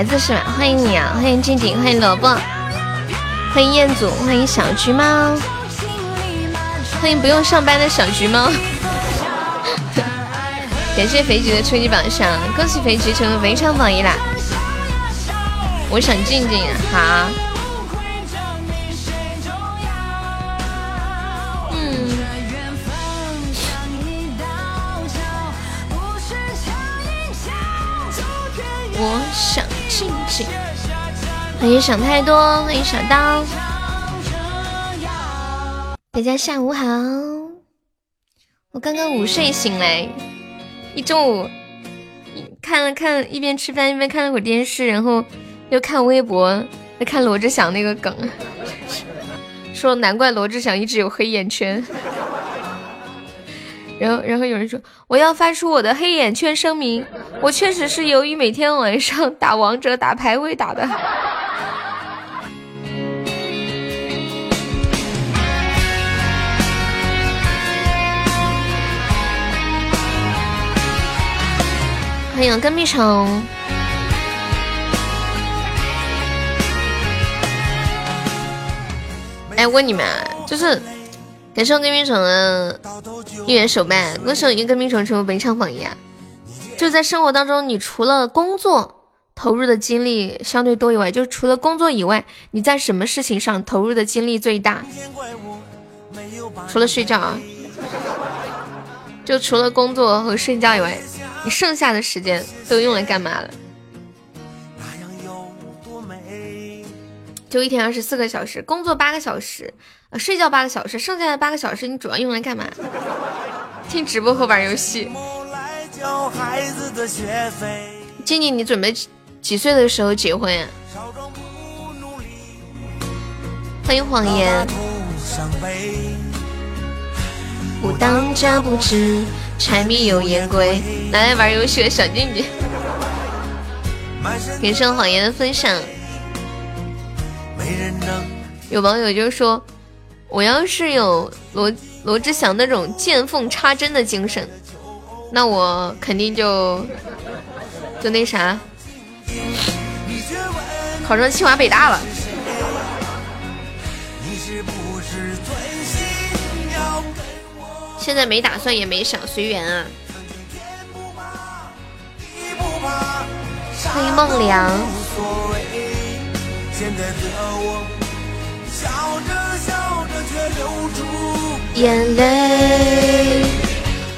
孩子是吧？欢迎你啊！欢迎静静，欢迎萝卜，欢迎彦祖，欢迎小橘猫，欢迎不用上班的小橘猫。感谢肥橘的初级榜上，恭喜肥橘成为围场榜一啦！我想静静，好。别想太多，欢迎小刀。大家下午好。我刚刚午睡醒来，一中午看了看，一边吃饭一边看了会电视，然后又看微博，在看罗志祥那个梗，说难怪罗志祥一直有黑眼圈。然后，然后有人说我要发出我的黑眼圈声明，我确实是由于每天晚上打王者、打排位打的。欢迎跟屁虫。哎，问你们，就是。感谢我跟屁虫的一元手办，恭喜我跟冰虫成为本场榜一。就在生活当中，你除了工作投入的精力相对多以外，就除了工作以外，你在什么事情上投入的精力最大？除了睡觉啊，就除了工作和睡觉以外，你剩下的时间都用来干嘛了？就一天二十四个小时，工作八个小时。呃，睡觉八个小时，剩下的八个小时你主要用来干嘛？听直播和玩游戏。静静，你准备几岁的时候结婚呀？欢迎谎言。不当家不知柴米油盐贵，拿来玩游戏的小静静。感谢谎言的分享。有网友就说。我要是有罗罗志祥那种见缝插针的精神，那我肯定就就那啥，考上清华北大了。现在没打算，也没想，随缘啊。欢迎梦凉。眼泪，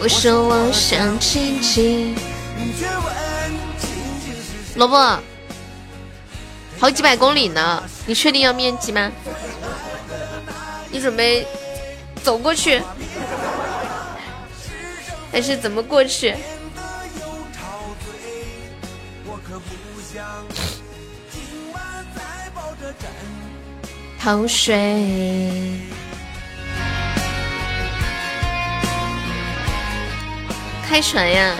我说我想亲亲。萝卜，好几百公里呢，你确定要面基吗？你准备走过去，还是怎么过去？偷睡。开船呀！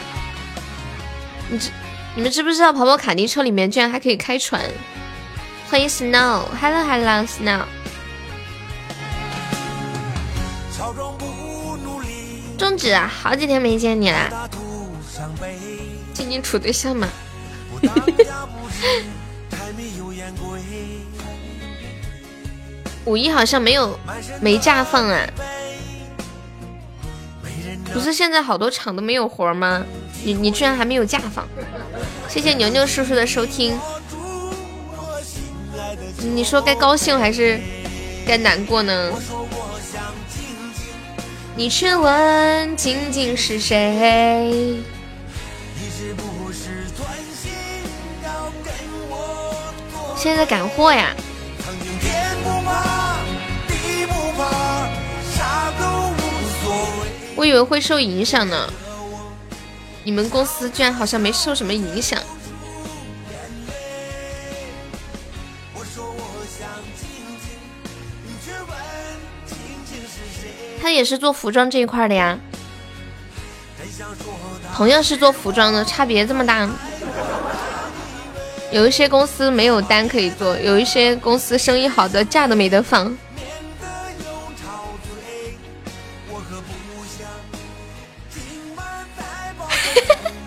你知你们知不知道跑跑卡丁车里面居然还可以开船？欢迎 Snow，Hello Hello Snow。终止啊！好几天没见你了。静静处对象吗？五一好像没有没假放啊。不是现在好多厂都没有活吗？你你居然还没有假放？谢谢牛牛叔叔的收听。你说该高兴还是该难过呢。你去问静静是谁？现在赶货呀！我以为会受影响呢，你们公司居然好像没受什么影响。他也是做服装这一块的呀，同样是做服装的，差别这么大。有一些公司没有单可以做，有一些公司生意好的假都没得放。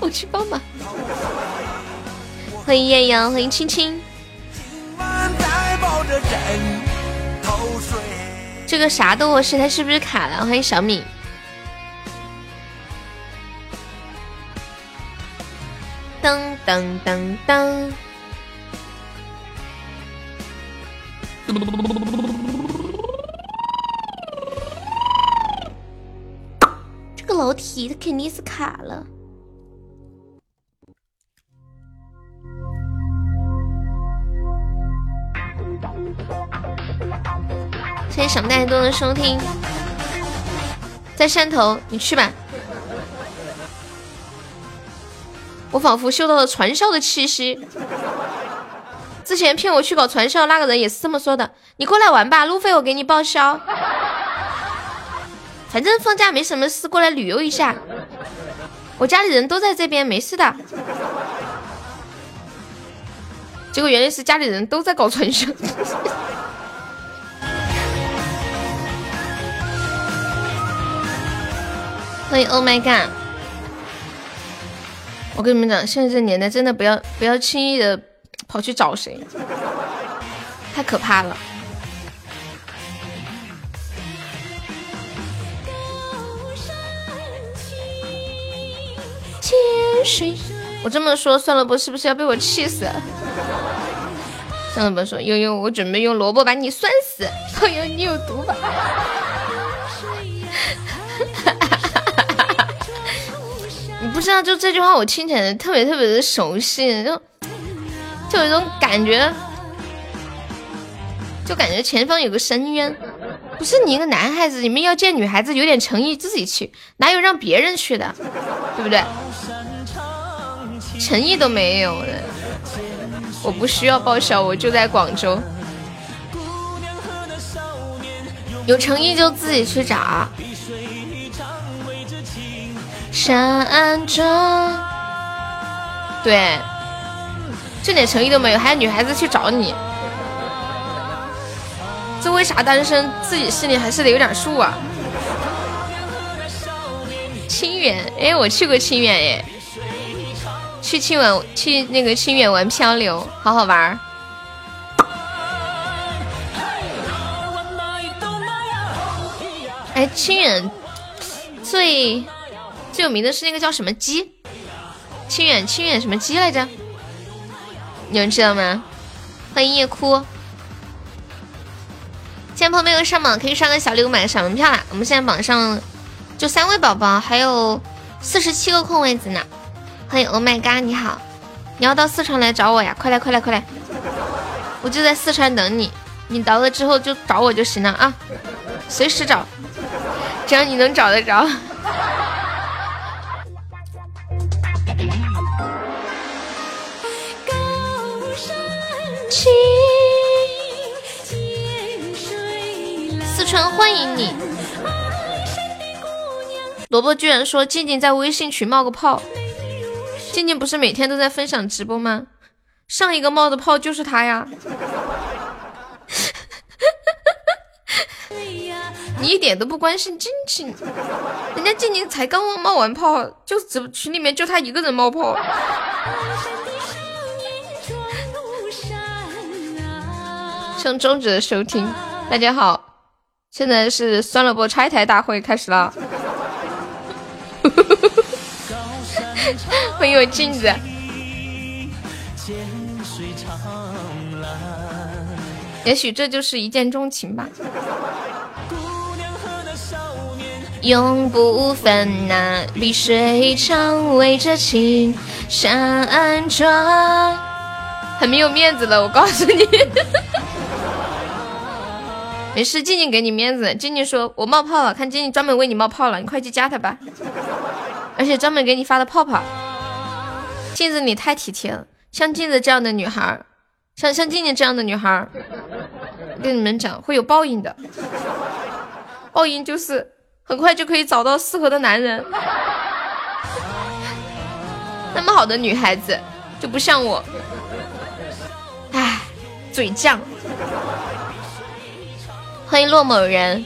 我去帮忙。欢迎艳阳，欢迎青青。这个啥的卧室，它是不是卡了？欢迎小米。噔噔噔噔。这个楼梯它肯定是卡了。谢谢小麦多的收听，在汕头，你去吧。我仿佛嗅到了传销的气息。之前骗我去搞传销那个人也是这么说的。你过来玩吧，路费我给你报销。反正放假没什么事，过来旅游一下。我家里人都在这边，没事的。结果原来是家里人都在搞传销。欢迎 Oh my God！我跟你们讲，现在这年代真的不要不要轻易的跑去找谁，太可怕了。我这么说，算了不是不是要被我气死？算了不说，悠悠，我准备用萝卜把你酸死。悠悠，你有毒吧？不知道，就这句话我听起来特别特别的熟悉，就就有一种感觉，就感觉前方有个深渊。不是你一个男孩子，你们要见女孩子有点诚意，自己去，哪有让别人去的，对不对？诚意都没有的，我不需要报销，我就在广州，有诚意就自己去找。闪着，对，这点诚意都没有，还有女孩子去找你，这为啥单身？自己心里还是得有点数啊。清远，哎，我去过清远，哎，去清远，去那个清远玩漂流，好好玩。哎，清远最。最有名的是那个叫什么鸡？清远清远什么鸡来着？有人知道吗？欢迎夜哭。现在朋友没有上榜，可以刷个小礼物买个小门票啦。我们现在榜上就三位宝宝，还有四十七个空位子呢。欢迎 Oh my God，你好，你要到四川来找我呀？快来快来快来！我就在四川等你，你到了之后就找我就行了啊，随时找，只要你能找得着。四川欢迎你，萝卜居然说静静在微信群冒个泡，静静不是每天都在分享直播吗？上一个冒的泡就是他呀！你一点都不关心静静，人家静静才刚刚冒完泡，就直群里面就他一个人冒泡。向终止收听，大家好，现在是酸萝卜拆台大会开始了。欢迎我镜子。也许这就是一见钟情吧。永不分那碧水长围着青山转，很没有面子的，我告诉你。没事，静静给你面子。静静说：“我冒泡了，看静静专门为你冒泡了，你快去加他吧。而且专门给你发的泡泡。”镜子，你太体贴了，像镜子这样的女孩，像像静静这样的女孩，跟你们讲会有报应的，报应就是。很快就可以找到适合的男人。那么好的女孩子就不像我，唉，嘴犟。欢迎洛某人，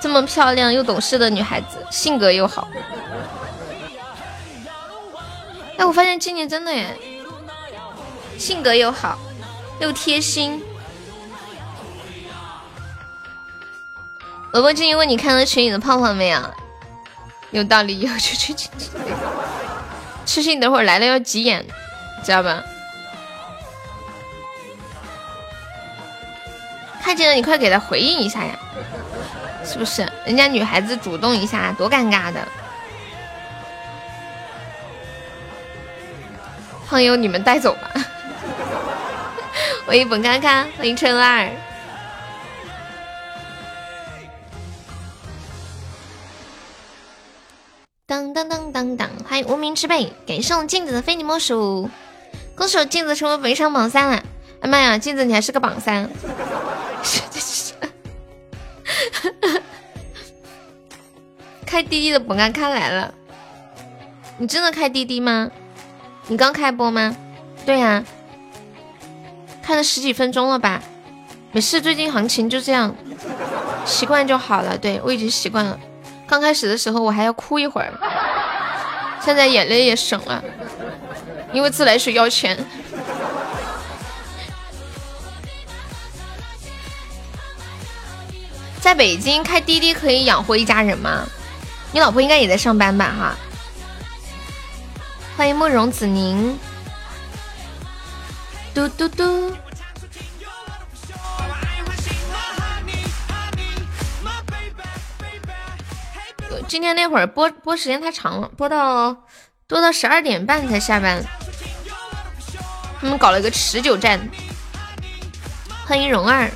这么漂亮又懂事的女孩子，性格又好。哎，我发现今年真的耶，性格又好，又贴心。萝卜精，问你看到群里的泡泡没有？有道理，以后去去去。痴心，等会儿来了要急眼，知道吧？看见了，你快给他回应一下呀，是不是？人家女孩子主动一下，多尴尬的。朋友，你们带走吧。欢迎本看看，欢迎春二。当当当当当！欢迎无名之辈，感谢我镜子的非你莫属，恭喜镜子成为本场榜三了！哎妈呀，镜子你还是个榜三！开滴滴的本干咖来了，你真的开滴滴吗？你刚开播吗？对呀，开了十几分钟了吧？没事，最近行情就这样，习惯就好了。对我已经习惯了。刚开始的时候我还要哭一会儿，现在眼泪也省了，因为自来水要钱。在北京开滴滴可以养活一家人吗？你老婆应该也在上班吧？哈，欢迎慕容子宁，嘟嘟嘟。今天那会儿播播时间太长了，播到播到十二点半才下班。他们搞了一个持久战。欢迎蓉儿。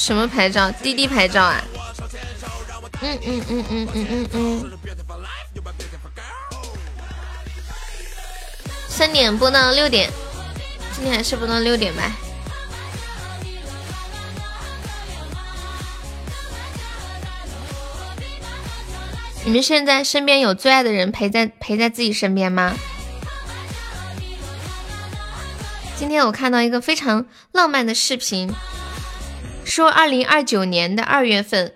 什么牌照？滴滴牌照啊？嗯嗯嗯嗯嗯嗯嗯。三点播到六点。今天还是播到六点吧。你们现在身边有最爱的人陪在陪在自己身边吗？今天我看到一个非常浪漫的视频，说二零二九年的二月份，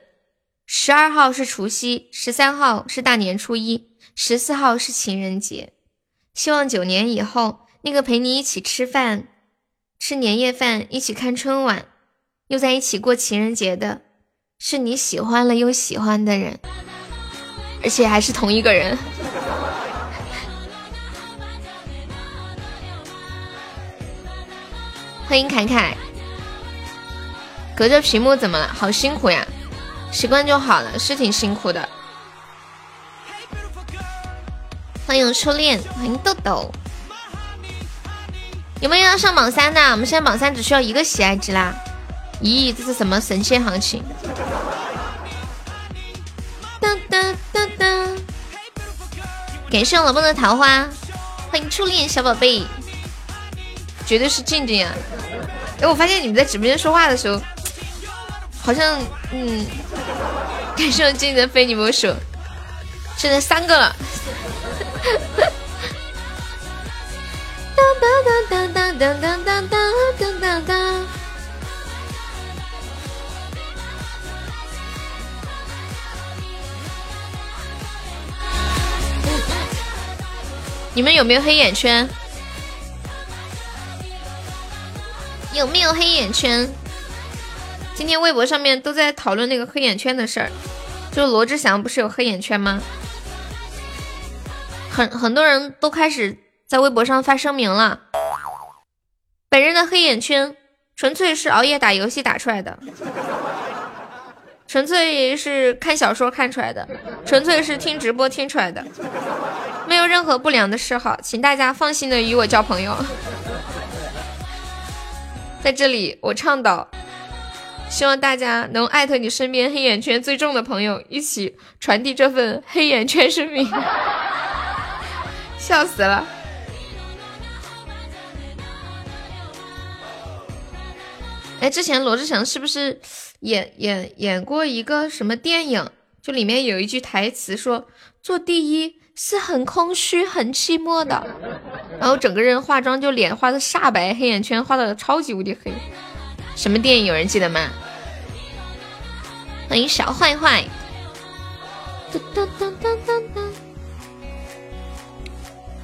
十二号是除夕，十三号是大年初一，十四号是情人节。希望九年以后。那个陪你一起吃饭、吃年夜饭、一起看春晚，又在一起过情人节的，是你喜欢了又喜欢的人，而且还是同一个人。欢迎凯凯，隔着屏幕怎么了？好辛苦呀，习惯就好了，是挺辛苦的。欢迎初恋，欢迎豆豆。有没有要上榜三的？我们现在榜三只需要一个喜爱值啦！咦，这是什么神仙行情？哒哒哒哒！感谢我老公的桃花，欢迎初恋小宝贝，绝对是静静啊！哎，我发现你们在直播间说话的时候，好像嗯，感谢我静静的非你莫属，现在三个了。当当当当当当当当当当当！你们有没有黑眼圈？有没有黑眼圈？今天微博上面都在讨论那个黑眼圈的事儿。就罗志祥不是有黑眼圈吗？很很多人都开始在微博上发声明了，本人的黑眼圈纯粹是熬夜打游戏打出来的，纯粹是看小说看出来的，纯粹是听直播听出来的，没有任何不良的嗜好，请大家放心的与我交朋友。在这里，我倡导。希望大家能艾特你身边黑眼圈最重的朋友，一起传递这份黑眼圈声明。笑死了！哎，之前罗志祥是不是演演演过一个什么电影？就里面有一句台词说：“做第一是很空虚、很寂寞的。”然后整个人化妆就脸画的煞白，黑眼圈画的超级无敌黑。什么电影？有人记得吗？欢迎小坏坏。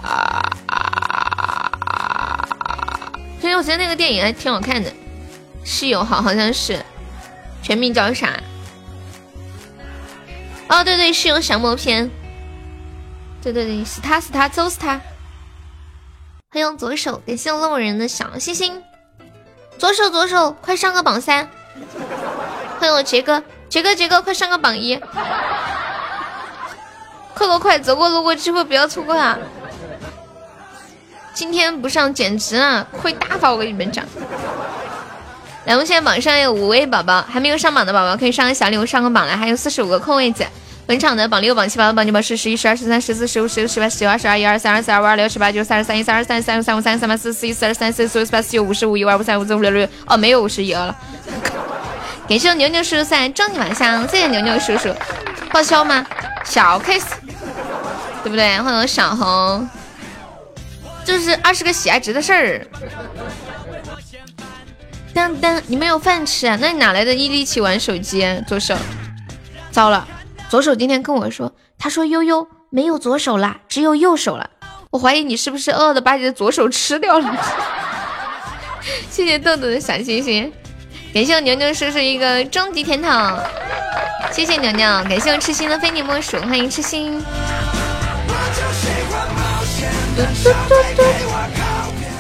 啊！所以我觉得那个电影还挺好看的，《室友好》好像是，全名叫啥？哦，对对，《室友降魔篇》。对对对，死他死他，揍死他！欢迎左手，感谢路人的小心心。左手左手，快上个榜三！欢迎我杰哥，杰哥杰哥，快上个榜一！快快快，走过路过机会不要错过啊！今天不上简直啊，亏大发！我跟你们讲。来，我们现在榜上有五位宝宝，还没有上榜的宝宝可以上个小礼物上个榜来，还有四十五个空位子。本场的榜六、榜七、榜八、榜九、榜十、十一、十二、十三、十四、十五、十六、十八、十九、二十、二一、二三、二四、二五、二六、十八、九、三十三、一、三二、三三、三三五、三三八、四四一、四二、三四、四五、四八、四九、五十五、一、二、五、三五、四五、六六。哦，没有五十一了。感谢牛牛叔叔送来终极晚上，谢谢牛牛叔叔。报销吗？小 case，对不对？欢迎小红，就是二十个喜爱值的事儿。当当，你没有饭吃啊？那你哪来的毅力气玩手机？左手，糟了。左手今天跟我说，他说悠悠没有左手了，只有右手了。我怀疑你是不是饿的把你的左手吃掉了。谢谢豆豆的小心心，感谢我牛牛叔叔一个终极甜筒，谢谢牛牛，感谢我痴心的非你莫属，欢迎痴心。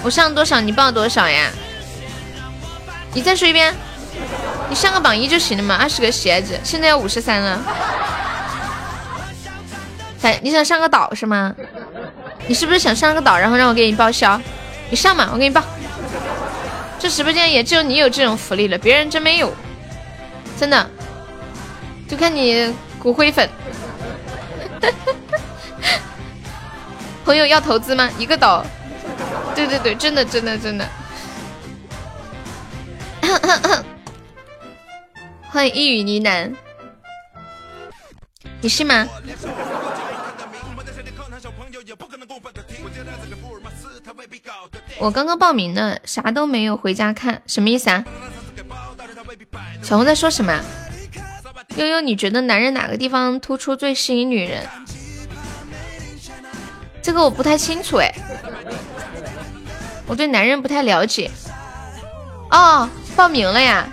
我上多少你报多少呀？你再说一遍。你上个榜一就行了嘛，二十个鞋子，现在要五十三了。你想上个岛是吗？你是不是想上个岛，然后让我给你报销？你上嘛，我给你报。这直播间也只有你有这种福利了，别人真没有，真的。就看你骨灰粉。朋友要投资吗？一个岛。对对对，真的真的真的。欢迎一语呢喃，你是吗？我刚刚报名呢，啥都没有，回家看，什么意思啊？小红在说什么？悠悠，你觉得男人哪个地方突出最吸引女人？这个我不太清楚哎，我对男人不太了解。哦，报名了呀？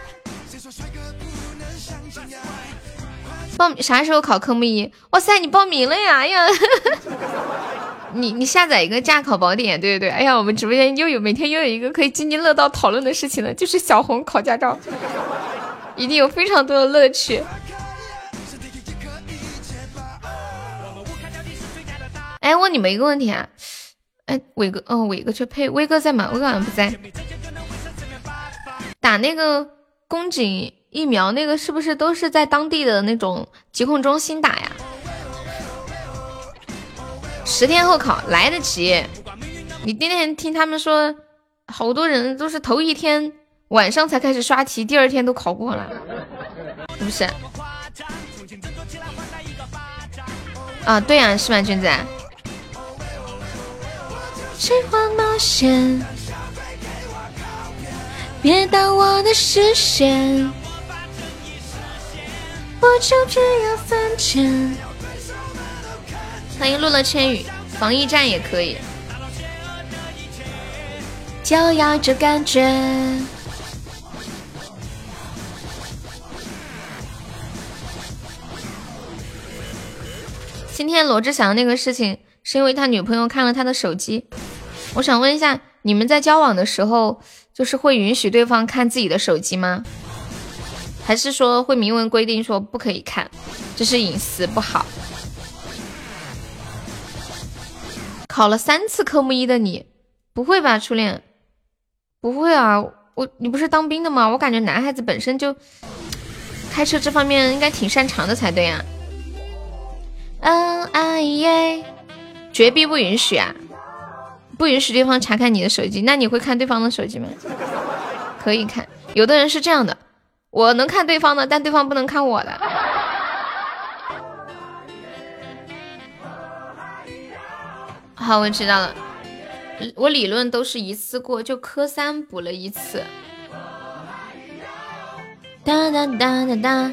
报啥时候考科目一？哇塞，你报名了呀！哎呀，你你下载一个驾考宝典，对对对。哎呀，我们直播间又有每天又有一个可以津津乐道讨论的事情了，就是小红考驾照，一定有非常多的乐趣。哎，问你们一个问题啊，哎，伟哥，哦，伟哥去呸，威哥在吗？威哥好像不在。打那个宫颈。疫苗那个是不是都是在当地的那种疾控中心打呀？十天后考来得及。你那天听他们说，好多人都是头一天晚上才开始刷题，第二天都考过了，是不是？啊，对呀，是吗，君子？喜欢冒险，别挡我的视线。我就这样犯贱。欢迎落落千羽，防疫站也可以。就要这感觉。今天罗志祥那个事情，是因为他女朋友看了他的手机。我想问一下，你们在交往的时候，就是会允许对方看自己的手机吗？还是说会明文规定说不可以看，这是隐私不好？考了三次科目一的你，不会吧，初恋？不会啊，我你不是当兵的吗？我感觉男孩子本身就开车这方面应该挺擅长的才对呀。嗯啊耶，绝逼不允许啊！不允许对方查看你的手机，那你会看对方的手机吗？可以看，有的人是这样的，我能看对方的，但对方不能看我的。好，我知道了，我理论都是一次过，就科三补了一次。哒哒哒哒哒。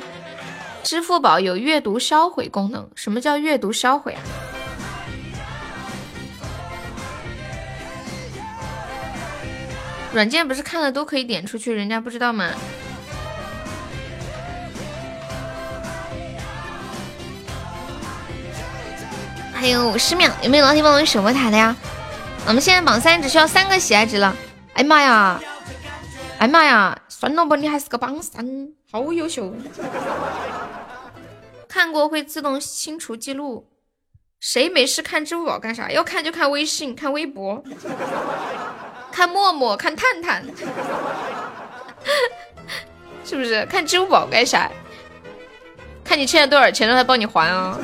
支付宝有阅读销毁功能，什么叫阅读销毁啊？软件不是看了都可以点出去，人家不知道吗？还有五十秒，有没有老铁帮我守波塔的呀？我们现在榜三只需要三个喜爱值了。哎妈呀！哎妈呀！算了吧，你还是个榜三，好优秀。看过会自动清除记录，谁没事看支付宝干啥？要看就看微信、看微博、看陌陌、看探探，是不是？看支付宝干啥？看你欠了多少钱，让他帮你还啊！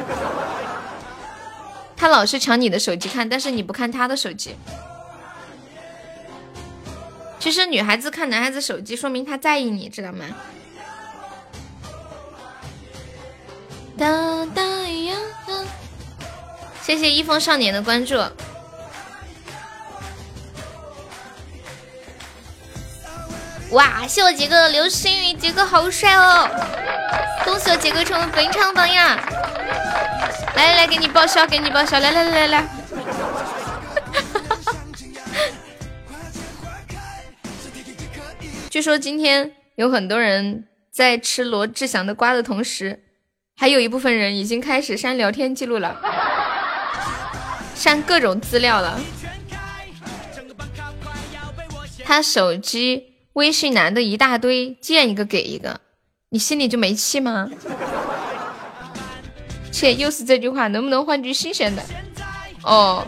他老是抢你的手机看，但是你不看他的手机。其实女孩子看男孩子手机，说明他在意你，知道吗？哒哒呀！谢谢一峰少年的关注。哇，谢我杰哥的流星雨，杰哥好帅哦！恭喜我杰哥成为本场榜样！来来来，给你报销，给你报销！来来来来来！据说今天有很多人在吃罗志祥的瓜的同时。还有一部分人已经开始删聊天记录了，删各种资料了。他手机微信男的一大堆，见一个给一个，你心里就没气吗？切，又是这句话，能不能换句新鲜的？哦，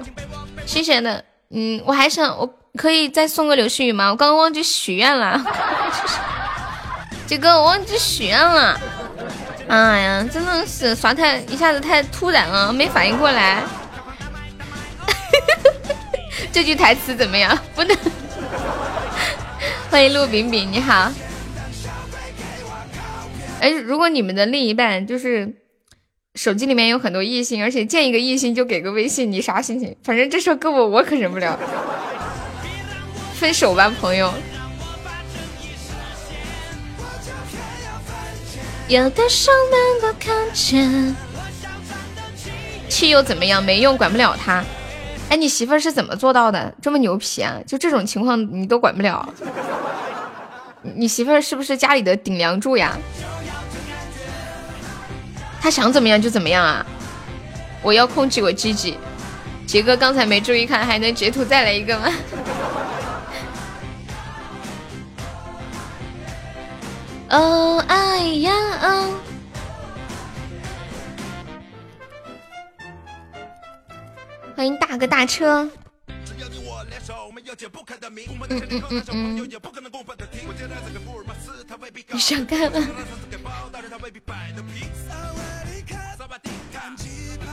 新鲜的，嗯，我还想，我可以再送个流星雨吗？我刚刚忘记许愿了，杰哥，我忘记许愿了。哎呀，真的是刷太一下子太突然了，没反应过来。这句台词怎么样？不能。欢迎陆饼饼，你好。哎，如果你们的另一半就是手机里面有很多异性，而且见一个异性就给个微信，你啥心情？反正这事儿搁我，我可忍不了。分手吧，朋友。有的手能够看见，气又怎么样？没用，管不了他。哎，你媳妇儿是怎么做到的？这么牛皮啊！就这种情况你都管不了？你媳妇儿是不是家里的顶梁柱呀？他想怎么样就怎么样啊！我要控制我自己。杰哥刚才没注意看，还能截图再来一个吗？哦，哎呀，哦！欢迎大哥大车。嗯嗯嗯嗯。你想干吗？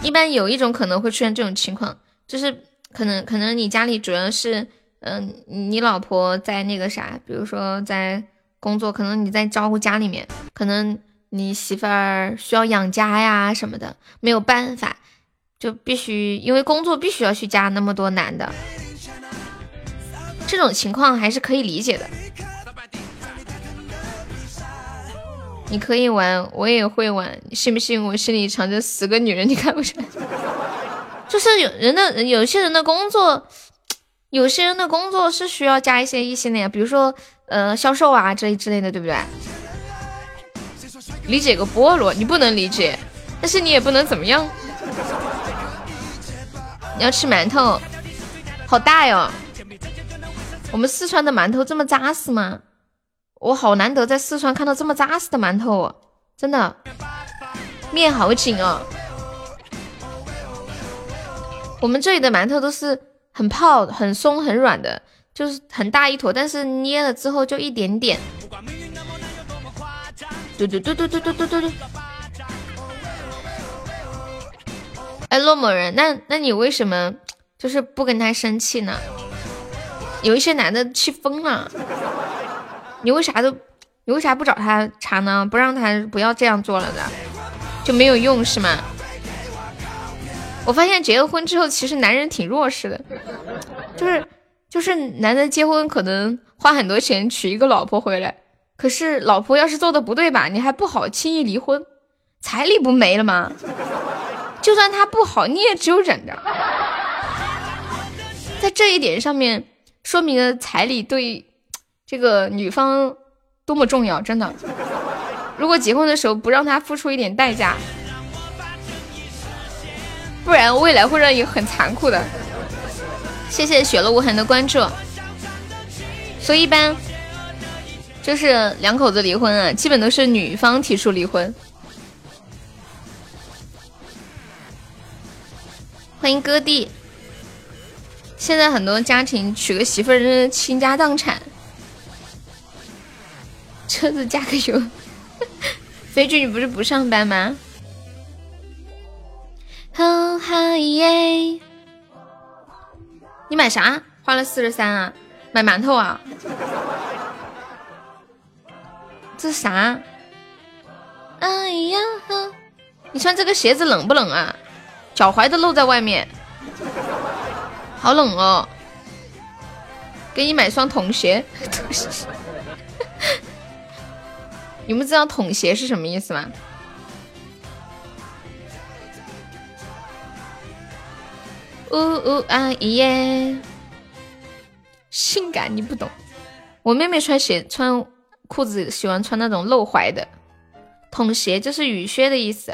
一般有一种可能会出现这种情况，就是可能可能你家里主要是，嗯，你老婆在那个啥，比如说在。工作可能你在照顾家里面，可能你媳妇儿需要养家呀什么的，没有办法，就必须因为工作必须要去加那么多男的，这种情况还是可以理解的。你可以玩，我也会玩，信不信我心里藏着十个女人，你看不出来？就是有人的有些人的工作，有些人的工作是需要加一些异性的呀，比如说。呃，销售啊，这一之类的，对不对？理解个菠萝，你不能理解，但是你也不能怎么样。你要吃馒头，好大哟！我们四川的馒头这么扎实吗？我好难得在四川看到这么扎实的馒头哦，真的，面好紧哦。我们这里的馒头都是很泡、很松、很软的，就是很大一坨，但是捏了之后就一点点。嘟嘟嘟嘟嘟嘟嘟嘟嘟。哎，落某人，那那你为什么就是不跟他生气呢？有一些男的气疯了，你为啥都，你为啥不找他查呢？不让他不要这样做了的，就没有用是吗？我发现结了婚之后，其实男人挺弱势的，就是就是男的结婚可能花很多钱娶一个老婆回来，可是老婆要是做的不对吧，你还不好轻易离婚，彩礼不没了吗？就算他不好，你也只有忍着。在这一点上面，说明了彩礼对这个女方多么重要，真的。如果结婚的时候不让他付出一点代价，不然未来会让你很残酷的。谢谢雪落无痕的关注。所以一般就是两口子离婚啊，基本都是女方提出离婚。欢迎哥弟，现在很多家庭娶个媳妇儿真是倾家荡产，车子加个油。飞剧，你不是不上班吗？哦哈耶！你买啥？花了四十三啊？买馒头啊？这是啥？哎呀呵！你穿这个鞋子冷不冷啊？脚踝都露在外面，好冷哦！给你买双筒鞋。你们知道筒鞋是什么意思吗？呜呜啊耶！性感你不懂。我妹妹穿鞋穿裤子喜欢穿那种露踝的。筒鞋就是雨靴的意思。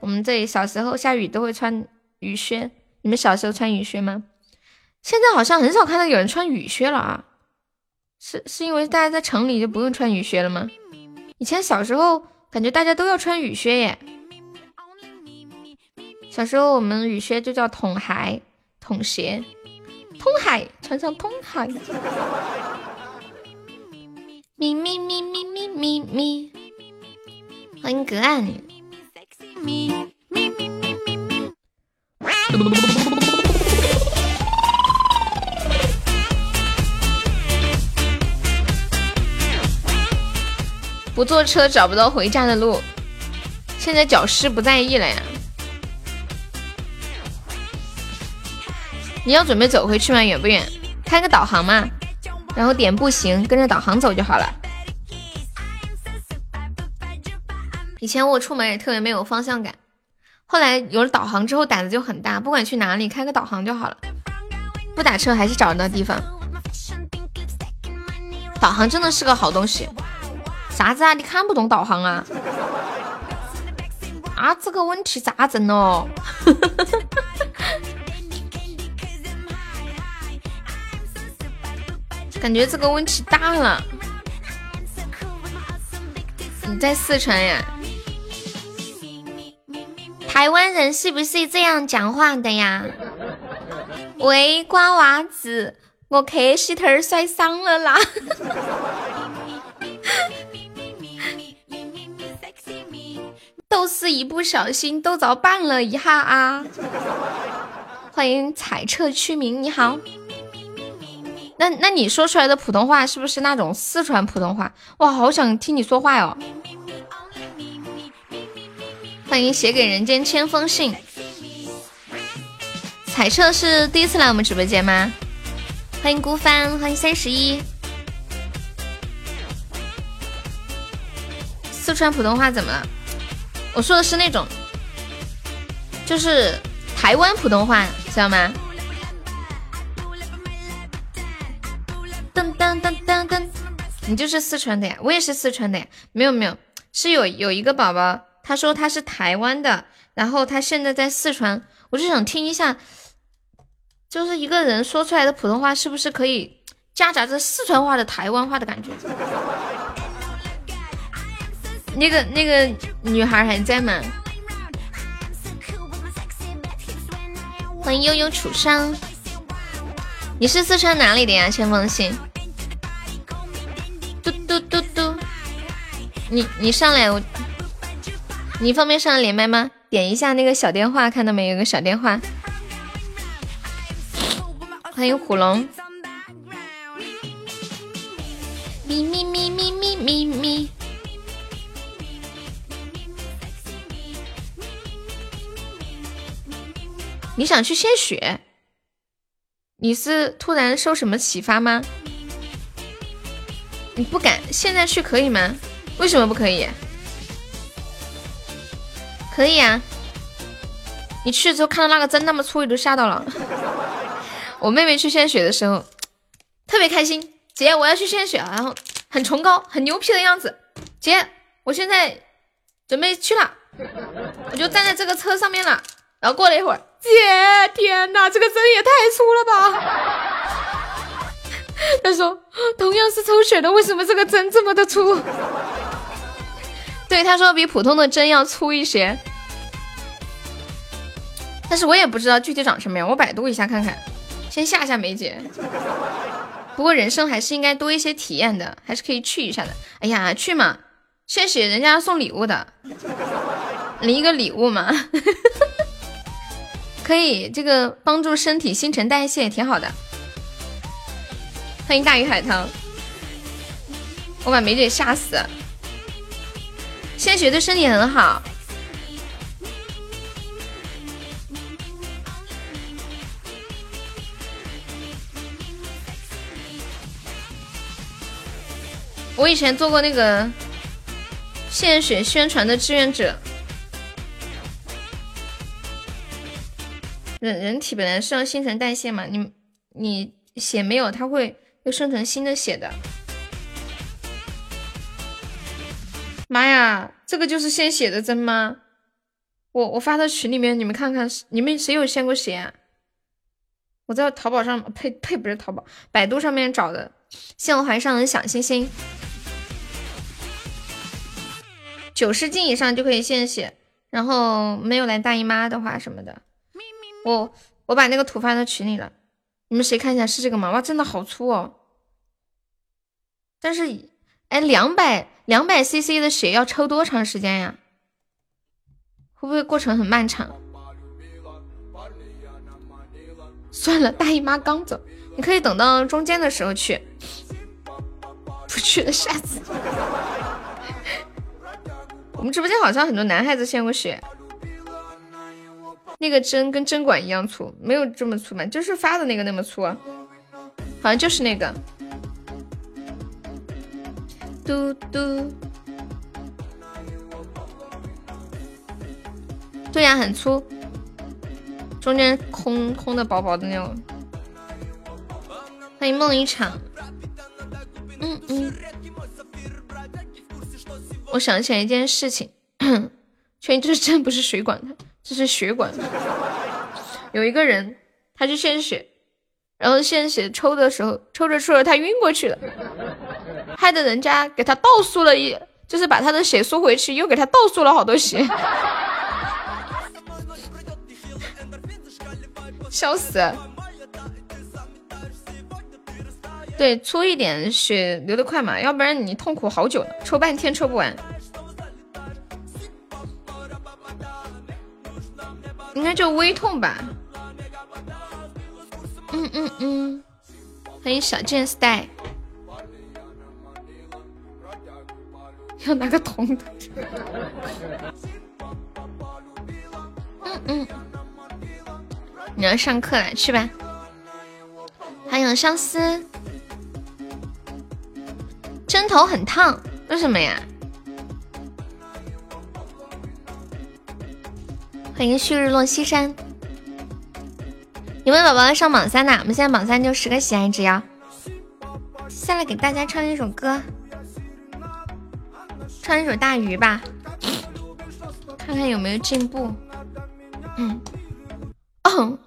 我们这里小时候下雨都会穿雨靴，你们小时候穿雨靴吗？现在好像很少看到有人穿雨靴了啊，是是因为大家在城里就不用穿雨靴了吗？以前小时候感觉大家都要穿雨靴耶，小时候我们雨靴就叫筒鞋、筒鞋、通海，穿上通海。咪咪咪咪咪咪咪，欢迎隔岸。不坐车找不到回家的路，现在脚湿不在意了呀？你要准备走回去吗？远不远？开个导航嘛，然后点步行，跟着导航走就好了。以前我出门也特别没有方向感，后来有了导航之后胆子就很大，不管去哪里开个导航就好了，不打车还是找得到地方。导航真的是个好东西。啥子啊？你看不懂导航啊？啊，这个问题咋整哦？感觉这个问题大了。你在四川呀？台湾人是不是这样讲话的呀？喂，瓜娃子，我磕膝头摔伤了啦！都是一不小心，都遭绊了一下啊！欢迎彩彻区名，你好。那那你说出来的普通话是不是那种四川普通话？哇，好想听你说话哦。欢迎写给人间千封信。彩彻是第一次来我们直播间吗？欢迎孤帆，欢迎三十一。四川普通话怎么了？我说的是那种，就是台湾普通话，知道吗？噔噔噔噔噔，你就是四川的呀？我也是四川的呀。没有没有，是有有一个宝宝。他说他是台湾的，然后他现在在四川，我就想听一下，就是一个人说出来的普通话是不是可以夹杂着四川话的台湾话的感觉？那个那个女孩还在吗？欢迎悠悠楚商，你是四川哪里的呀？千封信。嘟嘟嘟嘟，你你上来我，你方便上来连麦吗？点一下那个小电话，看到没有？有个小电话。欢迎虎龙。咪咪咪咪咪咪咪。你想去献血？你是突然受什么启发吗？你不敢，现在去可以吗？为什么不可以？可以啊！你去的时候看到那个针那么粗，你都吓到了。我妹妹去献血的时候特别开心，姐我要去献血了，然后很崇高、很牛皮的样子。姐，我现在准备去了，我就站在这个车上面了。然后过了一会儿，姐，天哪，这个针也太粗了吧！他说，同样是抽血的，为什么这个针这么的粗？对，他说比普通的针要粗一些，但是我也不知道具体长什么样，我百度一下看看，先吓吓梅姐。不过人生还是应该多一些体验的，还是可以去一下的。哎呀，去嘛，献血人家送礼物的，领一个礼物嘛。可以，这个帮助身体新陈代谢挺好的。欢迎大鱼海棠，我把梅姐吓死。献血对身体很好。我以前做过那个献血宣传的志愿者。人人体本来是要新陈代谢嘛，你你血没有，它会又生成新的血的。妈呀，这个就是献血的针吗？我我发到群里面，你们看看，你们谁有献过血？我在淘宝上呸呸，不是淘宝，百度上面找的。献我怀上的小星星，九十斤以上就可以献血，然后没有来大姨妈的话什么的。我我把那个图发到群里了，你们谁看一下是这个吗？哇，真的好粗哦！但是，哎，两百两百 CC 的血要抽多长时间呀？会不会过程很漫长？算了，大姨妈刚走，你可以等到中间的时候去。不去了，下次。我们直播间好像很多男孩子献过血。那个针跟针管一样粗，没有这么粗嘛，就是发的那个那么粗，好像就是那个。嘟嘟，对呀，很粗，中间空空的薄薄的那种。欢迎梦一场，嗯嗯。我想起来一件事情，确定这是针不是水管。这是血管，有一个人，他去献血，然后献血抽的时候，抽着抽着他晕过去了，害得人家给他倒输了一，就是把他的血输回去，又给他倒输了好多血，笑死！对，粗一点血流得快嘛，要不然你痛苦好久呢，抽半天抽不完。应该就微痛吧。嗯嗯嗯，欢迎小贱 style。要拿个铜的。嗯嗯，你要上课了，去吧。欢迎相思。针头很烫，为什么呀？欢迎旭日落西山，有没有宝宝要上榜三的？我们现在榜三就十个喜爱值呀。下来给大家唱一首歌，唱一首大鱼吧，看看有没有进步。嗯，哦，哦，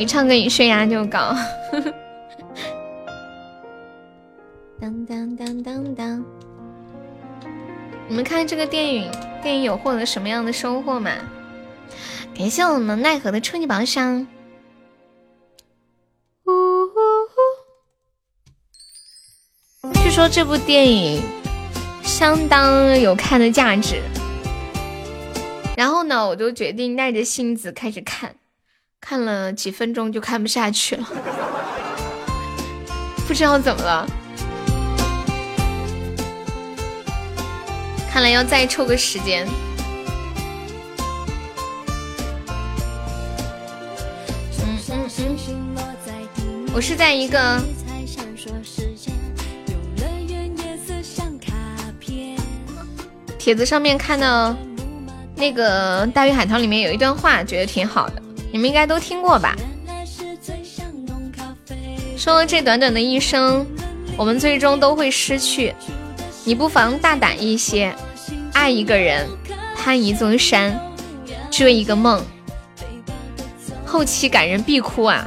一唱歌，一血压就高？当当当当当！你们看这个电影，电影有获得什么样的收获吗？感谢我们奈何的初级宝箱。据说这部电影相当有看的价值。然后呢，我就决定耐着性子开始看，看了几分钟就看不下去了，不知道怎么了。看来要再抽个时间。我是在一个帖子上面看到。那个《大鱼海棠》里面有一段话，觉得挺好的，你们应该都听过吧？说了这短短的一生，我们最终都会失去，你不妨大胆一些，爱一个人，攀一座山，追一个梦。后期感人必哭啊！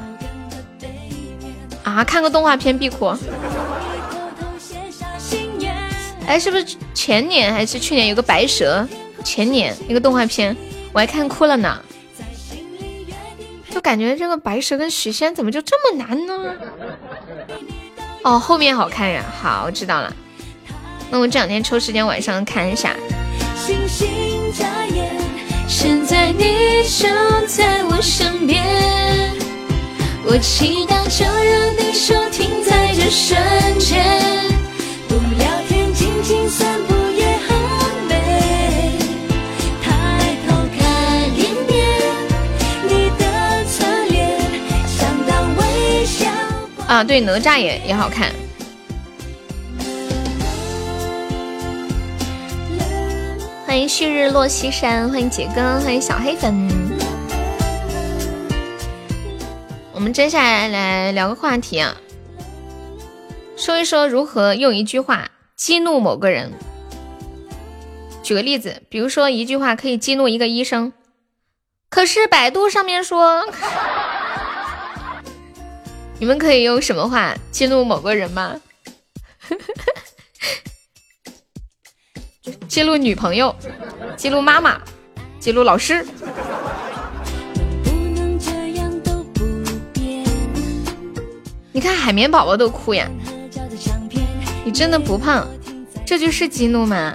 啊，看个动画片必哭。哎，是不是前年还是去年有个白蛇？前年一个动画片，我还看哭了呢，就感觉这个白蛇跟许仙怎么就这么难呢？哦，后面好看呀，好，我知道了。那我这两天抽时间晚上看一下。星星眨眼现在你就在我身边，我祈祷就让你收听在这瞬间，不聊天，静静散步。啊，对，哪吒也也好看。欢迎旭日落西山，欢迎杰哥，欢迎小黑粉。我们接下来来聊个话题啊，说一说如何用一句话激怒某个人。举个例子，比如说一句话可以激怒一个医生，可是百度上面说。你们可以用什么话激怒某个人吗？激怒女朋友，激怒妈妈，激怒老师。你看海绵宝宝都哭呀！你真的不胖，这就是激怒吗？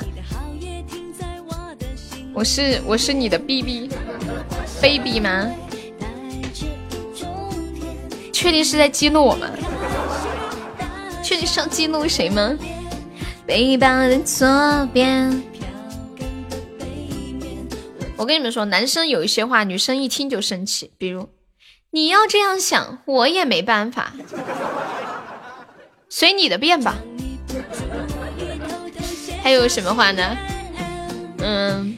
我是我是你的 B B baby 吗？确定是在激怒我们？确定是要激怒谁吗？背包的左边。我跟你们说，男生有一些话，女生一听就生气。比如，你要这样想，我也没办法，随你的便吧。还有什么话呢？嗯。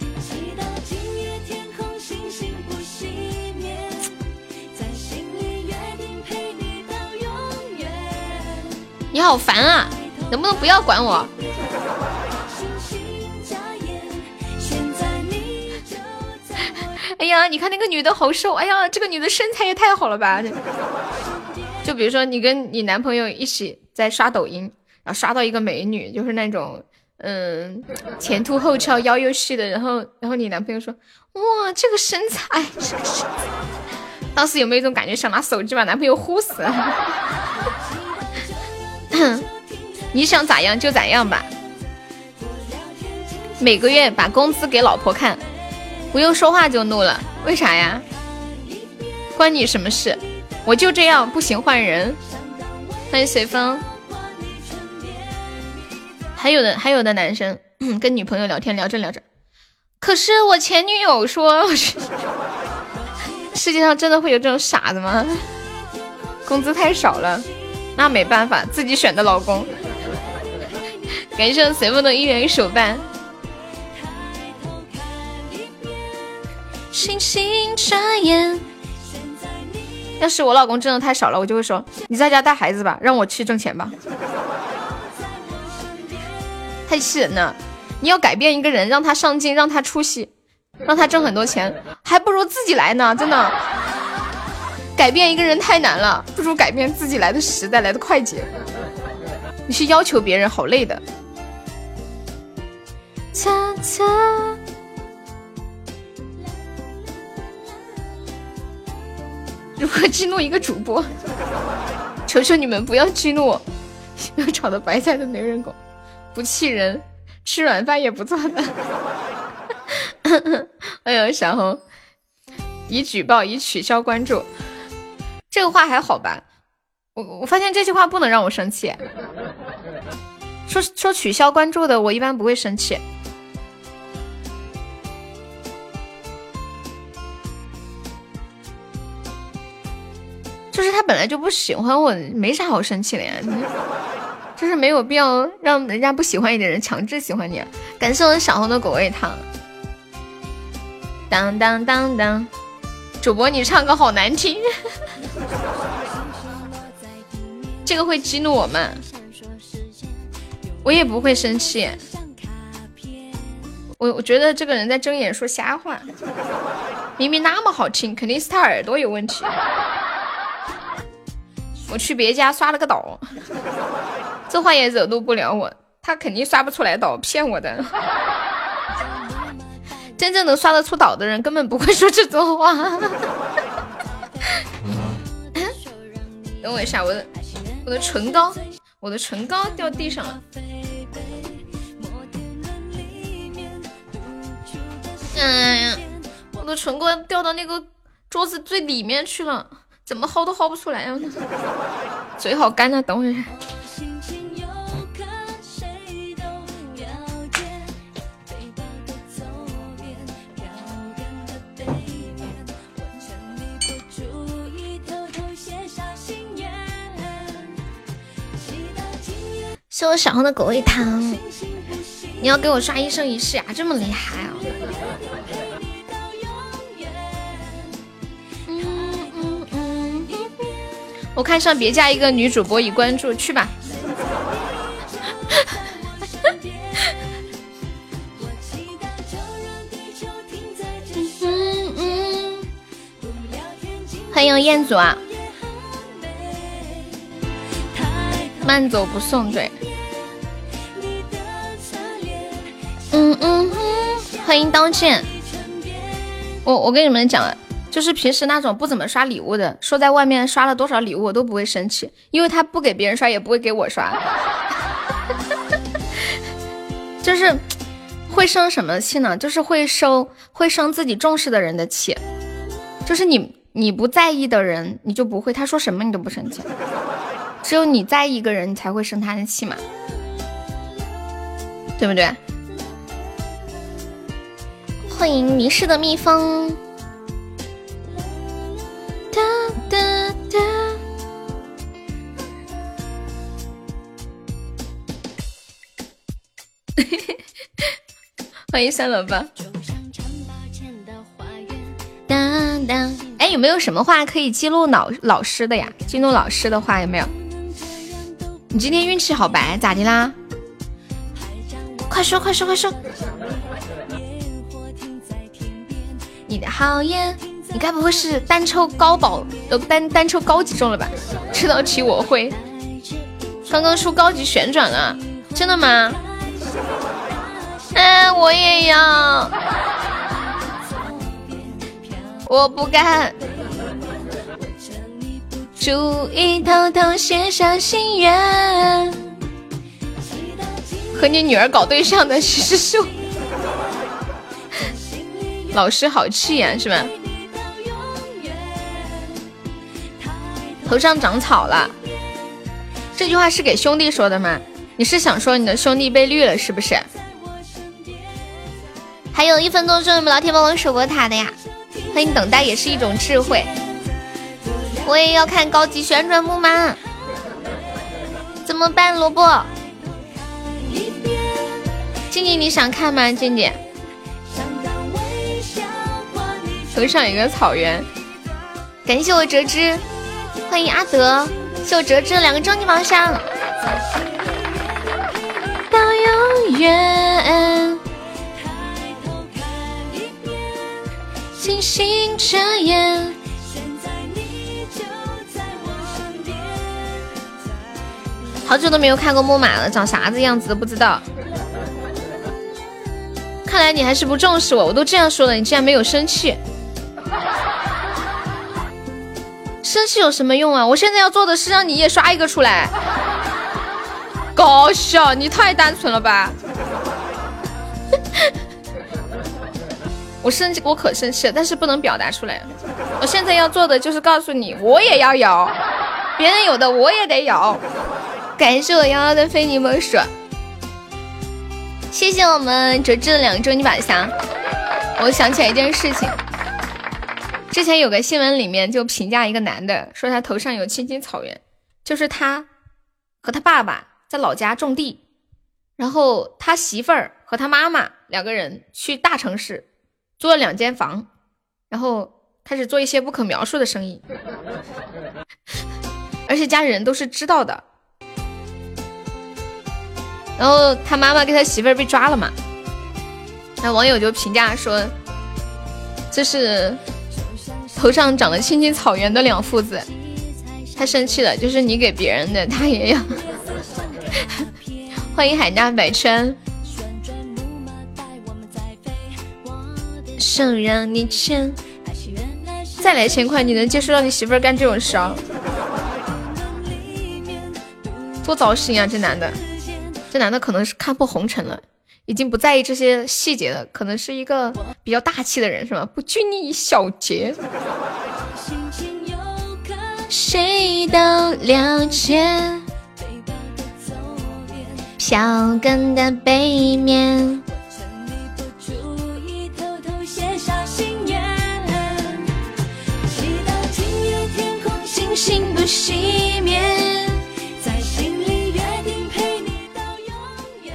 你好烦啊！能不能不要管我？哎呀，你看那个女的好瘦！哎呀，这个女的身材也太好了吧！就比如说你跟你男朋友一起在刷抖音，然后刷到一个美女，就是那种嗯前凸后翘、腰又细的，然后然后你男朋友说哇这个身材，当时有没有一种感觉想拿手机把男朋友呼死？哼你想咋样就咋样吧。每个月把工资给老婆看，不用说话就怒了，为啥呀？关你什么事？我就这样，不行换人。欢迎随风。还有的还有的男生跟女朋友聊天聊着聊着，可是我前女友说，世界上真的会有这种傻子吗？工资太少了。那没办法，自己选的老公。感谢随风的一元手办。星星眨眼。要是我老公挣的太少了，我就会说你在家带孩子吧，让我去挣钱吧。太气人了！你要改变一个人，让他上进，让他出息，让他挣很多钱，还不如自己来呢，真的。改变一个人太难了，不如改变自己来的实在，来的快捷。你去要求别人，好累的。擦擦。如何激怒一个主播？求求你们不要激怒我！要炒的白菜的没人狗，不气人，吃软饭也不错的。哎呦，小红，已举报，已取消关注。这个话还好吧？我我发现这句话不能让我生气。说说取消关注的，我一般不会生气。就是他本来就不喜欢我，没啥好生气的呀。就是没有必要让人家不喜欢你的人强制喜欢你。感谢我小红的果味糖。当当当当，主播你唱歌好难听，这个会激怒我们。我也不会生气。我我觉得这个人在睁眼说瞎话，明明那么好听，肯定是他耳朵有问题。我去别家刷了个岛，这话也惹怒不了我，他肯定刷不出来岛，骗我的。真正能刷得出岛的人，根本不会说这种话。等我一下，我的我的唇膏，我的唇膏掉地上了。哎呀，我的唇膏掉到那个桌子最里面去了。怎么薅都薅不出来呀！嘴好干啊，等我一下。谢我小红的狗味糖，你要给我刷一生一世啊？这么厉害啊！我看上别家一个女主播已关注，去吧。欢迎彦祖啊！慢走不送，对。嗯嗯嗯，欢迎刀剑。我我跟你们讲。就是平时那种不怎么刷礼物的，说在外面刷了多少礼物我都不会生气，因为他不给别人刷，也不会给我刷。就是会生什么气呢？就是会生会生自己重视的人的气。就是你你不在意的人，你就不会，他说什么你都不生气。只有你在意一个人，你才会生他的气嘛，对不对？欢迎迷失的蜜蜂。哒哒哒！欢迎三楼吧。哒哒，哎，有没有什么话可以激怒老老师的呀？激怒老师的话有没有？你今天运气好白，咋的啦？快说快说快说！你的好眼。你该不会是单抽高宝呃单单抽高级中了吧？这道题我会。刚刚出高级旋转了，真的吗？哎，我也要。我不敢。注意偷偷写下心愿。和你女儿搞对象的是树。老师好气呀，是吧？头上长草了，这句话是给兄弟说的吗？你是想说你的兄弟被绿了是不是？还有一分多钟，有没有老铁帮我守过塔的呀？欢迎等待也是一种智慧。我也要看高级旋转木马，怎么办？萝卜，静静你想看吗？静静，上一个草原，感谢我折枝，欢迎阿德，谢我折枝两个终极宝箱。到永远，星星眨眼，好久都没有看过木马了，长啥子样子都不知道。看来你还是不重视我，我都这样说了，你竟然没有生气。生气有什么用啊？我现在要做的是让你也刷一个出来。搞笑，你太单纯了吧！我生气，我可生气了，但是不能表达出来。我现在要做的就是告诉你，我也要有，别人有的我也得有。感谢我幺幺的非你莫属，谢谢我们折志的两周你把香。我想起来一件事情，之前有个新闻里面就评价一个男的，说他头上有青青草原，就是他和他爸爸在老家种地，然后他媳妇儿和他妈妈两个人去大城市。租了两间房，然后开始做一些不可描述的生意，而且家里人都是知道的。然后他妈妈跟他媳妇儿被抓了嘛，那网友就评价说，这是头上长了青青草原的两父子，他生气了，就是你给别人的他也要。欢迎海纳百川。想让你牵，再来千块，你能接受让你媳妇儿干这种事啊？多糟心啊！这男的，这男的可能是看破红尘了，已经不在意这些细节了可能是一个比较大气的人是吧？不拘泥于小节。心情谁都了解？的票根的背面。心祈祷今夜天空星星不熄灭。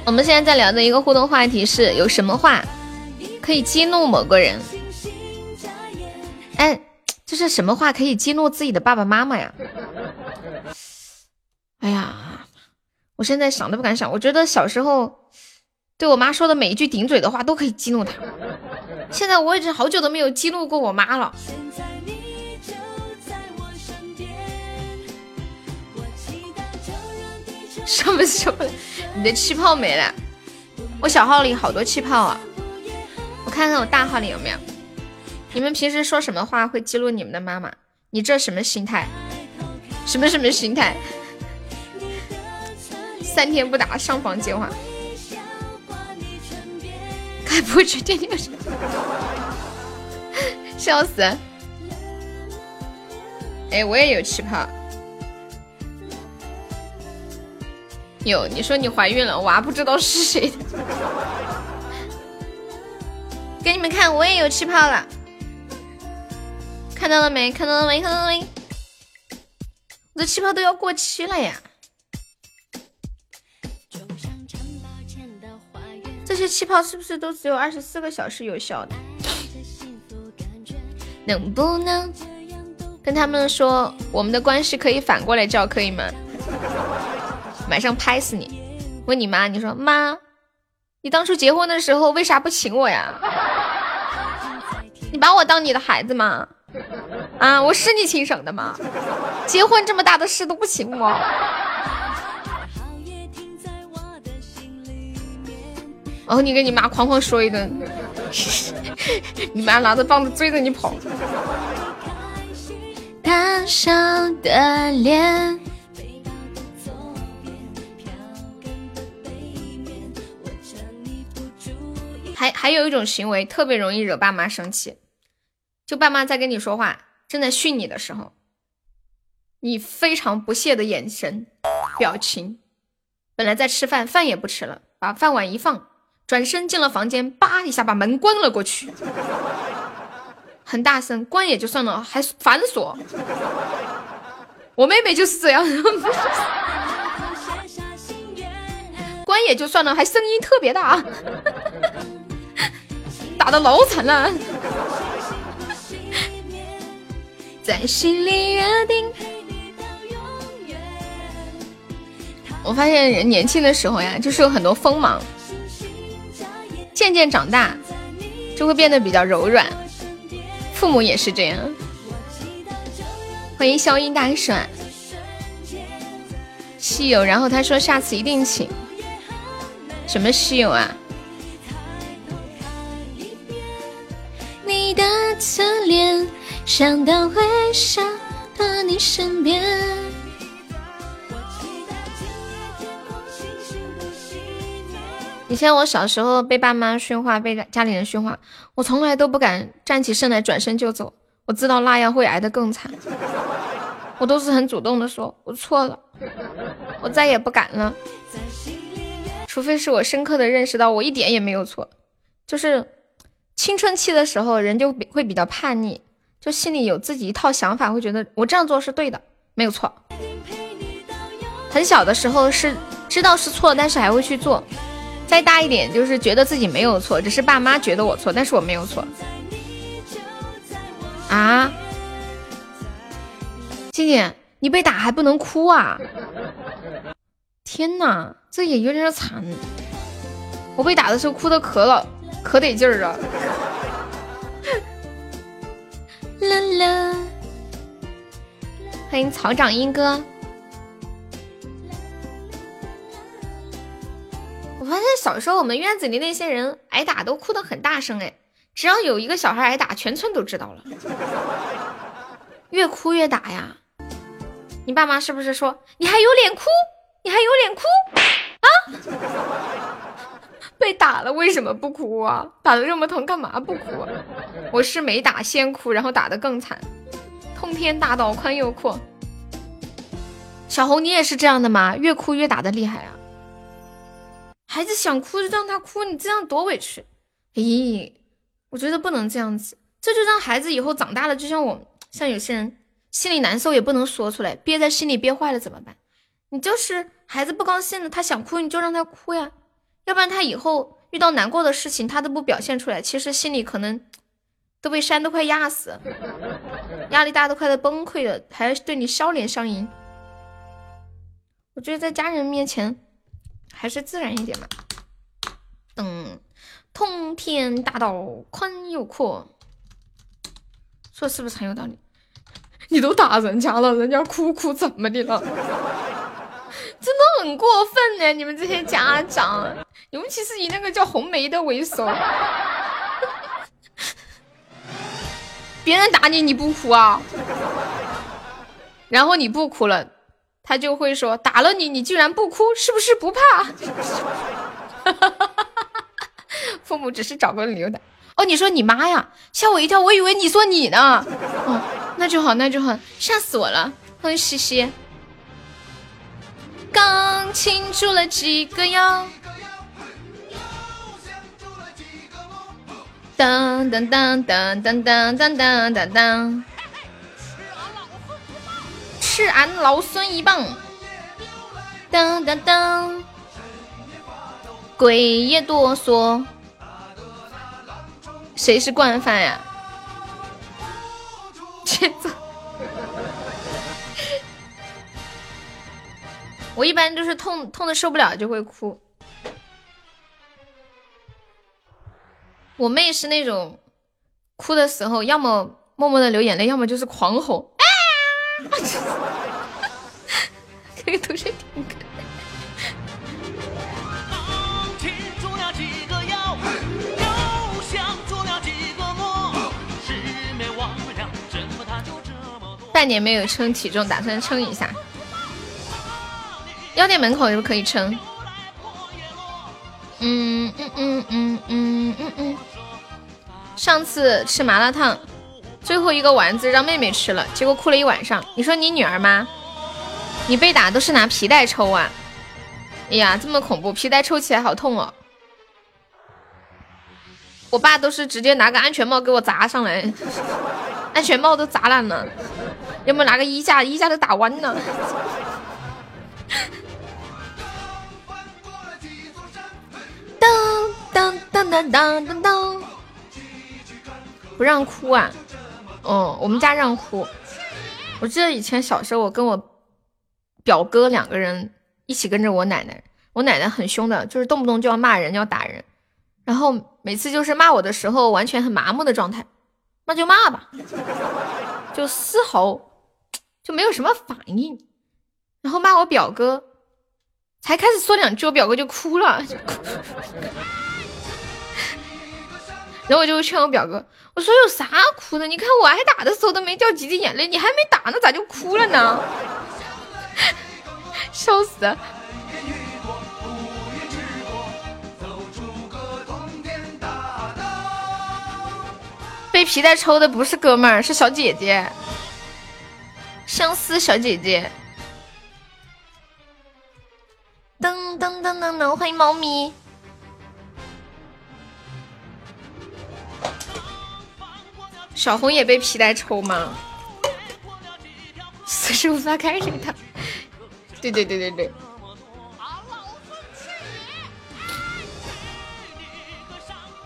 我们现在在聊的一个互动话题是：有什么话可以激怒某个人？哎，这是什么话可以激怒自己的爸爸妈妈呀？哎呀，我现在想都不敢想。我觉得小时候对我妈说的每一句顶嘴的话都可以激怒她。现在我已经好久都没有激怒过我妈了。什么什么？你的气泡没了？我小号里好多气泡啊！我看看我大号里有没有。你们平时说什么话会激怒你们的妈妈？你这什么心态？什么什么心态？三天不打上房揭瓦，该不会去天天？笑死！哎，我也有气泡。有，你说你怀孕了，娃不知道是谁的。给你们看，我也有气泡了，看到了没？看到了没？看到了没？我的气泡都要过期了呀！这些气泡是不是都只有二十四个小时有效的？能不能跟他们说，我们的关系可以反过来叫，可以吗？马上拍死你！问你妈，你说妈，你当初结婚的时候为啥不请我呀？你把我当你的孩子吗？啊，我是你亲生的吗？结婚这么大的事都不请我？然后你跟你妈哐哐说一顿，你妈拿着棒子追着你跑。大笑的脸。还还有一种行为特别容易惹爸妈生气，就爸妈在跟你说话，正在训你的时候，你非常不屑的眼神、表情，本来在吃饭，饭也不吃了，把饭碗一放，转身进了房间，叭一下把门关了过去，很大声，关也就算了，还反锁。我妹妹就是这样，关也就算了，还声音特别大。打的老惨了，在心里约定。我发现人年轻的时候呀，就是有很多锋芒，渐渐长大就会变得比较柔软。父母也是这样。欢迎消音大爽。西游，然后他说下次一定请。什么西游啊？你的侧脸，想到会想到你身边。以前我小时候被爸妈训话，被家里人训话，我从来都不敢站起身来转身就走，我知道那样会挨得更惨。我都是很主动的说，我错了，我再也不敢了。除非是我深刻的认识到我一点也没有错，就是青春期的时候人就会比较叛逆，就心里有自己一套想法，会觉得我这样做是对的，没有错。很小的时候是知道是错，但是还会去做。再大一点就是觉得自己没有错，只是爸妈觉得我错，但是我没有错。啊，静静，你被打还不能哭啊？天哪，这也有点惨。我被打的时候哭的可老可得劲儿啊。啦啦，欢迎草长莺哥。我发现小时候我们院子里那些人挨打都哭得很大声哎，只要有一个小孩挨打，全村都知道了。越哭越打呀！你爸妈是不是说你还有脸哭？你还有脸哭啊？被打了为什么不哭啊？打的这么疼干嘛不哭？我是没打先哭，然后打的更惨。通天大道宽又阔。小红，你也是这样的吗？越哭越打的厉害啊！孩子想哭就让他哭，你这样多委屈。咦，我觉得不能这样子，这就让孩子以后长大了，就像我，像有些人心里难受也不能说出来，憋在心里憋坏了怎么办？你就是孩子不高兴了，他想哭你就让他哭呀，要不然他以后遇到难过的事情他都不表现出来，其实心里可能都被山都快压死，压力大都快要崩溃了，还对你笑脸相迎。我觉得在家人面前。还是自然一点嘛。嗯，通天大道宽又阔，说是不是很有道理？你都打人家了，人家哭哭怎么的了？真的很过分呢！你们这些家长，尤其是以那个叫红梅的为首，别人打你你不哭啊？然后你不哭了。他就会说打了你，你居然不哭，是不是不怕？父母只是找个理由的。哦，你说你妈呀，吓我一跳，我以为你说你呢。哦，那就好，那就好，吓死我了。欢迎西西。刚庆祝了几个幺。当当当当当当当当当当。吃俺老孙一棒！当当当，鬼也哆嗦。谁是惯犯呀？我一般就是痛痛的受不了就会哭。我妹是那种哭的时候，要么默默的流眼泪，要么就是狂吼。这个都是听歌。半年没有称体重，打算称一下。药店门口是不是可以称？嗯嗯嗯嗯嗯嗯嗯。上次吃麻辣烫。最后一个丸子让妹妹吃了，结果哭了一晚上。你说你女儿吗？你被打都是拿皮带抽啊？哎呀，这么恐怖，皮带抽起来好痛哦。我爸都是直接拿个安全帽给我砸上来，安全帽都砸烂了。要么拿个衣架，衣架都打弯了。当当当当当当当，不让哭啊！哦，我们家让哭。我记得以前小时候，我跟我表哥两个人一起跟着我奶奶。我奶奶很凶的，就是动不动就要骂人，要打人。然后每次就是骂我的时候，完全很麻木的状态，那就骂吧，就丝毫就没有什么反应。然后骂我表哥，才开始说两句，我表哥就哭了。然后我就劝我表哥，我说有啥哭的？你看我挨打的时候都没掉几滴眼泪，你还没打呢，咋就哭了呢？笑死！被皮带抽的不是哥们儿，是小姐姐，相思小姐姐。噔噔噔噔噔，欢迎猫咪。小红也被皮带抽吗？四十无法开人他。对对对对对。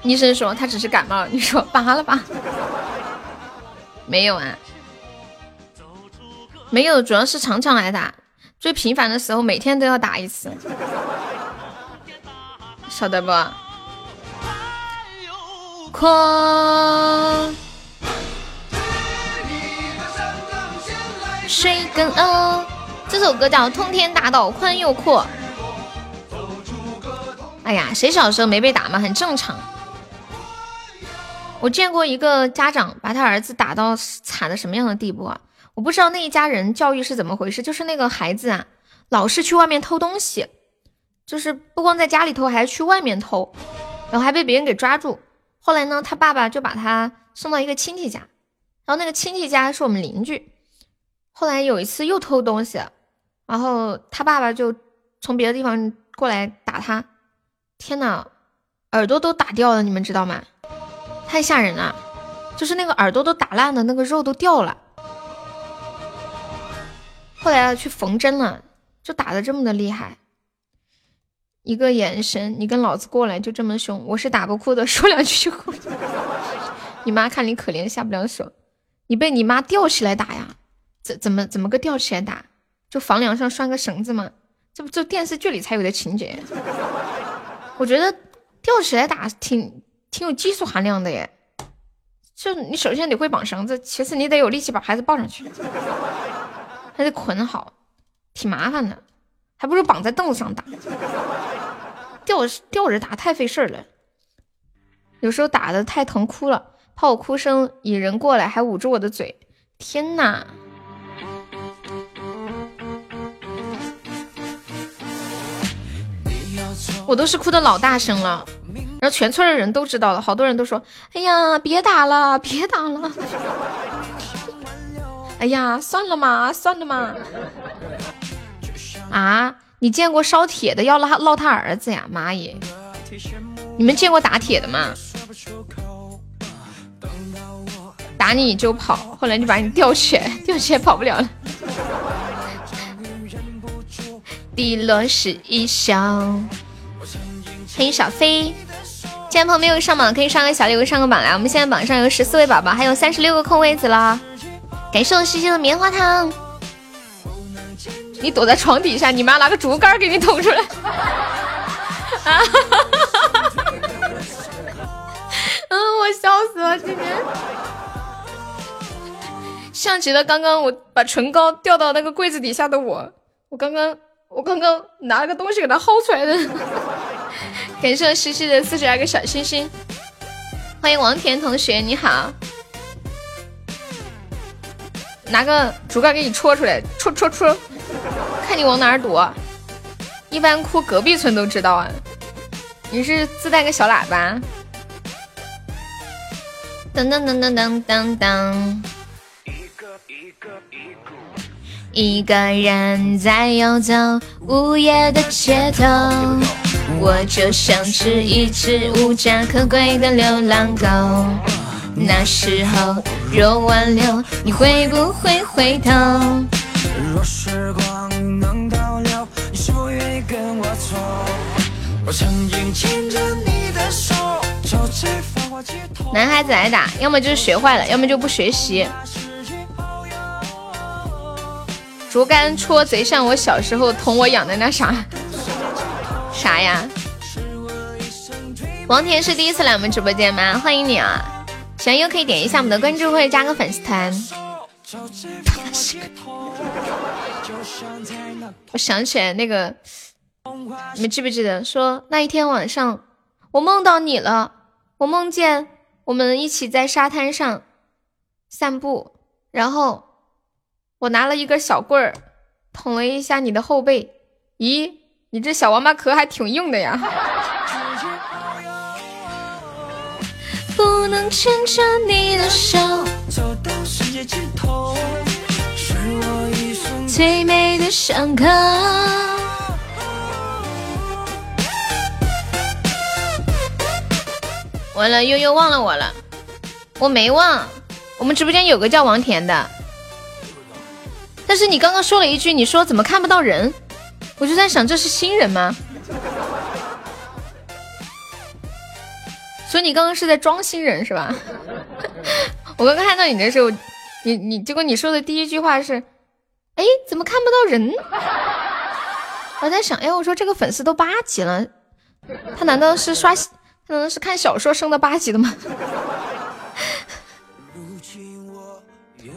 医生说他只是感冒，你说拔了吧？没有啊，没有，主要是常常挨打，最频繁的时候每天都要打一次，晓得不？狂。水跟鹅，这首歌叫《通天大道宽又阔》。哎呀，谁小时候没被打吗？很正常。我见过一个家长把他儿子打到惨的什么样的地步啊？我不知道那一家人教育是怎么回事，就是那个孩子啊，老是去外面偷东西，就是不光在家里偷，还去外面偷，然后还被别人给抓住。后来呢，他爸爸就把他送到一个亲戚家，然后那个亲戚家是我们邻居。后来有一次又偷东西，然后他爸爸就从别的地方过来打他，天呐，耳朵都打掉了，你们知道吗？太吓人了，就是那个耳朵都打烂了，那个肉都掉了。后来去缝针了，就打的这么的厉害，一个眼神，你跟老子过来，就这么凶，我是打不哭的，说两句就哭。你妈看你可怜，下不了手，你被你妈吊起来打呀？怎怎么怎么个吊起来打？就房梁上拴个绳子吗？这不就电视剧里才有的情节？我觉得吊起来打挺挺有技术含量的耶。就你首先得会绑绳子，其次你得有力气把孩子抱上去，还得捆好，挺麻烦的，还不如绑在凳子上打。吊着吊着打太费事儿了，有时候打的太疼哭了，怕我哭声引人过来，还捂住我的嘴。天呐！我都是哭的老大声了，然后全村的人都知道了，好多人都说：“哎呀，别打了，别打了！”哎呀，算了嘛，算了嘛。啊，你见过烧铁的要捞捞他儿子呀？妈耶！你们见过打铁的吗？打你就跑，后来就把你吊起来，吊起来跑不了了。滴落是一笑。欢迎小飞，今天朋友没有上榜，可以上个小礼物，上个榜来。我们现在榜上有十四位宝宝，还有三十六个空位子了。感谢我西西的棉花糖。你躲在床底下，你妈拿个竹竿给你捅出来。啊！嗯，我笑死了，今天。像极了刚刚我把唇膏掉到那个柜子底下的我，我刚刚我刚刚拿了个东西给它薅出来的。感谢我西西的四十二个小星星，欢迎王田同学，你好。拿个竹竿给你戳出来，戳戳戳，看你往哪儿躲。一般哭隔壁村都知道啊。你是自带个小喇叭？噔噔噔噔噔噔噔。一个人在游走午夜的街头。我就像是一只无家可归的流浪狗。那时候若挽留，你会不会回头？若时光能倒流，你是否愿意跟我走？我曾经牵着你的手，走在繁华街头。男孩子挨打，要么就是学坏了，要么就不学习。竹竿戳贼像我小时候捅我养的那啥。啥呀？王田是第一次来我们直播间吗？欢迎你啊！喜欢又可以点一下我们的关注或者加个粉丝团。我想起来那个你们记不记得说那一天晚上我梦到你了？我梦见我们一起在沙滩上散步，然后我拿了一根小棍儿捅了一下你的后背。咦，你这小王八壳还挺硬的呀！不能牵着你的手，走到世界尽头，是我一生最美的伤口。完了，悠悠忘了我了，我没忘。我们直播间有个叫王甜的，但是你刚刚说了一句，你说怎么看不到人？我就在想，这是新人吗？所以你刚刚是在装新人是吧？我刚刚看到你的时候，你你结果你说的第一句话是，哎，怎么看不到人？我在想，哎，我说这个粉丝都八级了，他难道是刷？他难道是看小说升到八级的吗？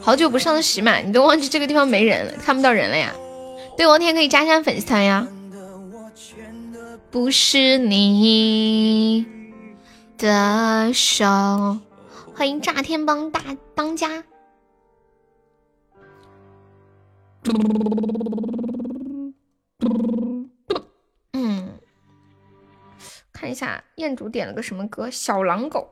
好久不上的喜马，你都忘记这个地方没人了，看不到人了呀？对，王天可以加下粉丝团呀。不是你。的手，欢迎炸天帮大当家。嗯，看一下彦祖点了个什么歌，《小狼狗》。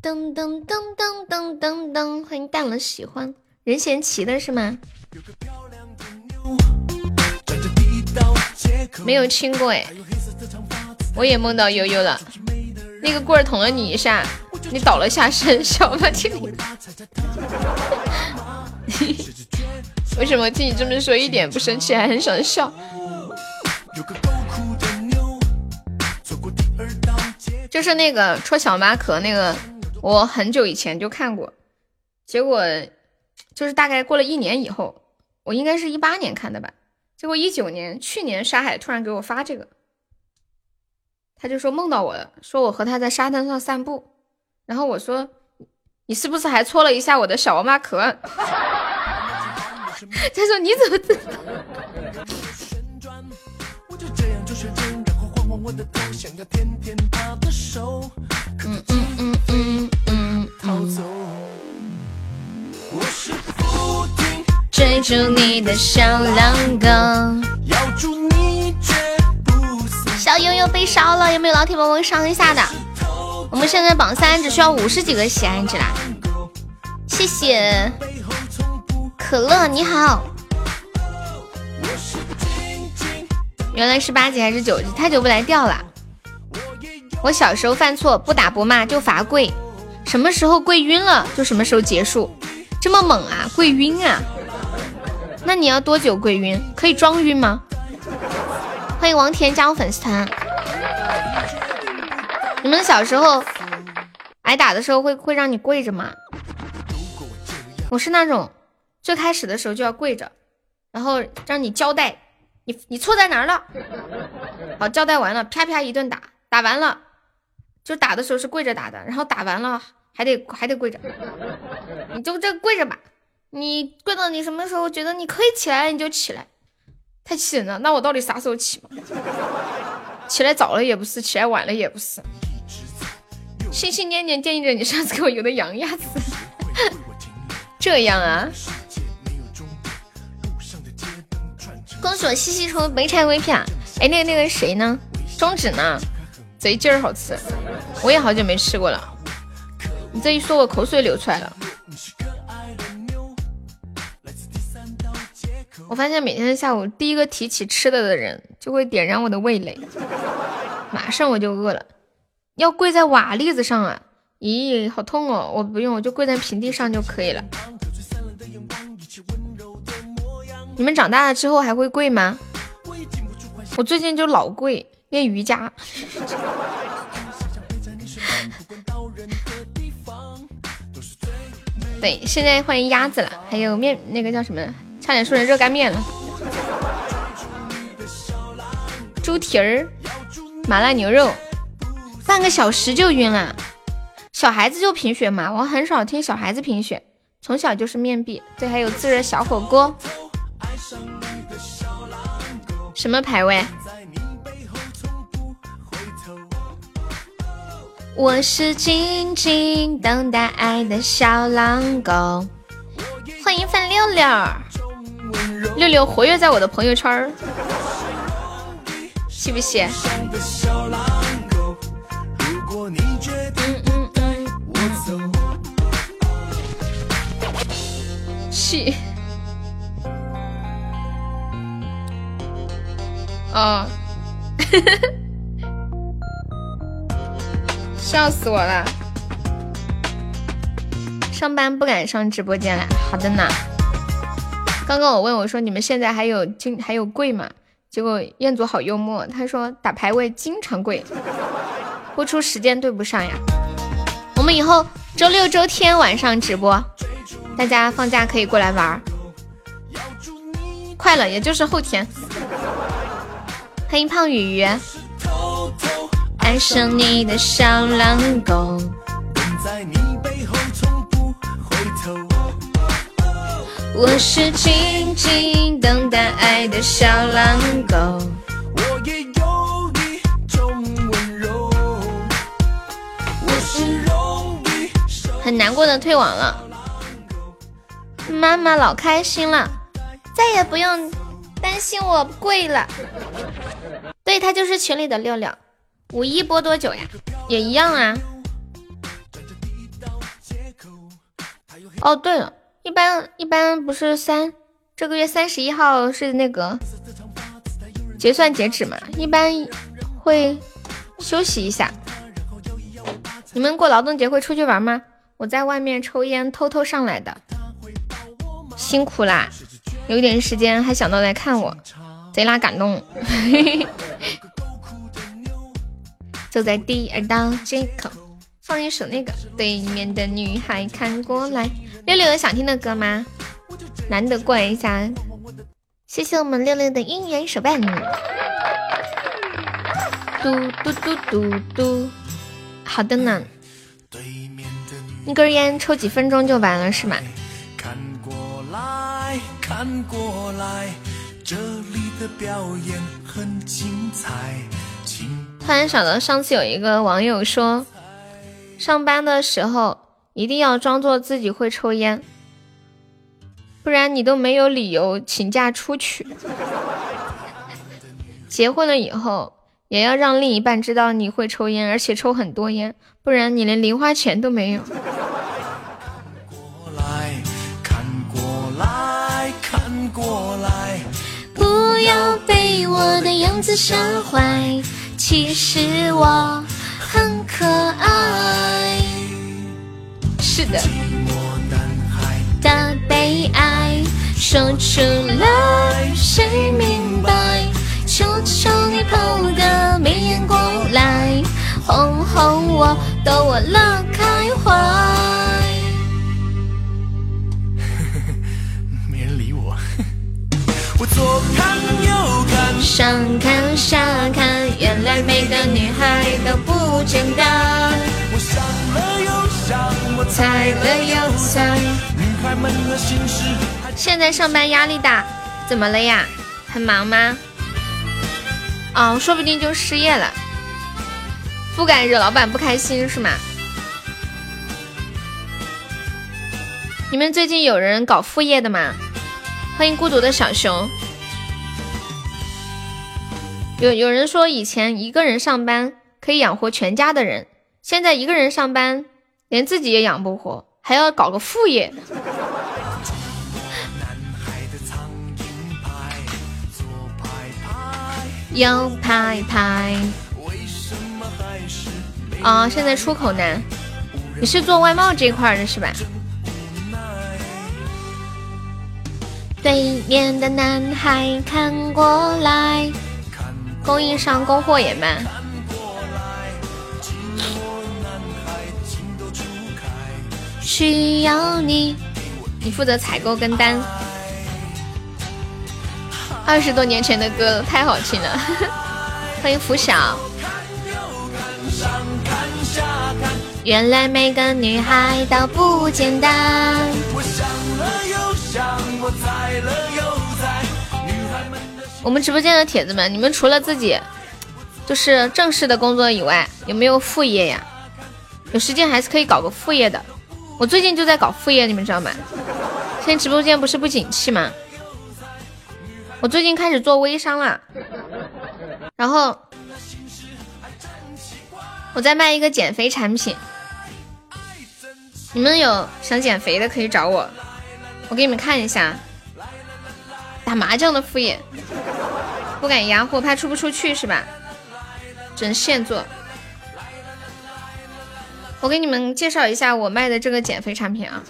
噔噔噔噔噔噔噔，欢迎淡了喜欢任贤齐的是吗？没有听过哎。我也梦到悠悠了，那个棍儿捅了你一下，你倒了下身，笑吧听你。为什么听你这么说一点不生气，还很想笑？就是那个戳小马壳那个，我很久以前就看过，结果就是大概过了一年以后，我应该是一八年看的吧，结果一九年去年沙海突然给我发这个。他就说梦到我了，说我和他在沙滩上散步，然后我说你是不是还搓了一下我的小王八壳？他说你怎么知道？嗯嗯嗯嗯嗯嗯。追逐你的小狼狗。悠悠被烧了，有没有老铁帮忙上一下的？我们现在榜三只需要五十几个喜爱值啦，谢谢可乐你好，原来是八级还是九级？太久不来掉了。我小时候犯错不打不骂就罚跪，什么时候跪晕了就什么时候结束，这么猛啊？跪晕啊？那你要多久跪晕？可以装晕吗？欢迎王田加入粉丝团。你们小时候挨打的时候会会让你跪着吗？我是那种最开始的时候就要跪着，然后让你交代，你你错在哪儿了？好，交代完了，啪啪一顿打，打完了就打的时候是跪着打的，然后打完了还得还得跪着，你就这跪着吧，你跪到你什么时候觉得你可以起来你就起来。太气人了！那我到底啥时候起嘛？起来早了也不是，起来晚了也不是。心心念念惦记着你上次给我邮的羊鸭子，这样啊？恭喜我西西出没拆 VP 啊！哎，那个那个谁呢？中指呢？贼劲儿好吃，我也好久没吃过了。你这一说，我口水流出来了。我发现每天下午第一个提起吃的的人，就会点燃我的味蕾，马上我就饿了。要跪在瓦砾子上啊？咦，好痛哦！我不用，我就跪在平地上就可以了。你们长大了之后还会跪吗？我最近就老跪练瑜伽。对，现在欢迎鸭子了，还有面那个叫什么？差点说成热干面了。猪蹄儿、麻辣牛肉，半个小时就晕了。小孩子就贫血嘛，我很少听小孩子贫血，从小就是面壁。对，还有自热小火锅。什么排位？我是静静等待爱的小狼狗。欢迎范六六，六六活跃在我的朋友圈儿，气不气？气。哦，笑死我了！上班不敢上直播间了。好的呢。刚刚我问我说：“你们现在还有经还有跪吗？”结果彦祖好幽默，他说：“打排位经常跪，播出时间对不上呀。”我们以后周六周天晚上直播，大家放假可以过来玩儿。快了，也就是后天。欢迎胖鱼鱼，爱上你的小狼狗。我是静静等待爱的小狼狗。很难过的退网了，妈妈老开心了，再也不用担心我跪了。对他就是群里的六六，五一播多久呀？也一样啊。哦，对了，一般一般不是三这个月三十一号是那个结算截止嘛？一般会休息一下。你们过劳动节会出去玩吗？我在外面抽烟，偷偷上来的，辛苦啦！有点时间还想到来看我。贼拉感动，嘿嘿嘿走在第二道街口，放一首那个对面的女孩看过来。六六有想听的歌吗？难得过来一下，谢谢我们六六的姻缘手办。嘟嘟嘟嘟嘟，好的呢。一根烟抽几分钟就完了是吗？看过来看过来，这里。表演很精彩。突然想到上次有一个网友说，上班的时候一定要装作自己会抽烟，不然你都没有理由请假出去。结婚了以后也要让另一半知道你会抽烟，而且抽很多烟，不然你连零花钱都没有。过来看过来看过来。不要被我的样子吓坏，其实我很可爱。是的。的悲哀说出来谁明白？求求你抛个媚眼过来，哄哄我，逗我乐开怀。没人理我。我左看右看，上看下看，原来每个女孩都不简单。我想了又想，我猜了又猜，女孩们的心事。现在上班压力大，怎么了呀？很忙吗？哦，说不定就失业了，不敢惹老板不开心是吗？你们最近有人搞副业的吗？欢迎孤独的小熊。有有人说，以前一个人上班可以养活全家的人，现在一个人上班连自己也养不活，还要搞个副业。右拍拍。啊，现在出口难。你是做外贸这一块的是吧？对面的男孩看过来，供应商供货也慢。需要你，你负责采购跟单。二十多年前的歌太好听了，欢迎拂晓。原来每个女孩都不简单。我们直播间的铁子们，你们除了自己就是正式的工作以外，有没有副业呀？有时间还是可以搞个副业的。我最近就在搞副业，你们知道吗？现在直播间不是不景气吗？我最近开始做微商了，然后我在卖一个减肥产品。你们有想减肥的可以找我，我给你们看一下。打麻将的副业，不敢压货，怕出不出去是吧？只能现做。我给你们介绍一下我卖的这个减肥产品啊，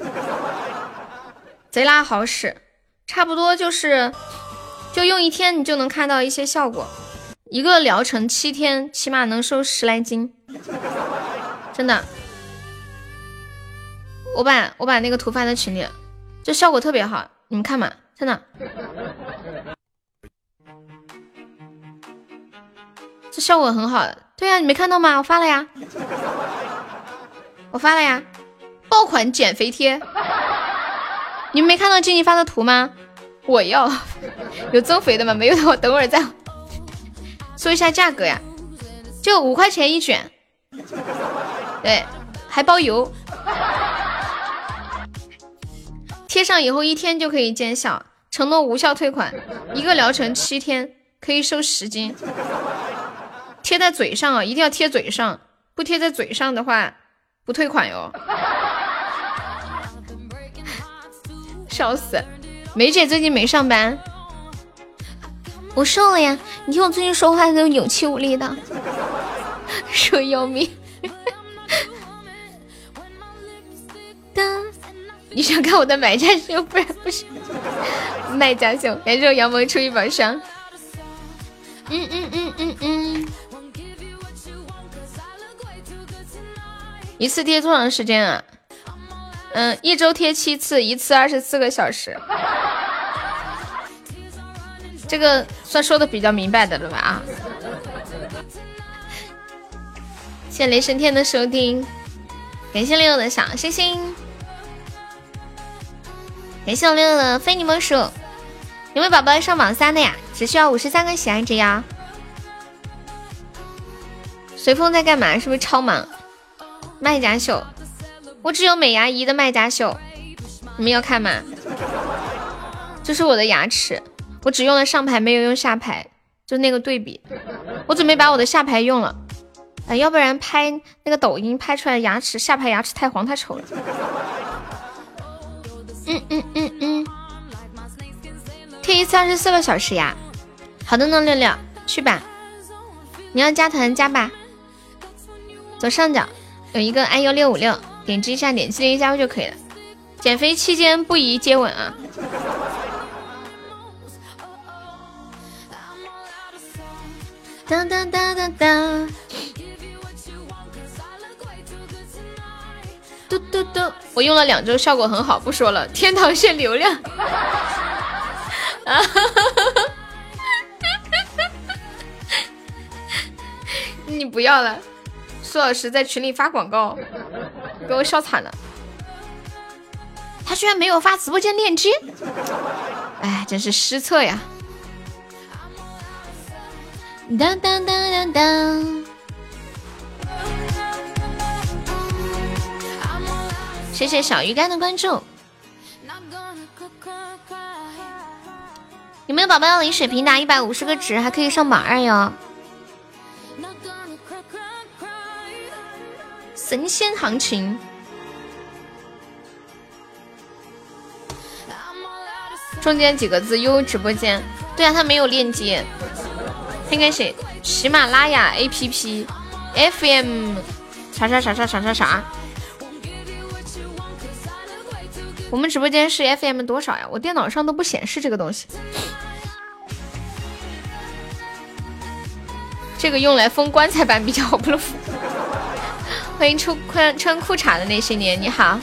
贼拉好使，差不多就是，就用一天你就能看到一些效果，一个疗程七天起码能瘦十来斤，真的。我把我把那个图发在群里，这效果特别好，你们看嘛，真的，这效果很好。对呀，你没看到吗？我发了呀。我发了呀，爆款减肥贴，你们没看到静静发的图吗？我要 有增肥的吗？没有的，我等会儿再说一下价格呀，就五块钱一卷，对，还包邮，贴上以后一天就可以见效，承诺无效退款，一个疗程七天可以瘦十斤，贴在嘴上啊，一定要贴嘴上，不贴在嘴上的话。不退款哟，笑死！梅姐最近没上班，我瘦了呀。你听我最近说话都有气无力的，说要命。你想看我的买家秀，不然不是卖家秀。感谢我杨萌出一宝箱。嗯嗯嗯嗯嗯。一次贴多长时间啊？嗯，一周贴七次，一次二十四个小时。这个算说的比较明白的了吧？啊！谢谢雷神天的收听，感谢六六的小星星，感谢我六六的非你莫属。有没有宝宝上榜三的呀？只需要五十三个喜爱值呀。随风在干嘛？是不是超忙？卖家秀，我只有美牙仪的卖家秀，你们要看吗？这是我的牙齿，我只用了上排，没有用下排，就那个对比。我准备把我的下排用了，哎，要不然拍那个抖音拍出来牙齿下排牙齿太黄太丑了。嗯嗯嗯嗯，贴一次二十四个小时呀。好的呢，六六，去吧。你要加团加吧，左上角。有一个 i u 六五六，点击一下，点击连加入就可以了。减肥期间不宜接吻啊！当当当当当！嘟嘟嘟！我用了两周，效果很好，不说了。天堂限流量！啊哈哈哈哈哈！你不要了。苏老师在群里发广告，给我笑惨了。他居然没有发直播间链接，哎，真是失策呀！当当当当当！谢谢小鱼干的关注。有没有宝宝要领水瓶打？一百五十个值还可以上榜二哟。神仙行情，中间几个字优直播间，对啊，他没有链接，应该是喜马拉雅 APP FM 啥啥啥啥啥啥啥。我们直播间是 FM 多少呀？我电脑上都不显示这个东西。这个用来封棺材板比较好，不能封。欢迎出穿穿裤衩的那些年，你好，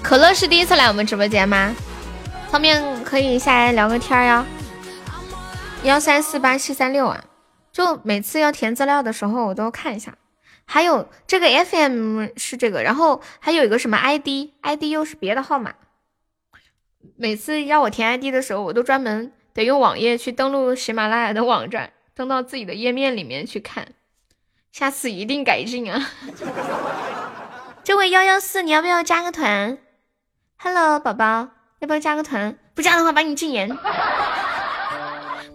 可乐是第一次来我们直播间吗？方便可以下来聊个天呀。幺三四八七三六啊，就每次要填资料的时候我都看一下。还有这个 FM 是这个，然后还有一个什么 ID，ID 又是别的号码。每次要我填 ID 的时候，我都专门得用网页去登录喜马拉雅的网站，登到自己的页面里面去看。下次一定改进啊！这位幺幺四，你要不要加个团？Hello，宝宝，要不要加个团？不加的话，把你禁言。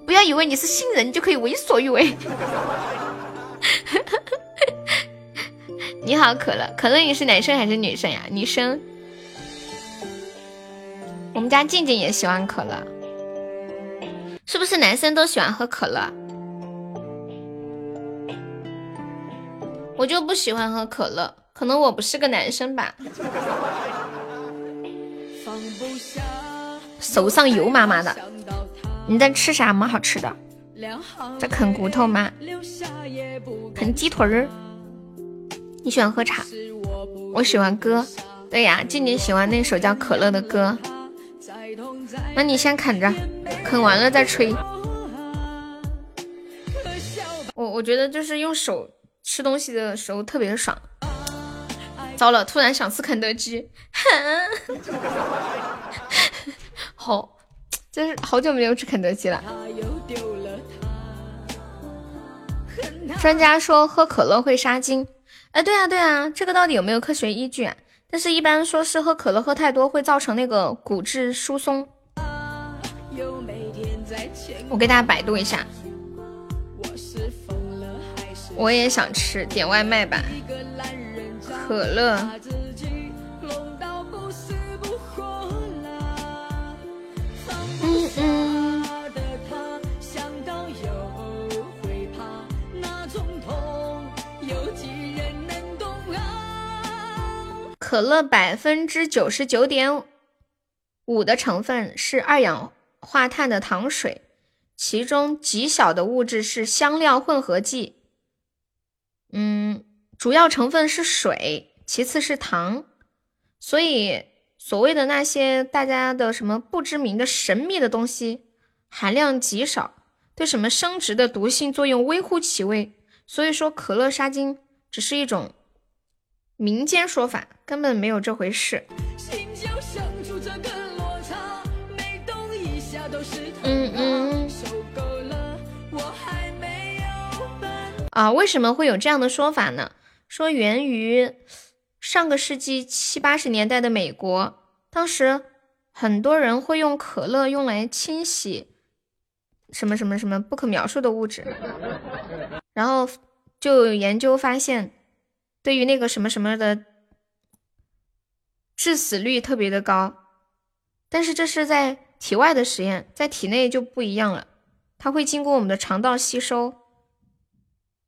不要以为你是新人就可以为所欲为。你好，可乐，可乐，你是男生还是女生呀？女生。我们家静静也喜欢可乐，是不是男生都喜欢喝可乐？我就不喜欢喝可乐，可能我不是个男生吧。手上油麻麻的，你在吃啥吗？好吃的，在啃骨头吗？啃鸡腿儿。你喜欢喝茶，我喜欢歌。对呀，静静喜欢那首叫《可乐》的歌。那你先啃着，啃完了再吹。我我觉得就是用手吃东西的时候特别爽。糟了，突然想吃肯德基。好，真是好久没有吃肯德基了。专家说喝可乐会杀精。哎，对啊对啊，这个到底有没有科学依据啊？但是，一般说是喝可乐喝太多会造成那个骨质疏松。我给大家百度一下。我也想吃，点外卖吧。可乐。嗯嗯。可乐百分之九十九点五的成分是二氧化碳的糖水，其中极小的物质是香料混合剂。嗯，主要成分是水，其次是糖。所以所谓的那些大家的什么不知名的神秘的东西，含量极少，对什么生殖的毒性作用微乎其微。所以说，可乐杀精只是一种。民间说法根本没有这回事。嗯嗯。啊，为什么会有这样的说法呢？说源于上个世纪七八十年代的美国，当时很多人会用可乐用来清洗什么什么什么不可描述的物质，然后就有研究发现。对于那个什么什么的致死率特别的高，但是这是在体外的实验，在体内就不一样了，它会经过我们的肠道吸收，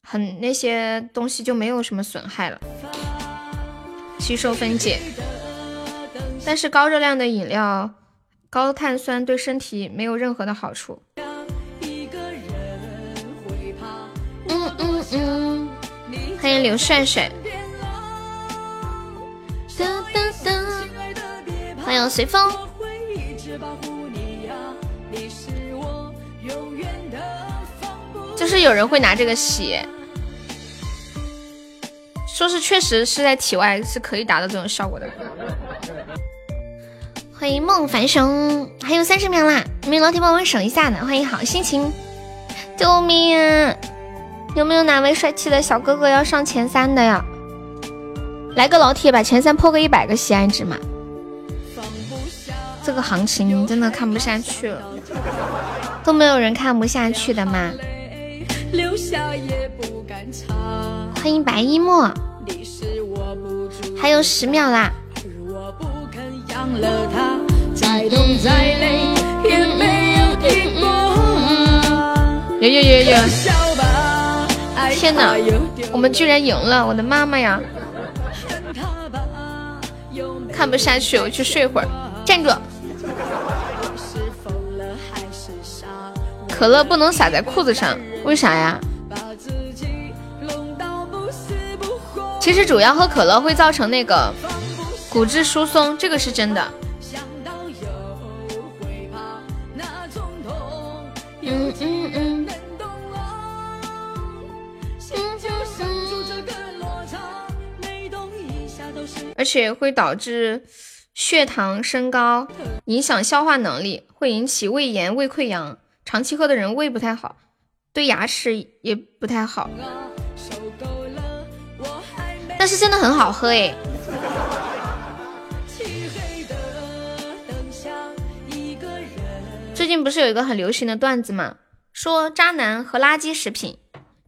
很那些东西就没有什么损害了，吸收分解。但是高热量的饮料、高碳酸对身体没有任何的好处。嗯嗯嗯，欢迎刘帅帅。欢迎随风，是有人会拿这个洗，说是确实是在体外是可以达到这种效果的。欢迎孟凡雄，还有三十秒啦，有没有老铁帮我守一下的？欢迎好心情，救命！有没有哪位帅气的小哥哥要上前三的呀？来个老铁，把前三破个一百个喜爱值嘛！这个行情真的看不下去了，都没有人看不下去的吗？欢迎白一墨，还有十秒啦！有有有有！天哪，我们居然赢了！我的妈妈呀！看不下去，我去睡会儿。站住！可乐不能洒在裤子上，为啥呀？其实主要喝可乐会造成那个骨质疏松，这个是真的。嗯嗯嗯。而且会导致血糖升高，影响消化能力，会引起胃炎、胃溃疡，长期喝的人胃不太好，对牙齿也不太好。但是真的很好喝哎。最近不是有一个很流行的段子吗？说渣男和垃圾食品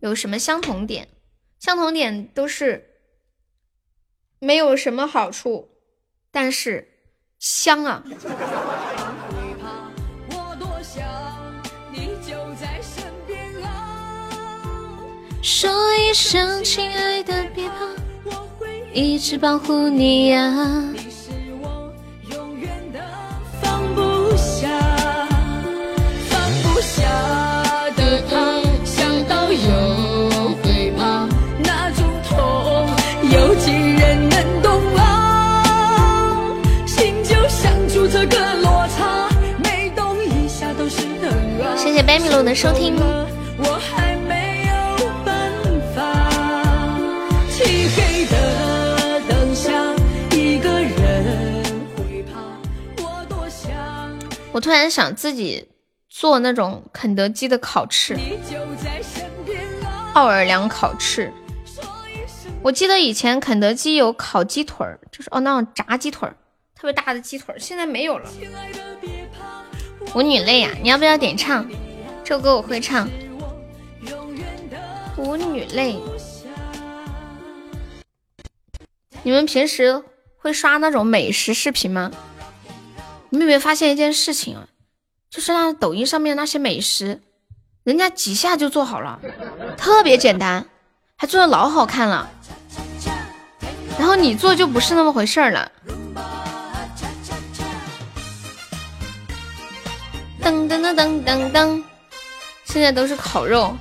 有什么相同点？相同点都是没有什么好处，但是香啊！说一声亲爱的，别怕，我会一直保护你呀。放不下的他，想到又会骂，那种痛，有几人能懂啊？心就相处这个落差，每动一下都是疼啊谢谢白米露的收听。我突然想自己做那种肯德基的烤翅，奥尔良烤翅。我记得以前肯德基有烤鸡腿儿，就是哦那种炸鸡腿儿，特别大的鸡腿儿，现在没有了。舞女泪呀，你要不要点唱？这首歌我会唱。舞女泪，你们平时会刷那种美食视频吗？你们有没有发现一件事情啊？就是那抖音上面那些美食，人家几下就做好了，特别简单，还做的老好看了。然后你做就不是那么回事儿了。噔噔噔噔噔噔，现在都是烤肉。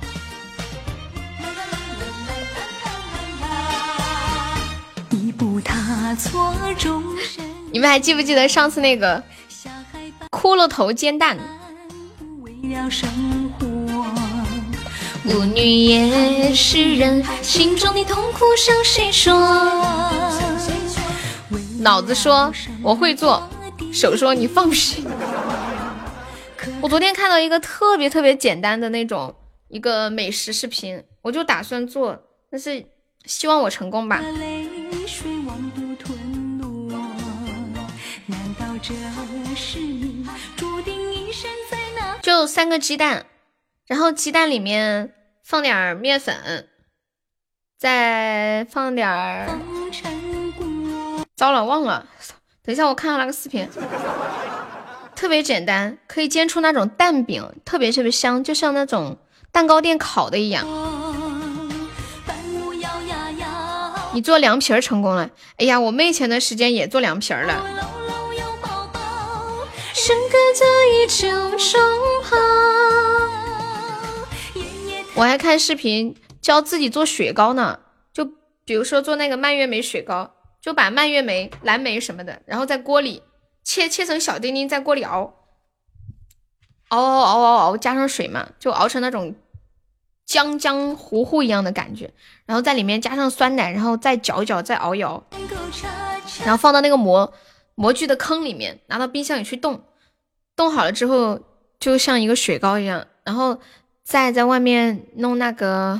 你们还记不记得上次那个骷髅头煎蛋？舞女也是人，心中的痛苦向谁说？脑子说我会做，手说你放屁。我昨天看到一个特别特别简单的那种一个美食视频，我就打算做，但是希望我成功吧。就三个鸡蛋，然后鸡蛋里面放点面粉，再放点儿……糟了，忘了。等一下，我看看那个视频。特别简单，可以煎出那种蛋饼，特别特别香，就像那种蛋糕店烤的一样。你做凉皮儿成功了，哎呀，我妹前段时间也做凉皮儿了。我还看视频教自己做雪糕呢，就比如说做那个蔓越莓雪糕，就把蔓越莓、蓝莓什么的，然后在锅里。切切成小丁丁，在锅里熬，熬熬熬熬熬，加上水嘛，就熬成那种浆浆糊糊一样的感觉，然后在里面加上酸奶，然后再搅一搅，再熬一熬，然后放到那个模模具的坑里面，拿到冰箱里去冻，冻好了之后就像一个雪糕一样，然后再在外面弄那个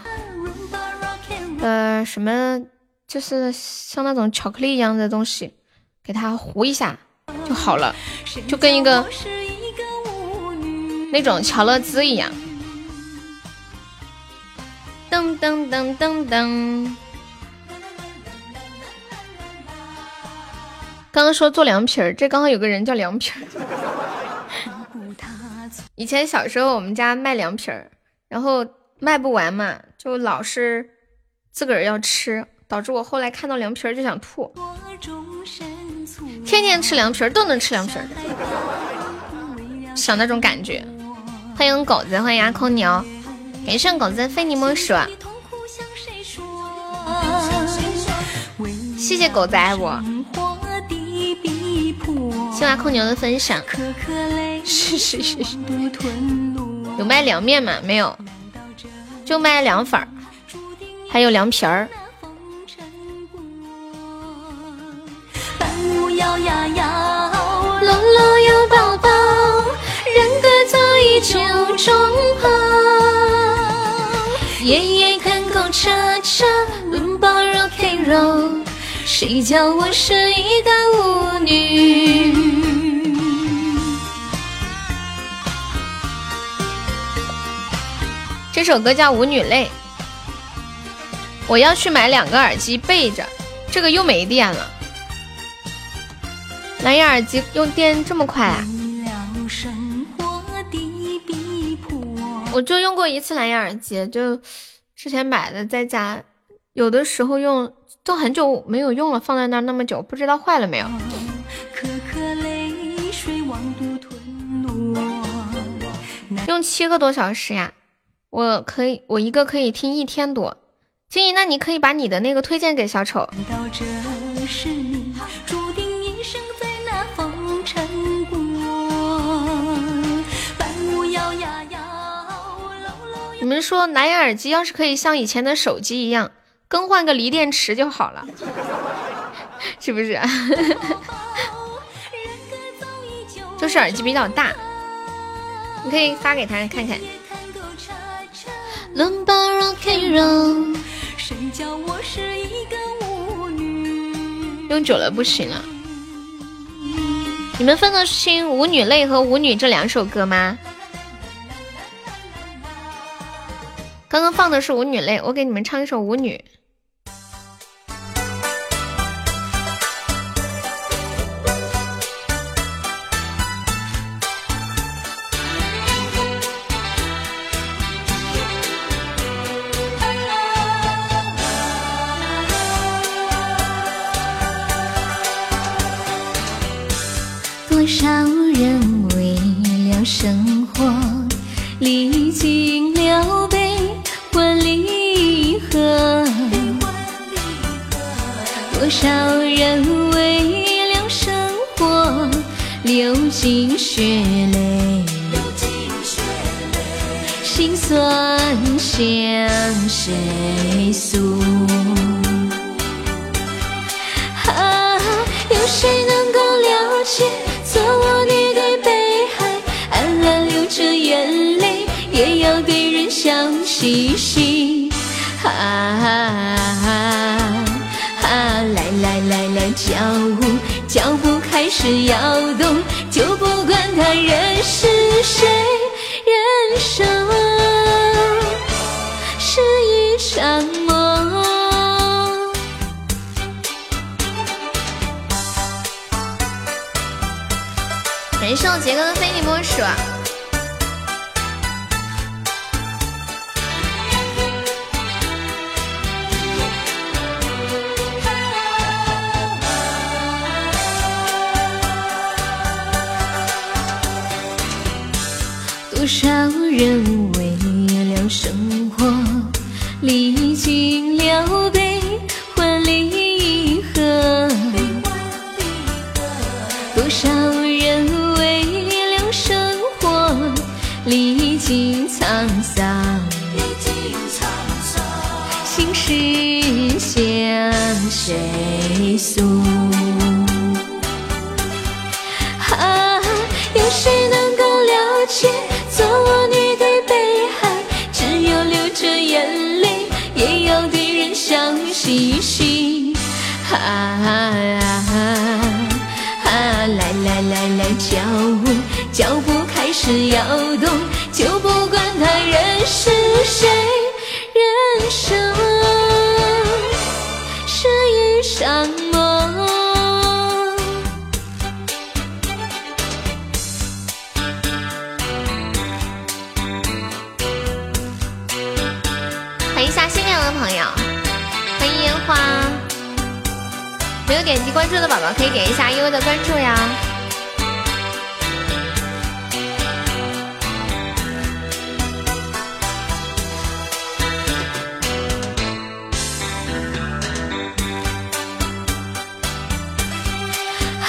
呃什么，就是像那种巧克力一样的东西，给它糊一下。就好了，就跟一个那种乔乐兹一样。噔噔噔噔噔。刚刚说做凉皮儿，这刚好有个人叫凉皮儿。以前小时候我们家卖凉皮儿，然后卖不完嘛，就老是自个儿要吃，导致我后来看到凉皮儿就想吐。天天吃凉皮儿都能吃凉皮儿，想那种感觉。欢迎狗子，欢迎阿空牛，感谢狗子非你莫属。谢谢狗子爱我，谢阿空牛的分享。是是是是。有卖凉面吗？没有，就卖凉粉儿，还有凉皮儿。摇呀摇，人早已。K。谁叫我是一个舞女？这首歌叫《舞女泪》，我要去买两个耳机备着，这个又没电了。蓝牙耳机用电这么快啊？我就用过一次蓝牙耳机，就之前买的，在家有的时候用都很久没有用了，放在那那么久，不知道坏了没有。用七个多小时呀，我可以，我一个可以听一天多。金怡，那你可以把你的那个推荐给小丑。你们说蓝牙耳机要是可以像以前的手机一样更换个锂电池就好了，是不是？就是耳机比较大，你可以发给他看看。用久了不行了。你们分得清《舞女泪》和《舞女》这两首歌吗？刚刚放的是《舞女泪》，我给你们唱一首《舞女》。谁诉？啊，有谁能够了解？做我女的悲哀，只有流着眼泪，也要对人笑嘻嘻。啊啊，来来来来，脚步脚步开始摇关注的宝宝可以点一下悠悠的关注呀。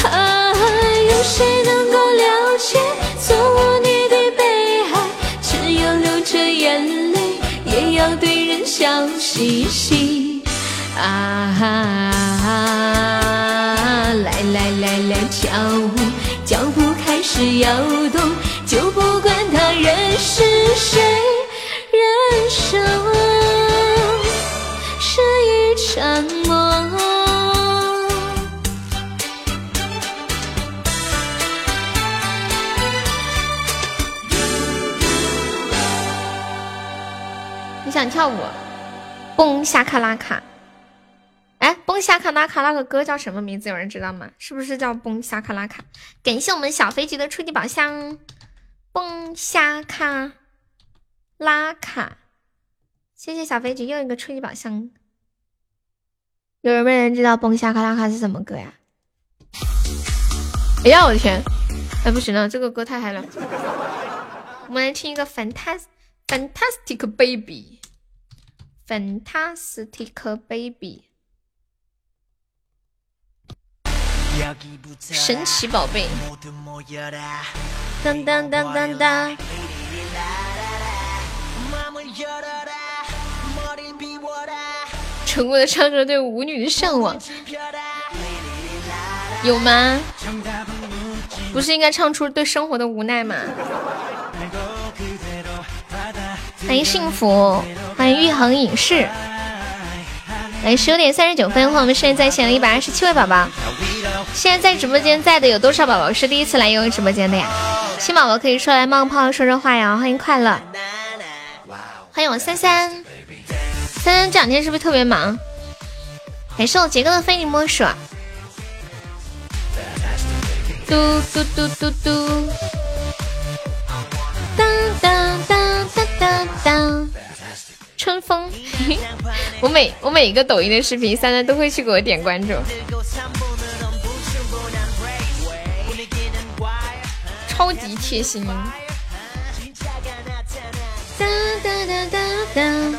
啊，有谁能够了解？做我女对北海，只有流着眼泪，也要对人笑嘻嘻。啊，来来来来，跳舞，脚步开始摇动，就不管他人是谁，人生是一场梦。你想跳舞，蹦下卡拉卡。蹦下卡拉卡那个歌叫什么名字？有人知道吗？是不是叫蹦下卡拉卡？感谢我们小飞机的初级宝箱，蹦下卡拉卡。谢谢小飞机又一个初级宝箱。有人没人知道蹦下卡拉卡是什么歌呀？哎呀，我的天！哎，不行了，这个歌太嗨了。我们来听一个 fantas Fantastic Baby，Fantastic Baby。神奇宝贝，当当当当当。成功的唱出了对舞女的向往，有吗？不是应该唱出对生活的无奈吗？欢迎幸福，欢迎玉衡影视。来，十九点三十九分，欢迎我们现在在线的一百二十七位宝宝。现在在直播间在的有多少宝宝是第一次来悠悠直播间的呀？新宝宝可以出来冒泡说说话呀！欢迎快乐，欢迎我三三，三三这两天是不是特别忙？感谢我杰哥的非你莫属。嘟嘟嘟嘟嘟，当当当当当当，春风。我每我每一个抖音的视频，三三都会去给我点关注。超级贴心。哒哒哒哒哒。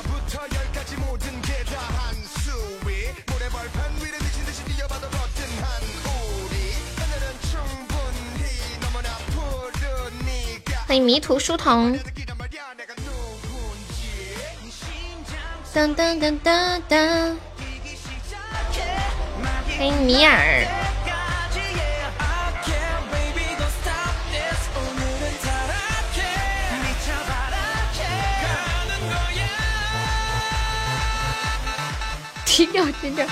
欢迎迷途书童。当当当当当。欢迎米尔。低调低调。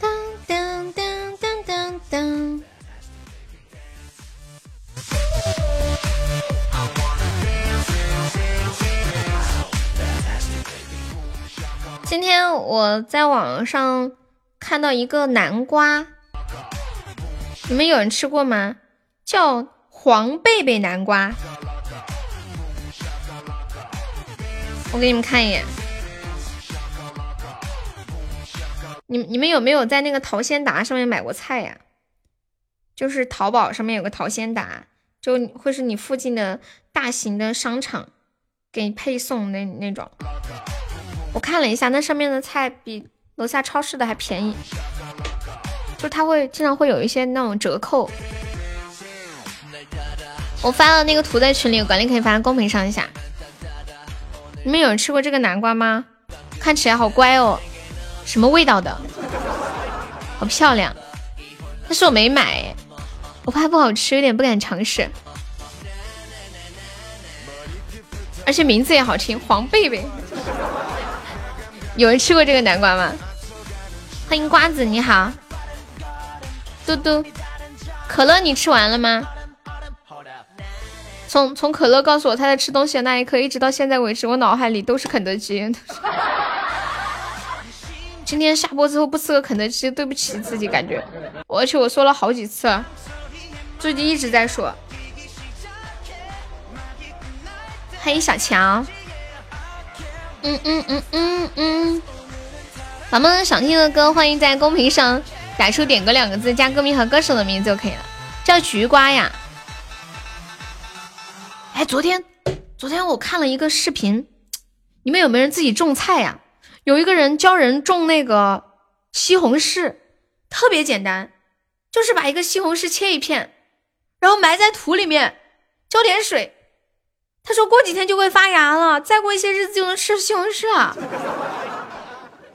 当当当当当当。今天我在网上看到一个南瓜，你们有人吃过吗？叫黄贝贝南瓜。我给你们看一眼，你你们有没有在那个淘鲜达上面买过菜呀？就是淘宝上面有个淘鲜达，就会是你附近的大型的商场给配送那那种。我看了一下，那上面的菜比楼下超市的还便宜，就它会经常会有一些那种折扣。我发了那个图在群里，管理可以发在公屏上一下。你们有人吃过这个南瓜吗？看起来好乖哦，什么味道的？好漂亮，但是我没买，我怕不好吃，有点不敢尝试。而且名字也好听，黄贝贝。有人吃过这个南瓜吗？欢迎瓜子，你好。嘟嘟，可乐你吃完了吗？从从可乐告诉我他在吃东西的那一刻，一直到现在为止，我脑海里都是肯德基。今天下播之后不吃个肯德基，对不起自己，感觉。而且我说了好几次，最近一直在说。欢迎小强。嗯嗯嗯嗯嗯。宝宝们想听的歌，欢迎在公屏上打出“点歌”两个字，加歌名和歌手的名字就可以了。叫菊瓜呀。哎，昨天，昨天我看了一个视频，你们有没有人自己种菜呀？有一个人教人种那个西红柿，特别简单，就是把一个西红柿切一片，然后埋在土里面，浇点水。他说过几天就会发芽了，再过一些日子就能吃西红柿了。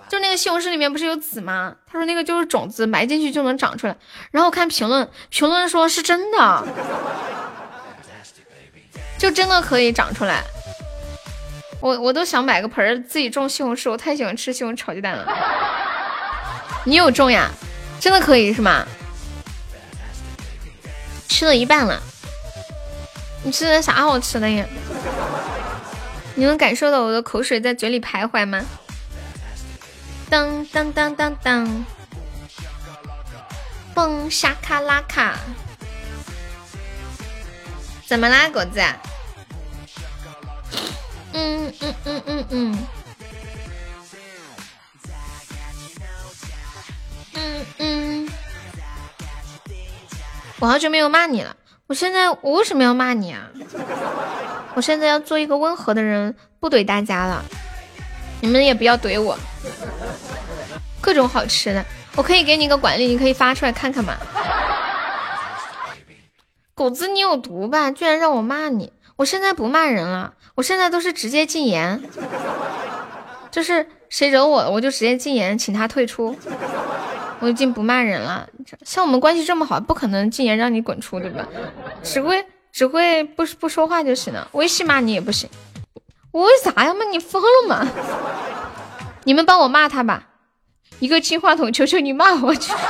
就那个西红柿里面不是有籽吗？他说那个就是种子，埋进去就能长出来。然后我看评论，评论说是真的。就真的可以长出来，我我都想买个盆儿自己种西红柿，我太喜欢吃西红柿炒鸡蛋了。你有种呀？真的可以是吗？吃了一半了。你吃的啥好吃的呀？你能感受到我的口水在嘴里徘徊吗？当当当当当，蹦沙卡拉卡，怎么啦，果子？嗯嗯嗯嗯嗯，嗯嗯，我好久没有骂你了。我现在我为什么要骂你啊？我现在要做一个温和的人，不怼大家了。你们也不要怼我。各种好吃的，我可以给你一个管理，你可以发出来看看吗？狗子，你有毒吧？居然让我骂你！我现在不骂人了，我现在都是直接禁言，就是谁惹我，我就直接禁言，请他退出。我已经不骂人了，像我们关系这么好，不可能禁言让你滚出，对吧？只会只会不不说话就行了，微信骂你也不行。我为啥要骂你？疯了吗？你们帮我骂他吧，一个金话筒，求求你骂我去！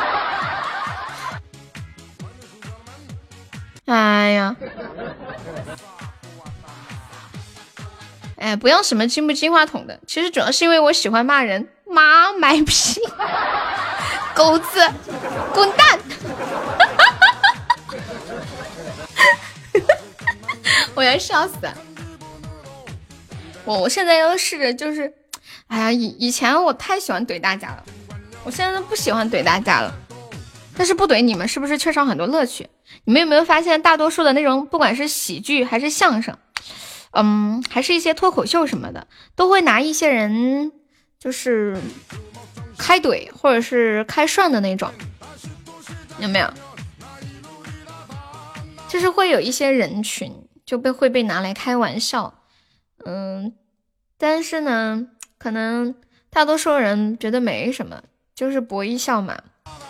哎呀，哎，不要什么金不金话筒的，其实主要是因为我喜欢骂人，妈卖批。狗子，滚蛋！我要笑死！我我现在要试着就是，哎呀，以以前我太喜欢怼大家了，我现在都不喜欢怼大家了。但是不怼你们，是不是缺少很多乐趣？你们有没有发现，大多数的内容，不管是喜剧还是相声，嗯，还是一些脱口秀什么的，都会拿一些人，就是。开怼或者是开涮的那种，有没有？就是会有一些人群就被会被拿来开玩笑，嗯，但是呢，可能大多数人觉得没什么，就是博一笑嘛。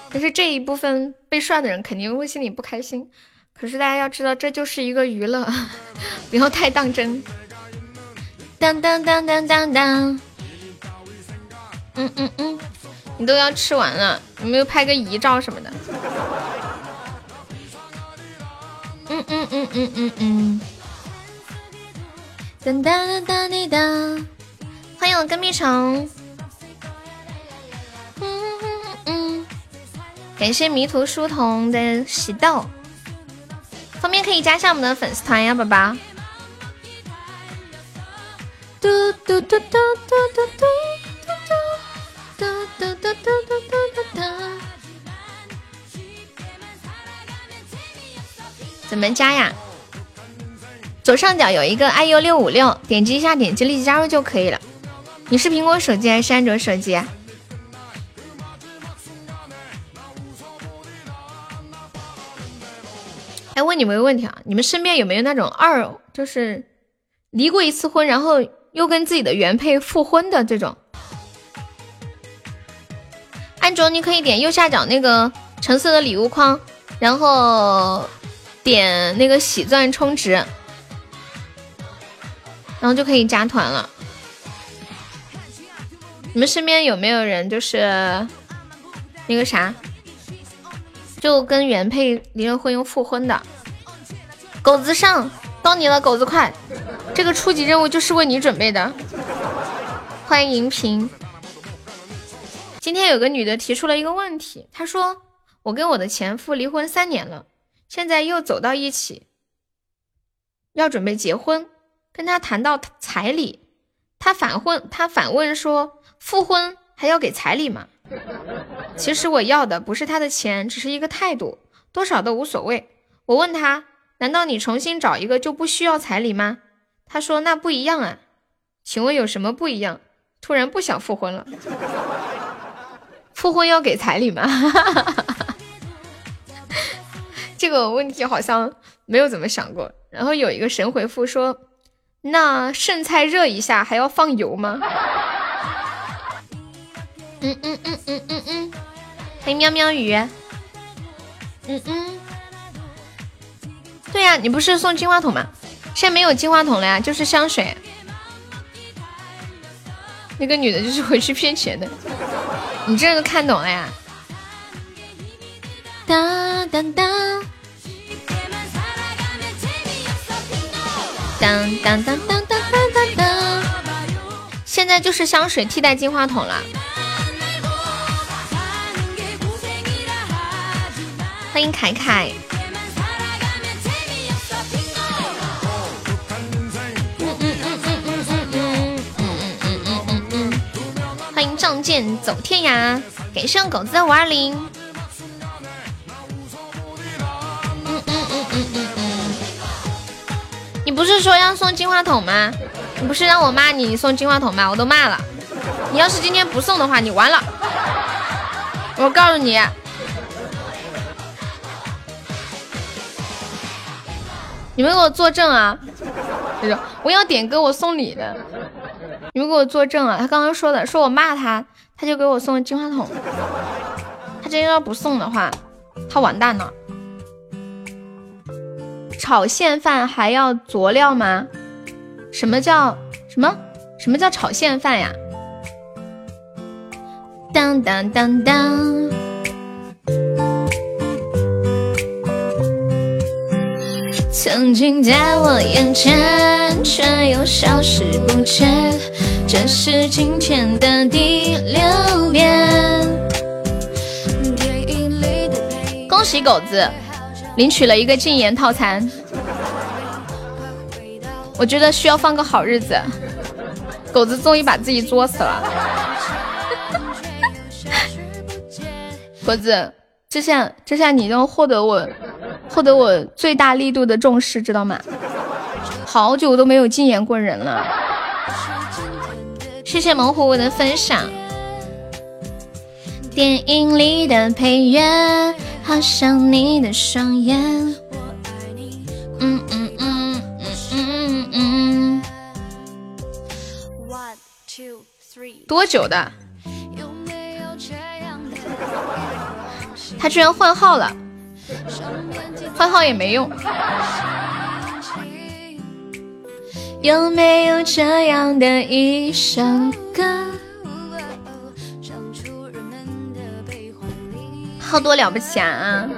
但是这一部分被涮的人肯定会心里不开心。可是大家要知道，这就是一个娱乐，不要太当真。当当当当当当，嗯嗯嗯。你都要吃完了，有没有拍个遗照什么的？嗯嗯嗯嗯嗯嗯。当当当滴当，欢迎我跟屁虫。嗯嗯嗯，感谢迷途书童的喜豆，方便可以加上我们的粉丝团呀，宝宝。嘟嘟嘟嘟嘟嘟嘟。哒哒哒哒哒哒！怎么加呀？左上角有一个 iu 六五六，点击一下，点击立即加入就可以了。你是苹果手机还是安卓手机？哎，问你们一个问题啊，你们身边有没有那种二，就是离过一次婚，然后又跟自己的原配复婚的这种？安卓，你可以点右下角那个橙色的礼物框，然后点那个喜钻充值，然后就可以加团了。你们身边有没有人就是那个啥，就跟原配离了婚又复婚的？狗子上，到你了，狗子快！这个初级任务就是为你准备的。欢迎银屏。今天有个女的提出了一个问题，她说：“我跟我的前夫离婚三年了，现在又走到一起，要准备结婚。跟他谈到彩礼，他反问，他反问说：复婚还要给彩礼吗？其实我要的不是他的钱，只是一个态度，多少都无所谓。我问他：难道你重新找一个就不需要彩礼吗？他说：那不一样啊。请问有什么不一样？突然不想复婚了。”复婚要给彩礼吗？这个问题好像没有怎么想过。然后有一个神回复说：“那剩菜热一下还要放油吗？”嗯嗯嗯嗯嗯嗯，欢迎喵喵鱼。嗯嗯，对呀，你不是送金话筒吗？现在没有金话筒了呀，就是香水。那个女的就是回去骗钱的，你这都看懂了呀？当当当当当当当当，现在就是香水替代金话筒了。欢迎凯凯。剑走天涯，给上狗子的五二零。你不是说要送金话筒吗？你不是让我骂你送金话筒吗？我都骂了。你要是今天不送的话，你完了。我告诉你，你们给我作证啊！我要点歌，我送礼的。你们给我作证啊！他刚刚说的，说我骂他，他就给我送金话筒。他今天要不送的话，他完蛋了。炒现饭还要佐料吗？什么叫什么？什么叫炒现饭呀？当当当当！曾经在我眼前，却又消失不见。这是今天的第六遍。恭喜狗子领取了一个禁言套餐。我觉得需要放个好日子。狗子终于把自己作死了。狗子，这下这下你能获得我获得我最大力度的重视，知道吗？好久都没有禁言过人了。谢谢猛虎我的分享。电影里的配乐，好像你的双眼。嗯嗯嗯嗯嗯嗯。多久的？他居然换号了，换号也没用。有没有这样的一首歌？好多了不起啊！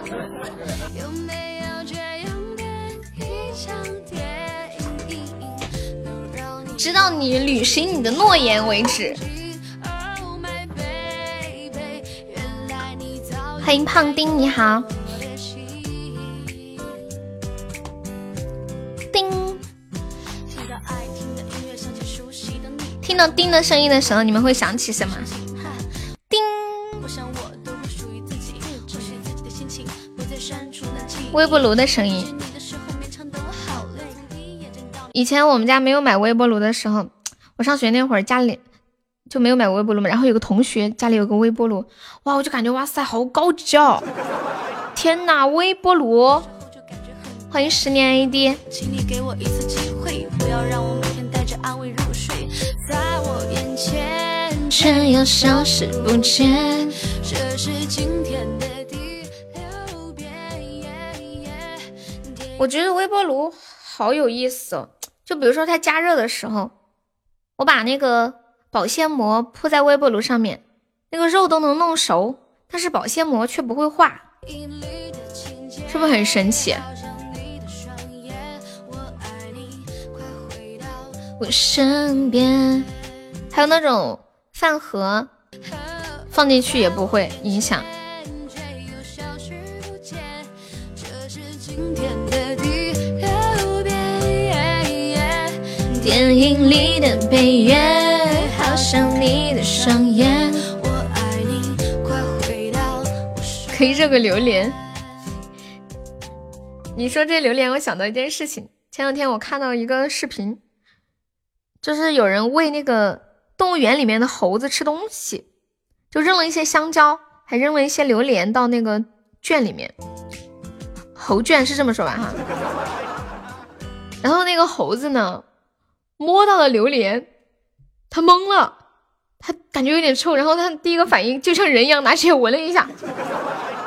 直到你履行你的诺言为止。欢迎胖丁，你好。听到叮的声音的时候，你们会想起什么？叮。微波炉的声音。以前我们家没有买微波炉的时候，我上学那会儿家里就没有买微波炉嘛。然后有个同学家里有个微波炉，哇，我就感觉哇塞，好高级哦！天哪，微波炉！欢迎十年 AD。却又消失不见。我觉得微波炉好有意思哦，就比如说它加热的时候，我把那个保鲜膜铺在微波炉上面，那个肉都能弄熟，但是保鲜膜却不会化，是不是很神奇？我身边还有那种饭盒，放进去也不会影响。电影里的配乐，好像你的双眼。可以热个榴莲。你说这榴莲，我想到一件事情。前两天我看到一个视频。就是有人喂那个动物园里面的猴子吃东西，就扔了一些香蕉，还扔了一些榴莲到那个圈里面，猴圈是这么说吧哈。然后那个猴子呢，摸到了榴莲，他懵了，他感觉有点臭，然后他第一个反应就像人一样拿起来闻了一下，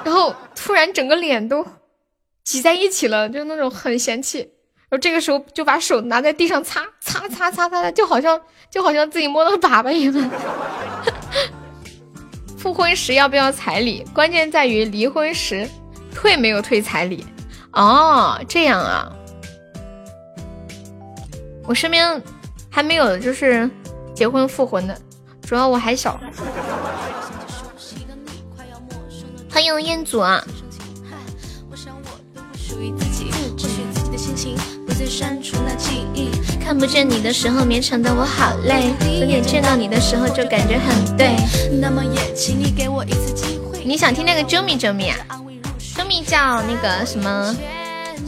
然后突然整个脸都挤在一起了，就那种很嫌弃。然后这个时候就把手拿在地上擦擦擦擦擦擦，就好像就好像自己摸到粑粑一样。复婚时要不要彩礼？关键在于离婚时退没有退彩礼。哦，这样啊。我身边还没有就是结婚复婚的，主要我还小。欢迎彦祖啊！看不见你的时候，勉强的我好累。昨天见到你的时候，就感觉很对。那么也请你给我一次机会。你想听那个 Jumi Jumi 啊？Jumi 叫那个什么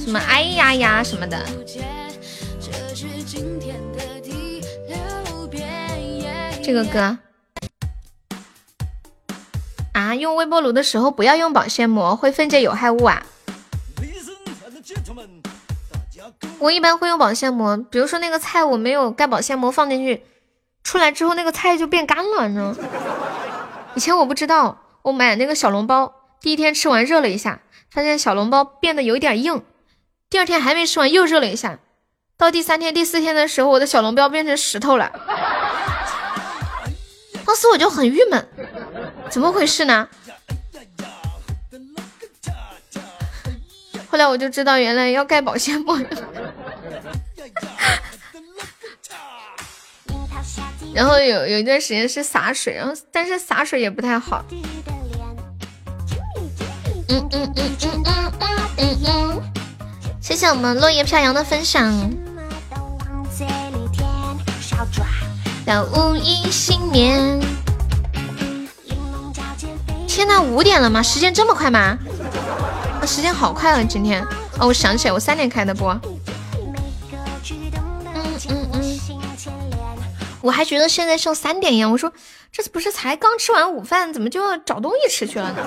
什么哎呀呀什么的。这个歌啊，用微波炉的时候不要用保鲜膜，会分解有害物啊。我一般会用保鲜膜，比如说那个菜我没有盖保鲜膜放进去，出来之后那个菜就变干了，你知道吗？以前我不知道，我买那个小笼包，第一天吃完热了一下，发现小笼包变得有点硬，第二天还没吃完又热了一下，到第三天、第四天的时候，我的小笼包变成石头了。当时我就很郁闷，怎么回事呢？后来我就知道，原来要盖保鲜膜。然后有有一段时间是洒水，然后但是洒水也不太好。嗯嗯嗯嗯嗯嗯嗯，谢谢我们落叶飘扬的分享。到无一幸免。天呐，五点了吗？时间这么快吗？啊时间好快啊！今天哦，我想起来，我三点开的播。我还觉得现在像三点一样。我说，这不是才刚吃完午饭，怎么就要找东西吃去了呢？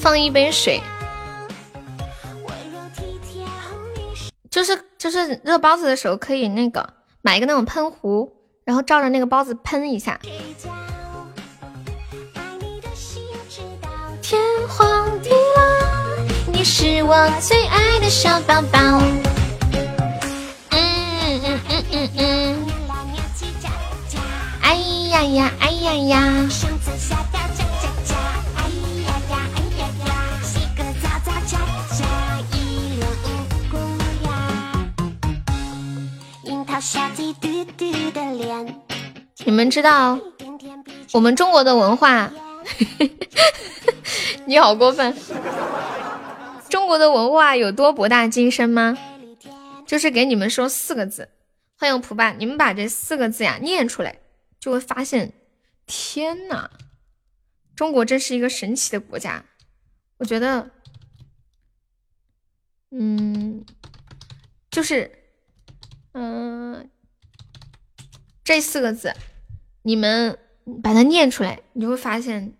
放一杯水，就是就是热包子的时候可以那个买一个那种喷壶，然后照着那个包子喷一下。天荒地是我最爱的小宝宝。嗯嗯嗯嗯嗯。哎呀呀，哎呀呀。你们知道我们中国的文化？你好过分！中国的文化有多博大精深吗？就是给你们说四个字，欢迎蒲爸，你们把这四个字呀念出来，就会发现，天呐，中国真是一个神奇的国家。我觉得，嗯，就是，嗯，这四个字，你们。把它念出来，你就会发现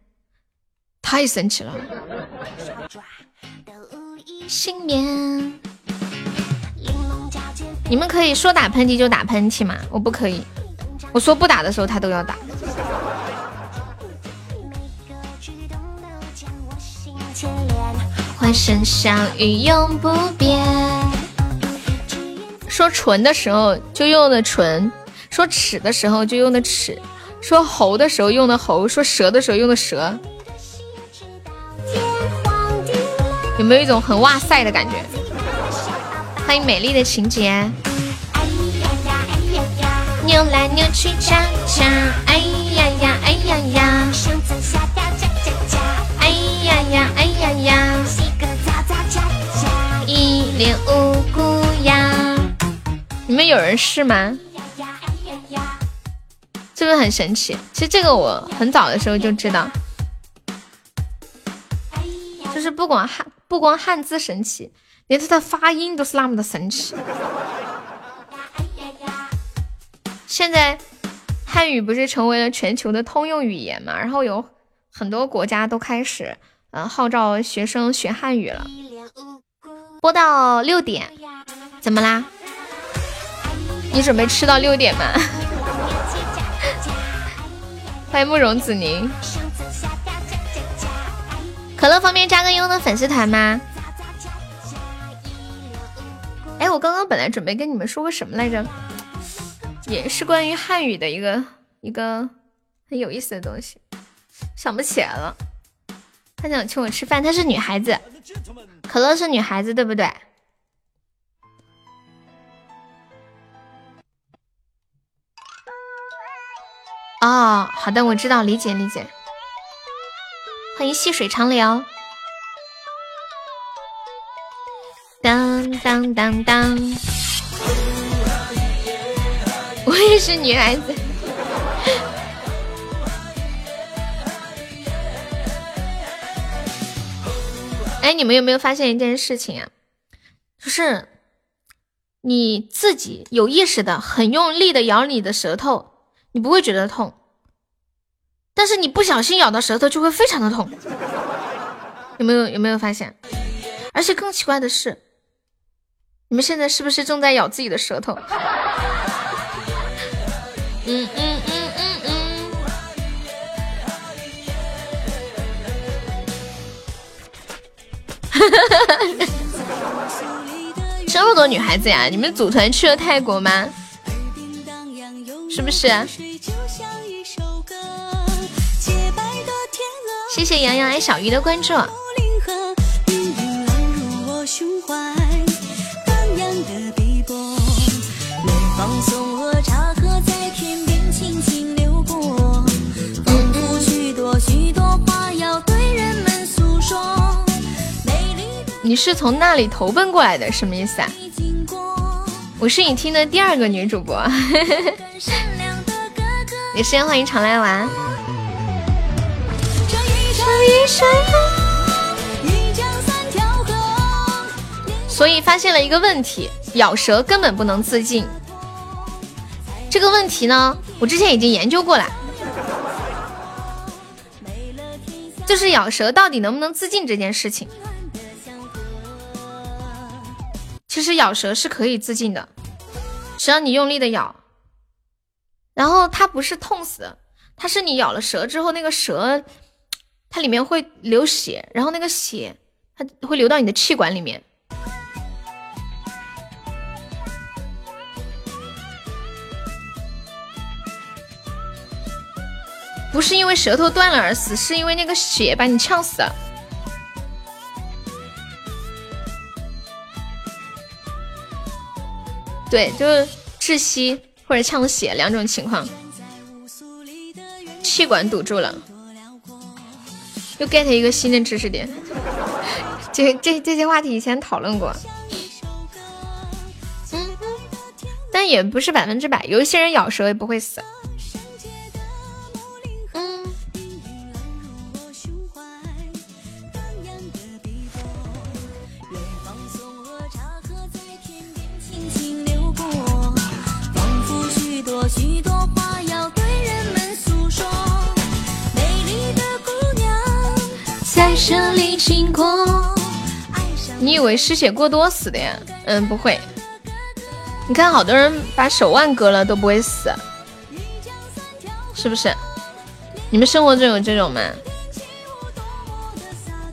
太神奇了。新年，你们可以说打喷嚏就打喷嚏吗？我不可以，我说不打的时候他都要打。欢声笑语永不变。说唇的时候就用的唇，说齿的时候就用的齿。说喉的时候用的喉，说舌的时候用的舌，有没有一种很哇塞的感觉？欢迎美丽的情节。扭来扭去恰恰，哎呀呀哎呀呀，上蹿下跳恰恰恰，哎呀呀哎呀呀，洗个澡澡恰恰，一脸无辜呀。你们有人试吗？是不是很神奇？其实这个我很早的时候就知道，就是不管汉不光汉字神奇，连它的发音都是那么的神奇。现在汉语不是成为了全球的通用语言嘛？然后有很多国家都开始嗯号召学生学汉语了。播到六点，怎么啦？你准备吃到六点吗？欢迎慕容子宁，可乐方便加个优的粉丝团吗？哎，我刚刚本来准备跟你们说个什么来着，也是关于汉语的一个一个很有意思的东西，想不起来了。他想请我吃饭，她是女孩子，可乐是女孩子，对不对？哦，好的，我知道，理解理解。欢迎细水长流。当当当当，我也是女孩子。哎，你们有没有发现一件事情啊？就是你自己有意识的、很用力的咬你的舌头。你不会觉得痛，但是你不小心咬到舌头就会非常的痛，有没有有没有发现？而且更奇怪的是，你们现在是不是正在咬自己的舌头？嗯嗯嗯嗯嗯。这么多女孩子呀，你们组团去了泰国吗？是不是？谢谢洋洋爱小鱼的关注。你是从那里投奔过来的，什么意思啊？我是你听的第二个女主播，也是欢迎常来玩。一山腰，一江三条河所以发现了一个问题，咬舌根本不能自尽。这个问题呢，我之前已经研究过了，就是咬舌到底能不能自尽这件事情。其实咬舌是可以自尽的。只要你用力的咬，然后它不是痛死，它是你咬了舌之后，那个舌它里面会流血，然后那个血它会流到你的气管里面，不是因为舌头断了而死，是因为那个血把你呛死了。对，就是窒息或者呛血两种情况，气管堵住了。又 get 一个新的知识点，这这这些话题以前讨论过，嗯，但也不是百分之百，有一些人咬舌也不会死。你以为失血过多死的呀？嗯，不会。你看，好多人把手腕割了都不会死，是不是？你们生活中有这种吗？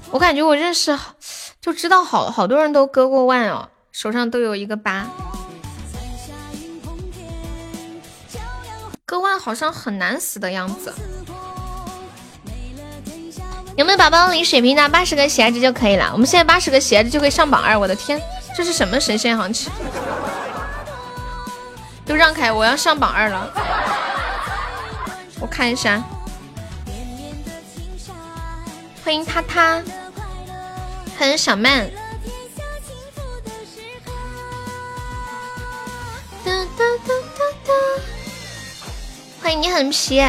我感觉我认识，就知道好好多人都割过腕哦，手上都有一个疤。割腕好像很难死的样子。有没有宝宝领水瓶的？八十个鞋子就可以了。我们现在八十个鞋子就可以上榜二。我的天，这是什么神仙行情？都让开，我要上榜二了。我看一下，欢迎他他，欢迎小曼。欢迎你很皮。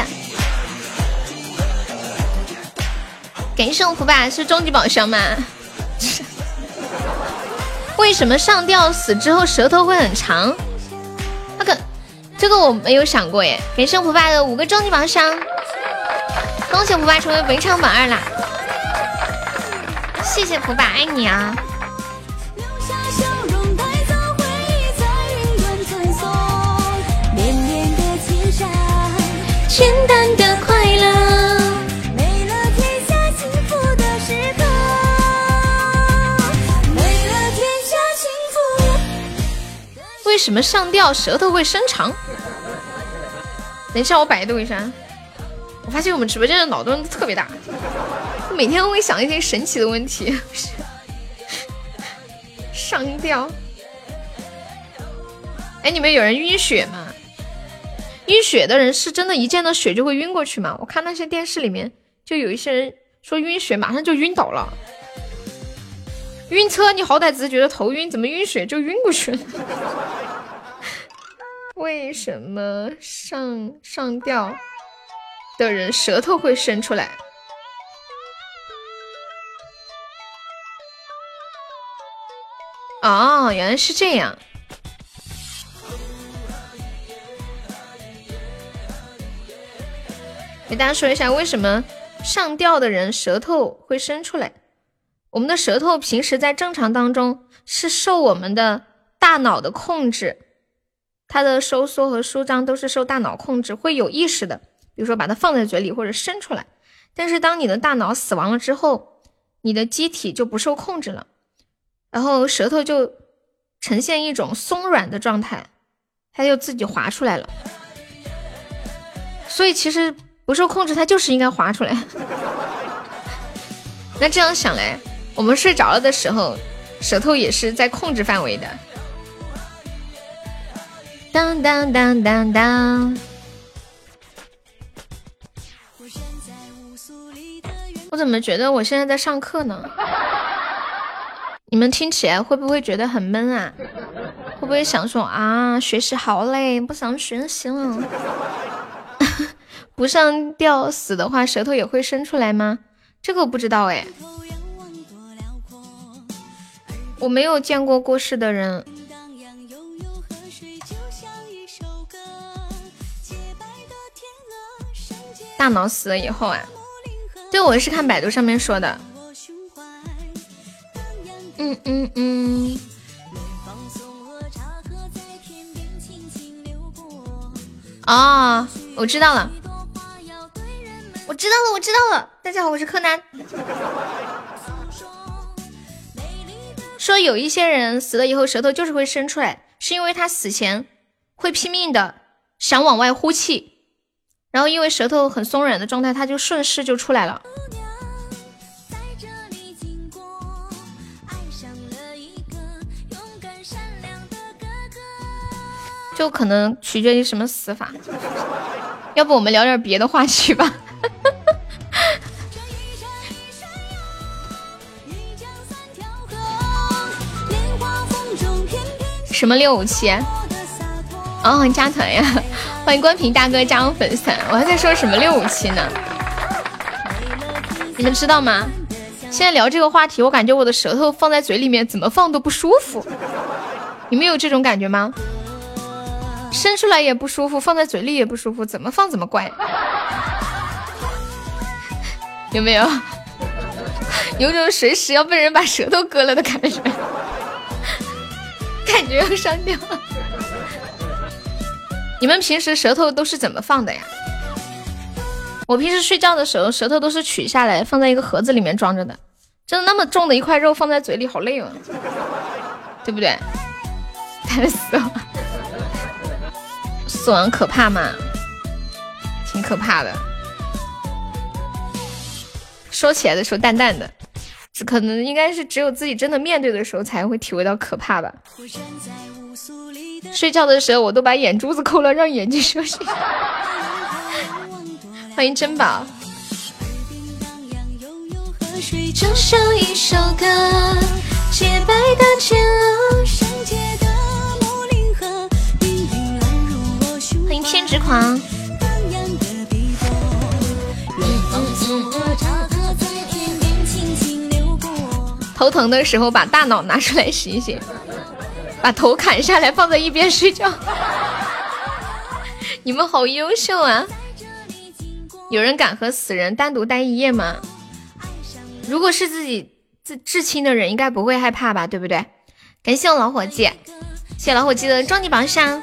感谢我福吧，是终极宝箱吗？为什么上吊死之后舌头会很长？那个，这个我没有想过耶。感谢我福爸的五个终极宝箱，恭喜福爸成为本场榜二啦！谢谢福爸，爱你啊！简单的为什么上吊舌头会伸长？等一下，我百度一下。我发现我们直播间的脑洞特别大，每天都会想一些神奇的问题。上吊。哎，你们有人晕血吗？晕血的人是真的，一见到血就会晕过去吗？我看那些电视里面，就有一些人说晕血马上就晕倒了。晕车你好歹只是觉得头晕，怎么晕血就晕过去了？为什么上上吊的人舌头会伸出来？哦，原来是这样。给大家说一下，为什么上吊的人舌头会伸出来？我们的舌头平时在正常当中是受我们的大脑的控制，它的收缩和舒张都是受大脑控制，会有意识的，比如说把它放在嘴里或者伸出来。但是当你的大脑死亡了之后，你的机体就不受控制了，然后舌头就呈现一种松软的状态，它就自己滑出来了。所以其实。不受控制，它就是应该滑出来。那这样想来，我们睡着了的时候，舌头也是在控制范围的。当当当当当。我怎么觉得我现在在上课呢？你们听起来会不会觉得很闷啊？会不会想说啊，学习好累，不想学习了？不上吊死的话，舌头也会伸出来吗？这个我不知道哎，我没有见过过世的人。大脑死了以后啊，对，我是看百度上面说的。嗯嗯嗯。哦，我知道了。我知道了，我知道了。大家好，我是柯南。说有一些人死了以后舌头就是会伸出来，是因为他死前会拼命的想往外呼气，然后因为舌头很松软的状态，他就顺势就出来了。就可能取决于什么死法。要不我们聊点别的话题吧。什么六五七？哦，加团呀！欢迎关平大哥加入粉丝团。我还在说什么六五七呢？你们知道吗？现在聊这个话题，我感觉我的舌头放在嘴里面怎么放都不舒服。你们有这种感觉吗？伸出来也不舒服，放在嘴里也不舒服，怎么放怎么怪。有没有？有种随时要被人把舌头割了的感觉，感觉要删掉。你们平时舌头都是怎么放的呀？我平时睡觉的时候，舌头都是取下来放在一个盒子里面装着的。真的那么重的一块肉放在嘴里，好累哦，对不对？太死了！死亡可怕吗？挺可怕的。说起来的时候淡淡的，只可能应该是只有自己真的面对的时候才会体会到可怕吧。睡觉的时候我都把眼珠子抠了，让眼睛休息。欢迎珍宝。欢迎偏执狂。头疼的时候，把大脑拿出来洗一洗，把头砍下来放在一边睡觉。你们好优秀啊！有人敢和死人单独待一夜吗？如果是自己至至亲的人，应该不会害怕吧？对不对？感谢我老伙计，谢谢老伙计的终极榜上。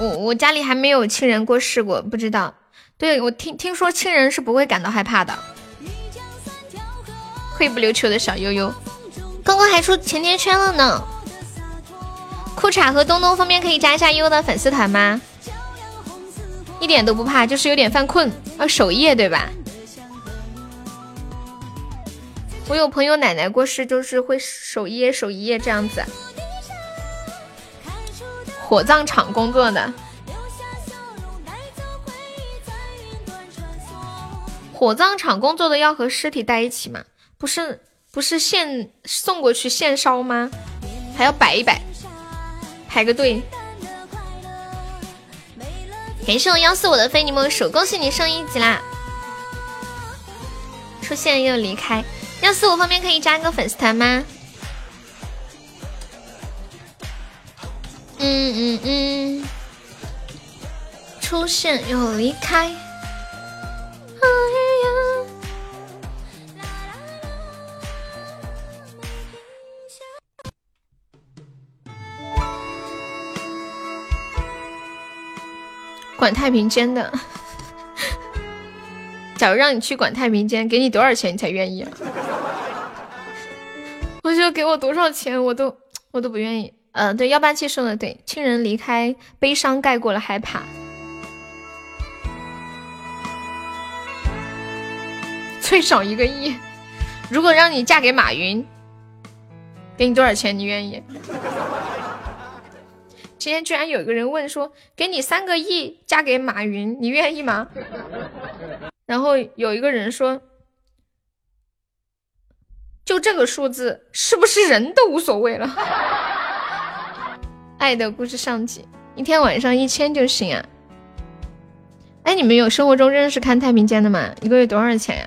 我我家里还没有亲人过世过，不知道。对我听听说亲人是不会感到害怕的。会不溜秋的小悠悠，刚刚还出甜甜圈了呢。裤衩和东东方便可以加一下悠悠的粉丝团吗？一点都不怕，就是有点犯困。啊，守夜对吧？我有朋友奶奶过世，就是会守一夜守一夜这样子。火葬场工作的，火葬场工作的要和尸体待一起吗？不是，不是现送过去现烧吗？还要摆一摆，排个队。感谢我幺四五的非你莫属，恭喜你升一级啦！出现又离开，幺四五方面可以加个粉丝团吗？嗯嗯嗯，出现又离开。哎呀！管太平间的，假如让你去管太平间，给你多少钱你才愿意啊？我觉得给我多少钱我都我都不愿意。嗯，对，幺八七说的对，亲人离开，悲伤盖过了害怕。最少一个亿，如果让你嫁给马云，给你多少钱你愿意？今天居然有一个人问说，给你三个亿嫁给马云，你愿意吗？然后有一个人说，就这个数字，是不是人都无所谓了？爱的故事上集，一天晚上一千就行啊！哎，你们有生活中认识看太平间的吗？一个月多少钱呀？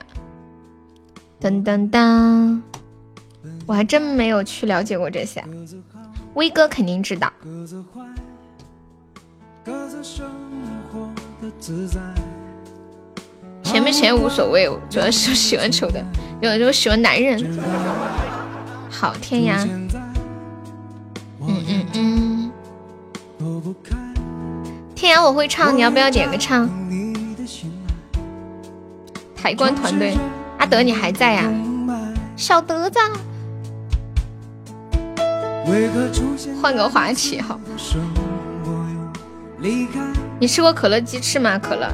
噔噔噔，我还真没有去了解过这些。威哥肯定知道。钱不钱无所谓，主要是喜欢丑的，有的时候喜欢男人。好天涯，嗯嗯嗯。天涯我会唱，你要不要点个唱？抬棺团队，阿德你还在呀？小德子，换个话题好。你吃过可乐鸡翅吗？可乐。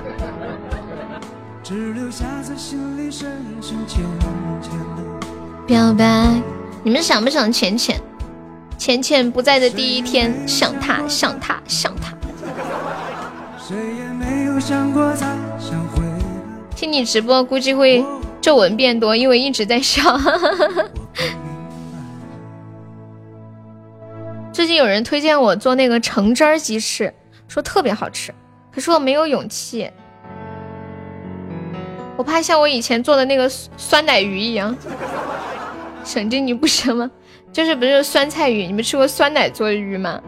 表白，你们想不想浅浅？浅浅不在的第一天，想他，想他，想他。听你直播估计会皱纹变多，因为一直在笑。最近有人推荐我做那个橙汁儿鸡翅，说特别好吃，可是我没有勇气，我怕像我以前做的那个酸奶鱼一样，神经你不行吗？就是不是酸菜鱼？你们吃过酸奶做的鱼吗？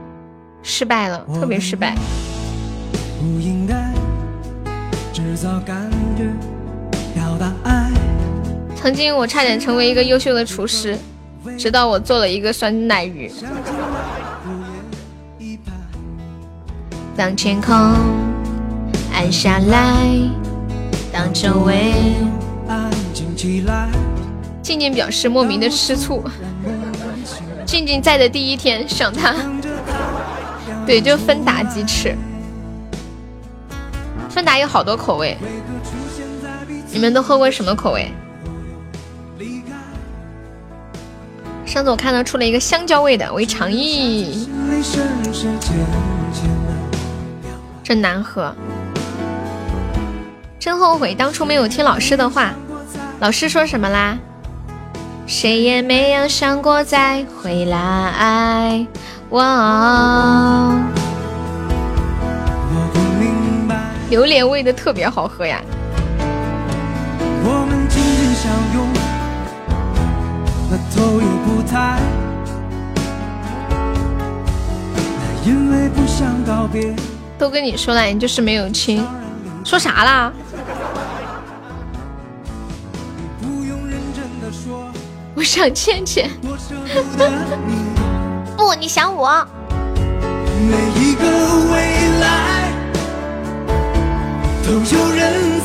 失败了，特别失败。曾经我差点成为一个优秀的厨师，直到我做了一个酸奶鱼。当天空暗下来，当周围安静起来，静静表示莫名的吃醋。静静在的第一天想他，对，就芬达鸡翅。芬达有好多口味，你们都喝过什么口味？上次我看到出了一个香蕉味的，我一尝，咦，真难喝，真后悔当初没有听老师的话。老师说什么啦？谁也没有想过再回来。哇哦。榴莲味的特别好喝呀！都跟你说了，你就是没有亲，说啥啦？我想倩倩，不，你想我。每一个未来都有人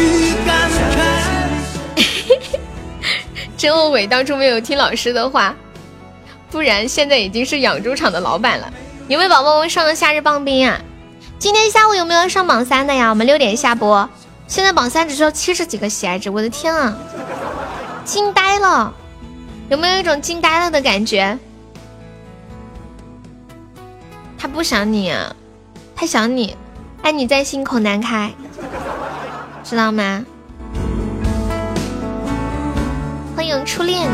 真后悔当初没有听老师的话，不然现在已经是养猪场的老板了。有没有宝宝们上了夏日棒冰啊？今天下午有没有上榜三的呀？我们六点下播，现在榜三只需要七十几个喜爱值，我的天啊，惊呆了！有没有一种惊呆了的感觉？他不想你，他想你，爱你在心口难开，知道吗？欢迎初恋，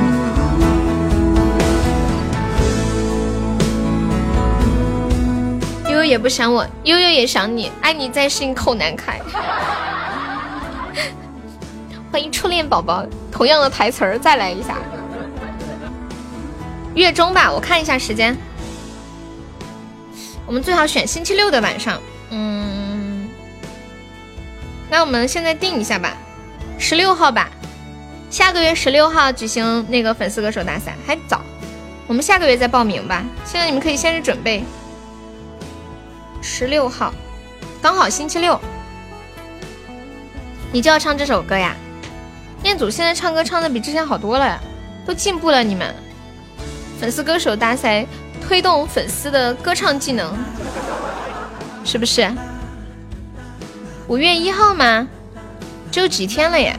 悠悠也不想我，悠悠也想你，爱你在心口难开。欢迎初恋宝宝，同样的台词儿再来一下。月中吧，我看一下时间。我们最好选星期六的晚上，嗯，那我们现在定一下吧，十六号吧，下个月十六号举行那个粉丝歌手大赛，还早，我们下个月再报名吧。现在你们可以先去准备，十六号，刚好星期六，你就要唱这首歌呀。彦祖现在唱歌唱的比之前好多了呀，都进步了，你们，粉丝歌手大赛。推动粉丝的歌唱技能，是不是？五月一号吗？只有几天了耶，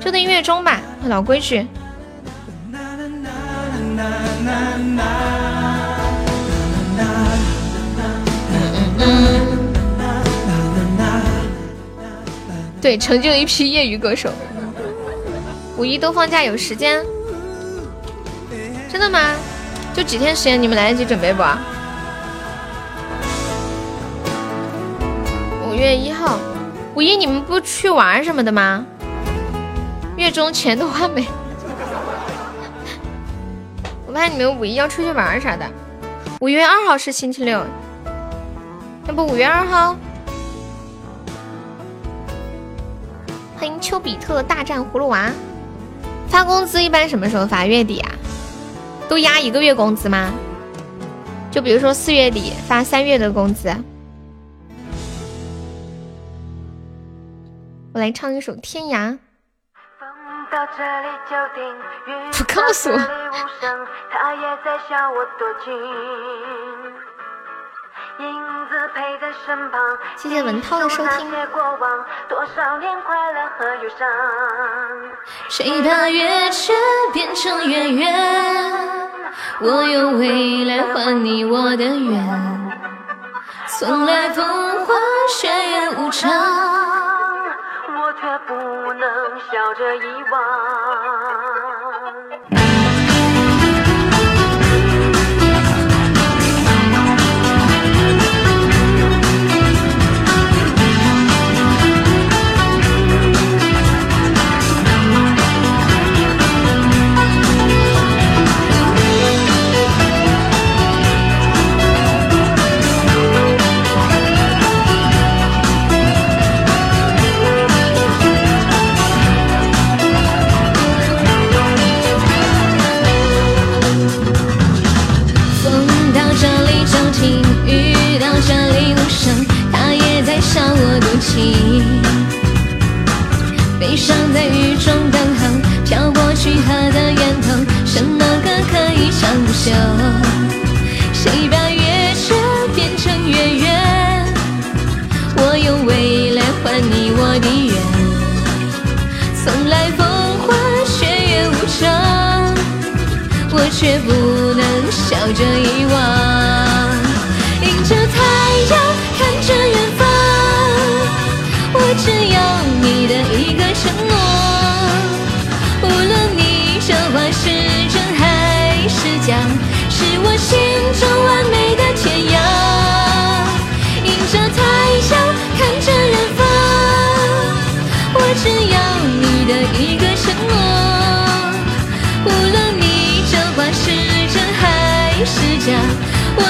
就等月中吧。老规矩。对，成就一批业余歌手。五一都放假，有时间。真的吗？就几天时间，你们来得及准备不？五月一号，五一你们不去玩什么的吗？月中钱都花没，我怕你们五一要出去玩啥的。五月二号是星期六，要不五月二号？欢迎丘比特大战葫芦娃。发工资一般什么时候发？月底啊？都压一个月工资吗？就比如说四月底发三月的工资。我来唱一首《天涯》。不告诉我。谢谢文涛的收听。谁把月缺变成圆圆？我用未来换你我的缘。从来风花雪月无常，我却不能笑着遗忘。以唱不休？谁把月缺变成月圆？我用未来换你我的缘。从来风花雪月无常，我却不能笑着遗忘。心中完美的天涯。迎着太阳，看着远方，我只要你的一个承诺，无论你这话是真还是假，我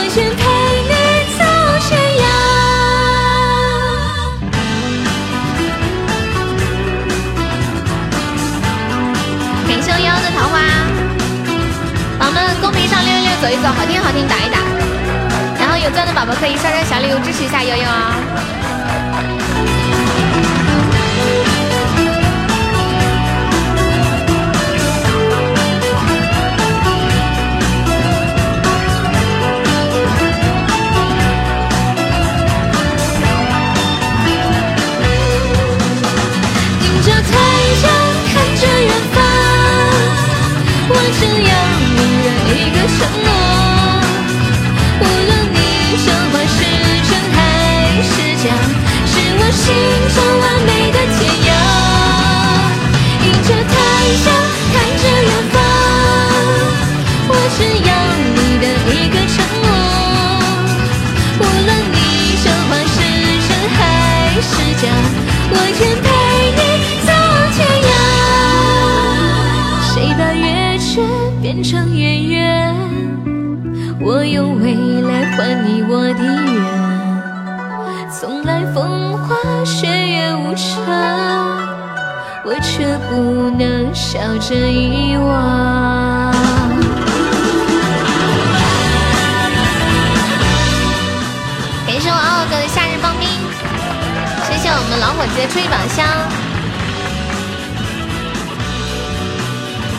给你打一打，然后有钻的宝宝可以刷刷小礼物支持一下悠悠啊。我想要女一个承诺。心中完美的天涯，迎着太阳看着远方，我只要你的一个承诺，无论你想法是真还是假，我愿陪你走天涯，谁把月缺变成月圆，我用未来换你我的缘，从来风花。雪月无常，我却不能笑着遗忘。感谢我傲哥的夏日棒冰，谢谢我们老伙计的初一宝箱，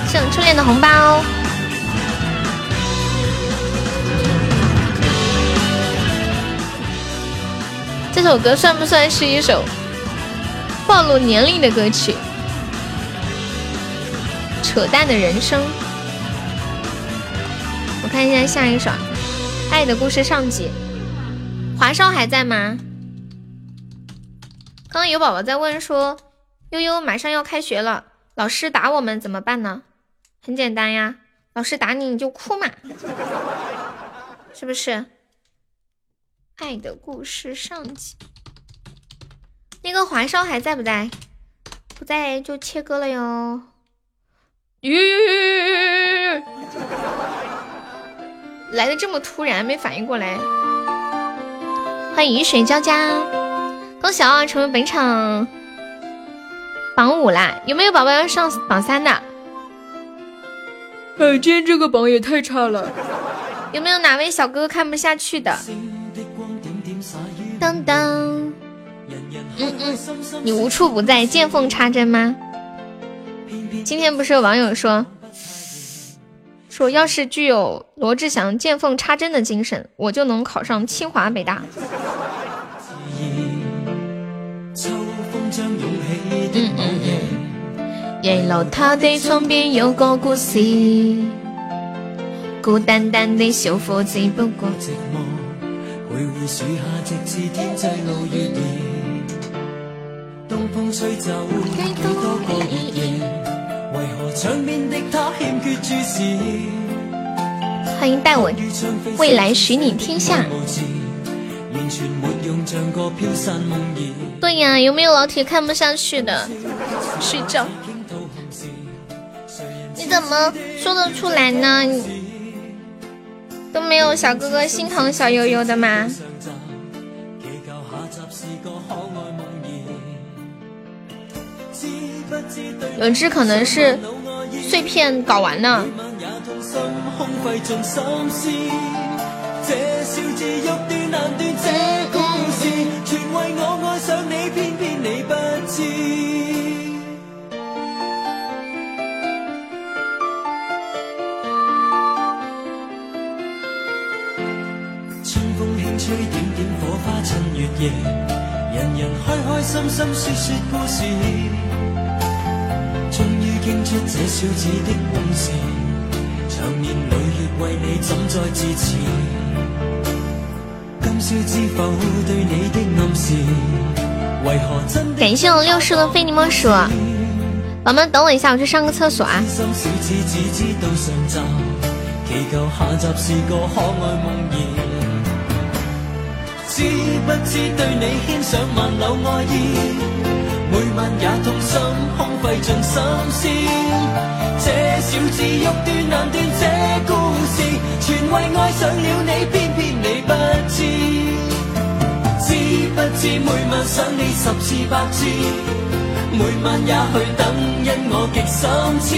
是我初恋的红包。这首歌算不算是一首暴露年龄的歌曲？扯淡的人生。我看一下下一首，《爱的故事》上集。华少还在吗？刚刚有宝宝在问说，悠悠马上要开学了，老师打我们怎么办呢？很简单呀，老师打你你就哭嘛，是不是？爱的故事上集，那个华少还在不在？不在就切歌了哟。吁，来的这么突然，没反应过来。欢迎雨水交加，恭喜啊，成为本场榜五啦！有没有宝宝要上榜三的？呃，今天这个榜也太差了。有没有哪位小哥哥看不下去的？当当，嗯嗯，你无处不在，见缝插针吗？今天不是有网友说，说要是具有罗志祥见缝插针的精神，我就能考上清华北大。嗯嗯嗯，一楼他的窗边有个故事，孤单单的小伙子不过。徘徊树下，直至天际露月儿。东风吹走几多个月夜，为何窗边的他欠缺注视？欢迎带我未来许你天下。对呀，有没有老铁看不下去的？睡觉。你怎么说得出来呢？都没有小哥哥心疼小悠悠的吗？有只可能是碎片搞完了。人人开开心心说说故事，终于倾出这小子的往事，长年累月为你怎再支持？今宵知否对你的暗示，为何真？感谢我六叔的非你莫属，宝宝们等我一下，我去上个厕所啊。知不知对你牵上万缕爱意，每晚也痛心，空费尽心思。这小子欲断难断，这故事全为爱上了你，偏偏你不知。知不知每晚想你十次百次，每晚也去等，因我极心痴。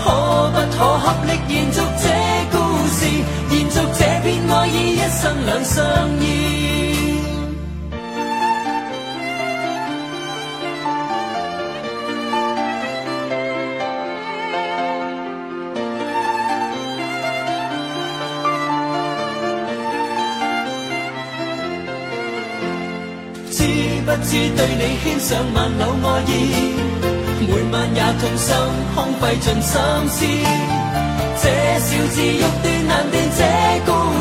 可不可合力延续这故事，爱意，一生两相依。知不知对你牵上万缕爱意，每晚也痛心，空费尽心思。这小子欲断难断，这故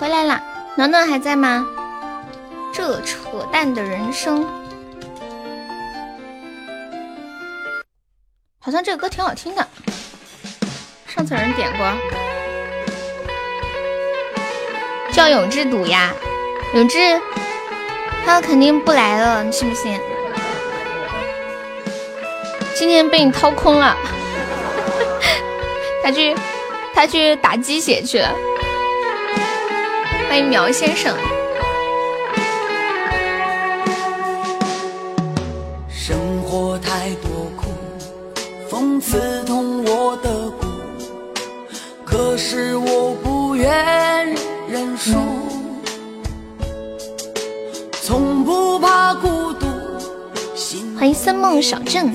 回来啦，暖暖还在吗？这扯淡的人生，好像这个歌挺好听的，上次有人点过。叫永志赌呀，永志，他肯定不来了，你信不信？今天被你掏空了，他去他去打鸡血去了。欢迎苗先生。生活太多苦，风刺痛我的骨，可是我不愿认输。从不怕孤独。欢迎森梦小镇。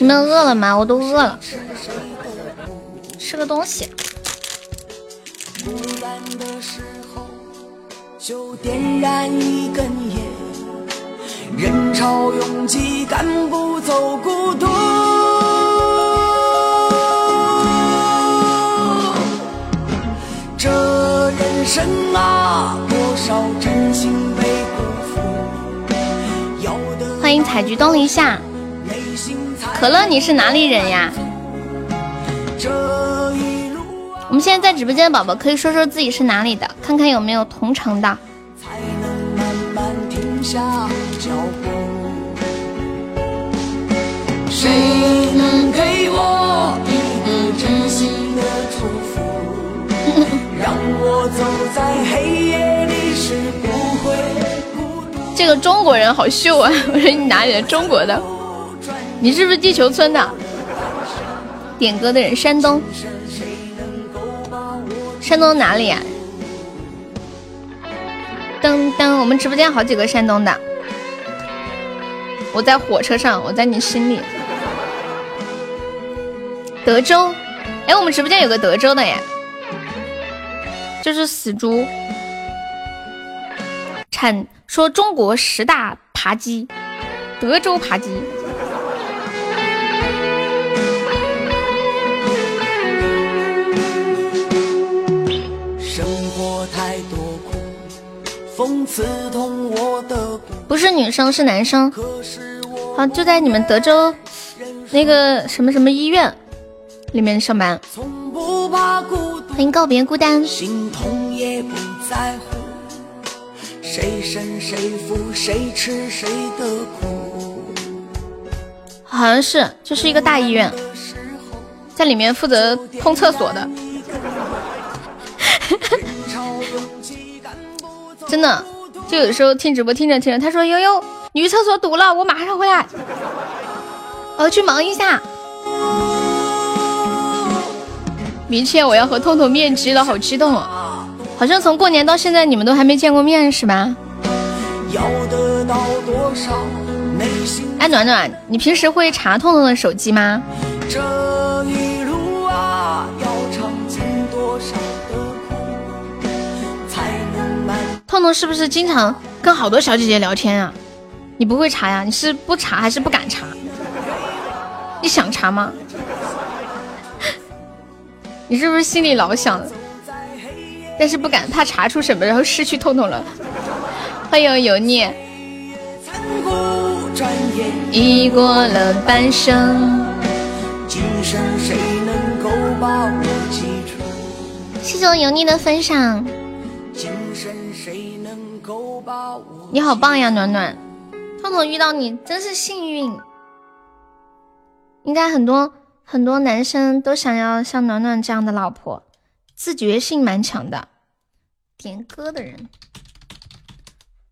你们饿了吗？我都饿了，吃个东西。的时候，就点燃一根烟。人潮拥挤，赶不走孤独。这人生啊，多少真心被辜负。欢迎采菊东篱下。可乐，你是哪里人呀？我们现在在直播间的宝宝可以说说自己是哪里的，看看有没有同城的。谁能给我一个真心的祝福？让我走在黑夜里时不会孤独。这个中国人好秀啊！我说你哪里的？中国的？你是不是地球村的？点歌的人，山东。山东哪里呀？噔噔，我们直播间好几个山东的。我在火车上，我在你心里。德州，哎，我们直播间有个德州的耶，就是死猪。产说中国十大扒鸡，德州扒鸡。不是女生，是男生。好，就在你们德州那个什么什么医院里面上班。欢迎告别孤单。好像是，就是一个大医院，在里面负责通厕所的。真的，就有时候听直播听着听着，他说悠悠女厕所堵了，我马上回来，我要去忙一下。明天我要和痛痛面基了，好激动哦！好像从过年到现在你们都还没见过面是吧？哎，暖暖，你平时会查痛痛的手机吗？痛痛是不是经常跟好多小姐姐聊天啊？你不会查呀？你是不查还是不敢查？你想查吗？你是不是心里老想，但是不敢，怕查出什么，然后失去痛痛了？欢迎油腻。已过了半生，谢谢我油腻的分享。你好棒呀，暖暖！痛痛遇到你真是幸运。应该很多很多男生都想要像暖暖这样的老婆，自觉性蛮强的。点歌的人，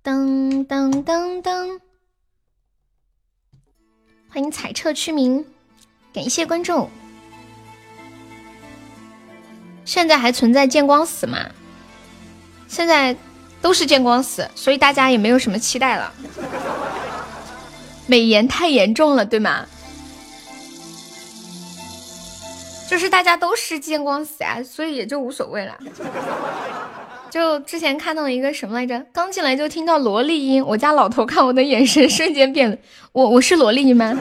噔噔噔噔，欢迎彩彻区名，感谢关注。现在还存在见光死吗？现在。都是见光死，所以大家也没有什么期待了。美颜太严重了，对吗？就是大家都是见光死啊，所以也就无所谓了。就之前看到一个什么来着，刚进来就听到萝莉音，我家老头看我的眼神瞬间变了。我我是萝莉吗？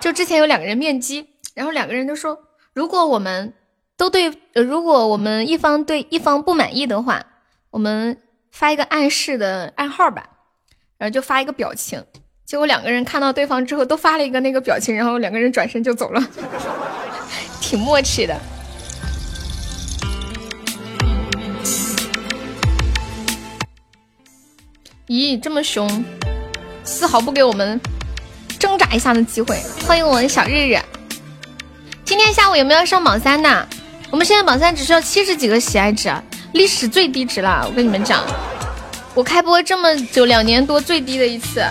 就之前有两个人面基，然后两个人都说，如果我们都对，如果我们一方对一方不满意的话，我们发一个暗示的暗号吧，然后就发一个表情。结果两个人看到对方之后，都发了一个那个表情，然后两个人转身就走了，挺默契的。咦，这么凶，丝毫不给我们挣扎一下的机会。欢迎我的小日日，今天下午有没有上榜三的？我们现在榜三只需要七十几个喜爱值，历史最低值了。我跟你们讲，我开播这么久两年多最低的一次。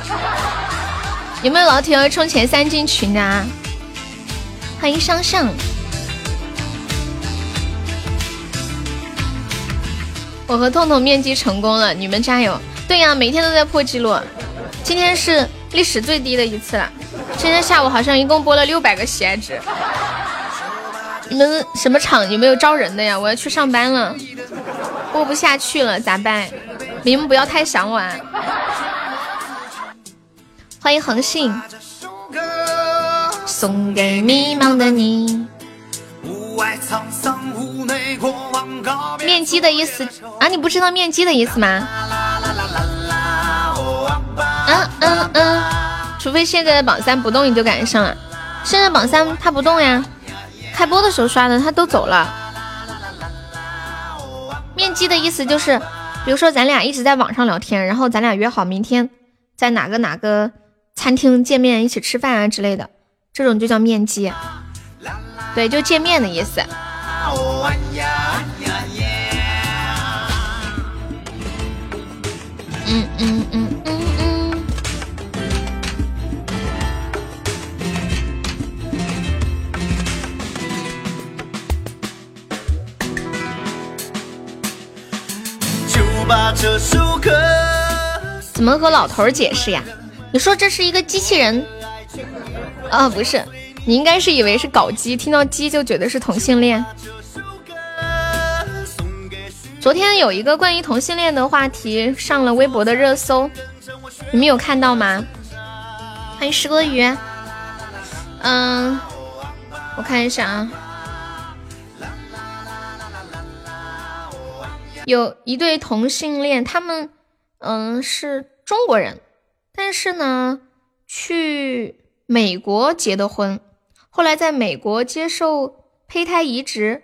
有没有老铁要冲前三进群的？欢迎上上。我和痛痛面基成功了，你们加油！对呀，每天都在破纪录，今天是历史最低的一次了。今天下午好像一共播了六百个喜爱值。你们什么厂有没有招人的呀？我要去上班了，播不下去了，咋办？你们不要太想我。啊！欢迎恒信，送给迷茫的你。面基的意思啊？你不知道面基的意思吗？嗯嗯嗯，除非现在的榜三不动，你就赶上了。现在榜三他不动呀，开播的时候刷的他都走了。面基的意思就是，比如说咱俩一直在网上聊天，然后咱俩约好明天在哪个哪个餐厅见面，一起吃饭啊之类的，这种就叫面基。对，就见面的意思。这首歌。怎么和老头儿解释呀？你说这是一个机器人？啊，不是，你应该是以为是搞基，听到基就觉得是同性恋。昨天有一个关于同性恋的话题上了微博的热搜，你们有看到吗？欢迎石歌鱼。嗯，我看一下啊，有一对同性恋，他们嗯是中国人，但是呢去美国结的婚，后来在美国接受胚胎移植。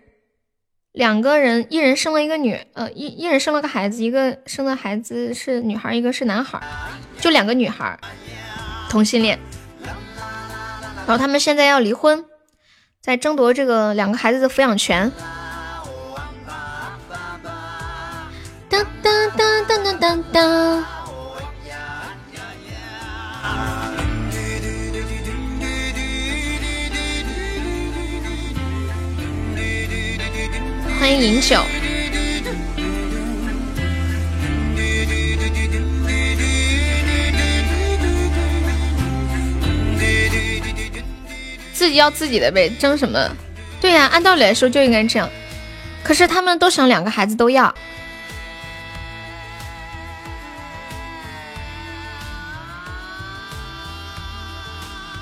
两个人，一人生了一个女，呃，一一人生了个孩子，一个生的孩子是女孩，一个是男孩，就两个女孩，同性恋。然后他们现在要离婚，在争夺这个两个孩子的抚养权。当当当当当当当。欢迎饮酒，自己要自己的呗，争什么？对呀，按道理来说就应该这样。可是他们都想两个孩子都要。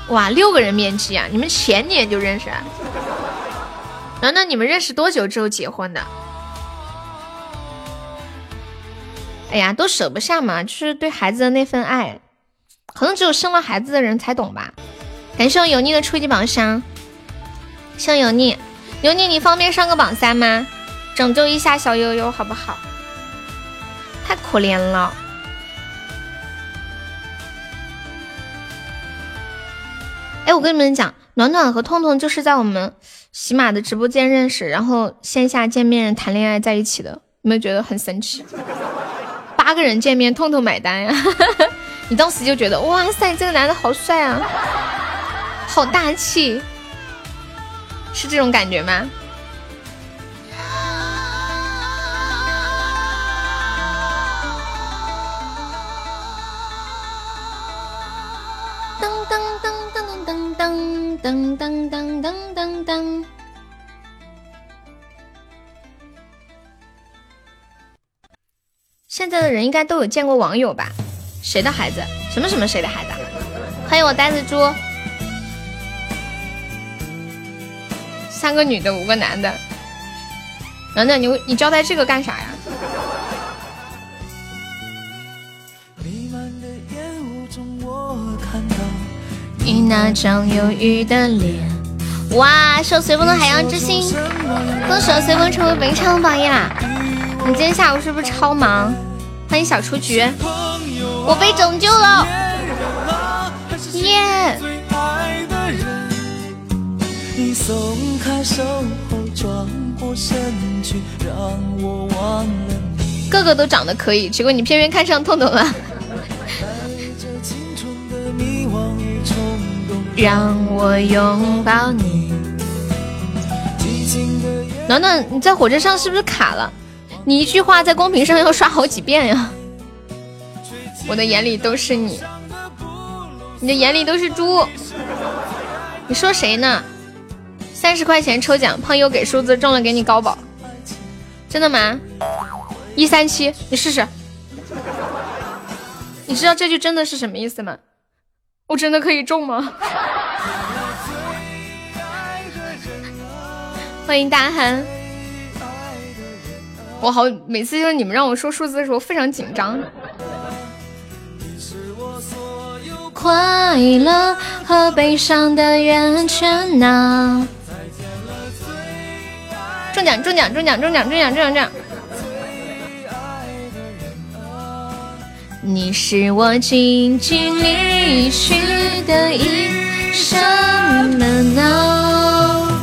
哇，六个人面基啊！你们前年就认识？啊？暖暖，你们认识多久之后结婚的？哎呀，都舍不下嘛，就是对孩子的那份爱，可能只有生了孩子的人才懂吧。感谢我油腻的初级榜上，谢油腻，油腻你方便上个榜三吗？拯救一下小悠悠好不好？太可怜了。哎，我跟你们讲，暖暖和痛痛就是在我们。喜马的直播间认识，然后线下见面谈恋爱在一起的，有没有觉得很神奇？八个人见面，痛痛买单呀！你当时就觉得哇塞，这个男的好帅啊，好大气，是这种感觉吗？噔噔噔噔噔噔。现在的人应该都有见过网友吧？谁的孩子？什么什么谁的孩子？欢迎我呆子猪。三个女的，五个男的，暖暖，你你交代这个干啥呀？你那张忧郁的脸。哇！受随风的海洋之心，恭喜随风成为本场榜一啦！你今天下午是不是超忙？欢迎小雏菊，我被拯救了，耶！个个都长得可以，结果你偏偏看上痛痛了。让我拥抱你。暖暖，你在火车上是不是卡了？你一句话在公屏上要刷好几遍呀！我的眼里都是你，你的眼里都是猪。你说谁呢？三十块钱抽奖，胖友给数字中了，给你高保。真的吗？一三七，你试试。你知道这句真的是什么意思吗？我真的可以中吗？欢迎大憨，我好每次就是你们让我说数字的时候非常紧张。快乐和悲伤的源泉呐！中奖中奖中奖中奖中奖中奖！你是我静静离去的一什么呢？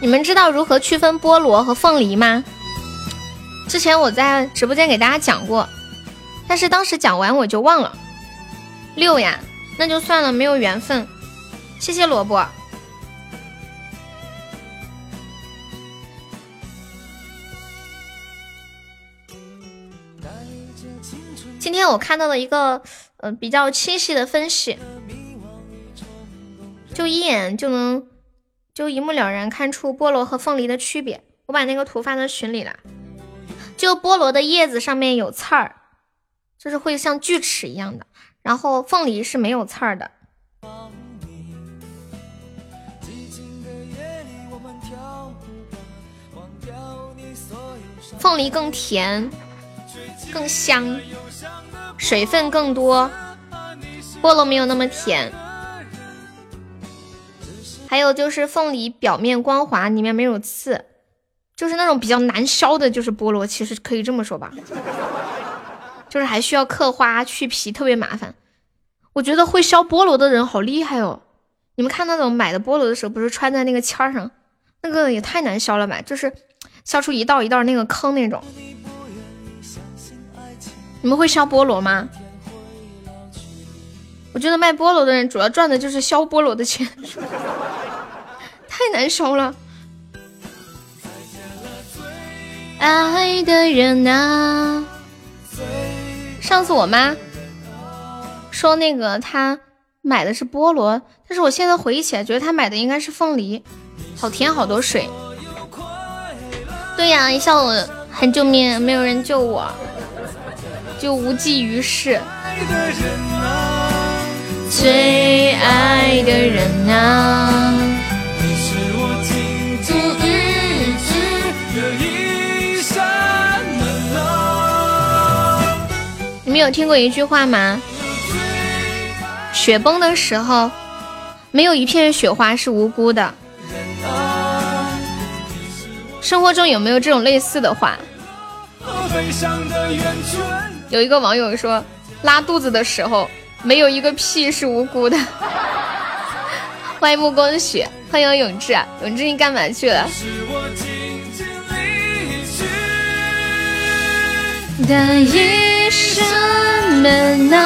你们知道如何区分菠萝和凤梨吗？之前我在直播间给大家讲过，但是当时讲完我就忘了。六呀。那就算了，没有缘分。谢谢萝卜。今天我看到了一个呃比较清晰的分析，就一眼就能就一目了然看出菠萝和凤梨的区别。我把那个图发到群里了。就菠萝的叶子上面有刺儿，就是会像锯齿一样的。然后凤梨是没有刺儿的，凤梨更甜，更香，水分更多，菠萝没有那么甜。还有就是凤梨表面光滑，里面没有刺，就是那种比较难削的，就是菠萝，其实可以这么说吧。就是还需要刻花去皮，特别麻烦。我觉得会削菠萝的人好厉害哦！你们看那种买的菠萝的时候，不是穿在那个签儿上，那个也太难削了吧？就是削出一道一道那个坑那种。你们会削菠萝吗？我觉得卖菠萝的人主要赚的就是削菠萝的钱，太难削了。爱的人啊。上次我妈说那个她买的是菠萝，但是我现在回忆起来，觉得她买的应该是凤梨，好甜，好多水。对呀，一下午喊救命，没有人救我，就无济于事。最爱的人啊。你有听过一句话吗？雪崩的时候，没有一片雪花是无辜的。生活中有没有这种类似的话？有一个网友说，拉肚子的时候，没有一个屁是无辜的。欢迎暮光雪，欢迎永志，永志你干嘛去了？的一什么呢？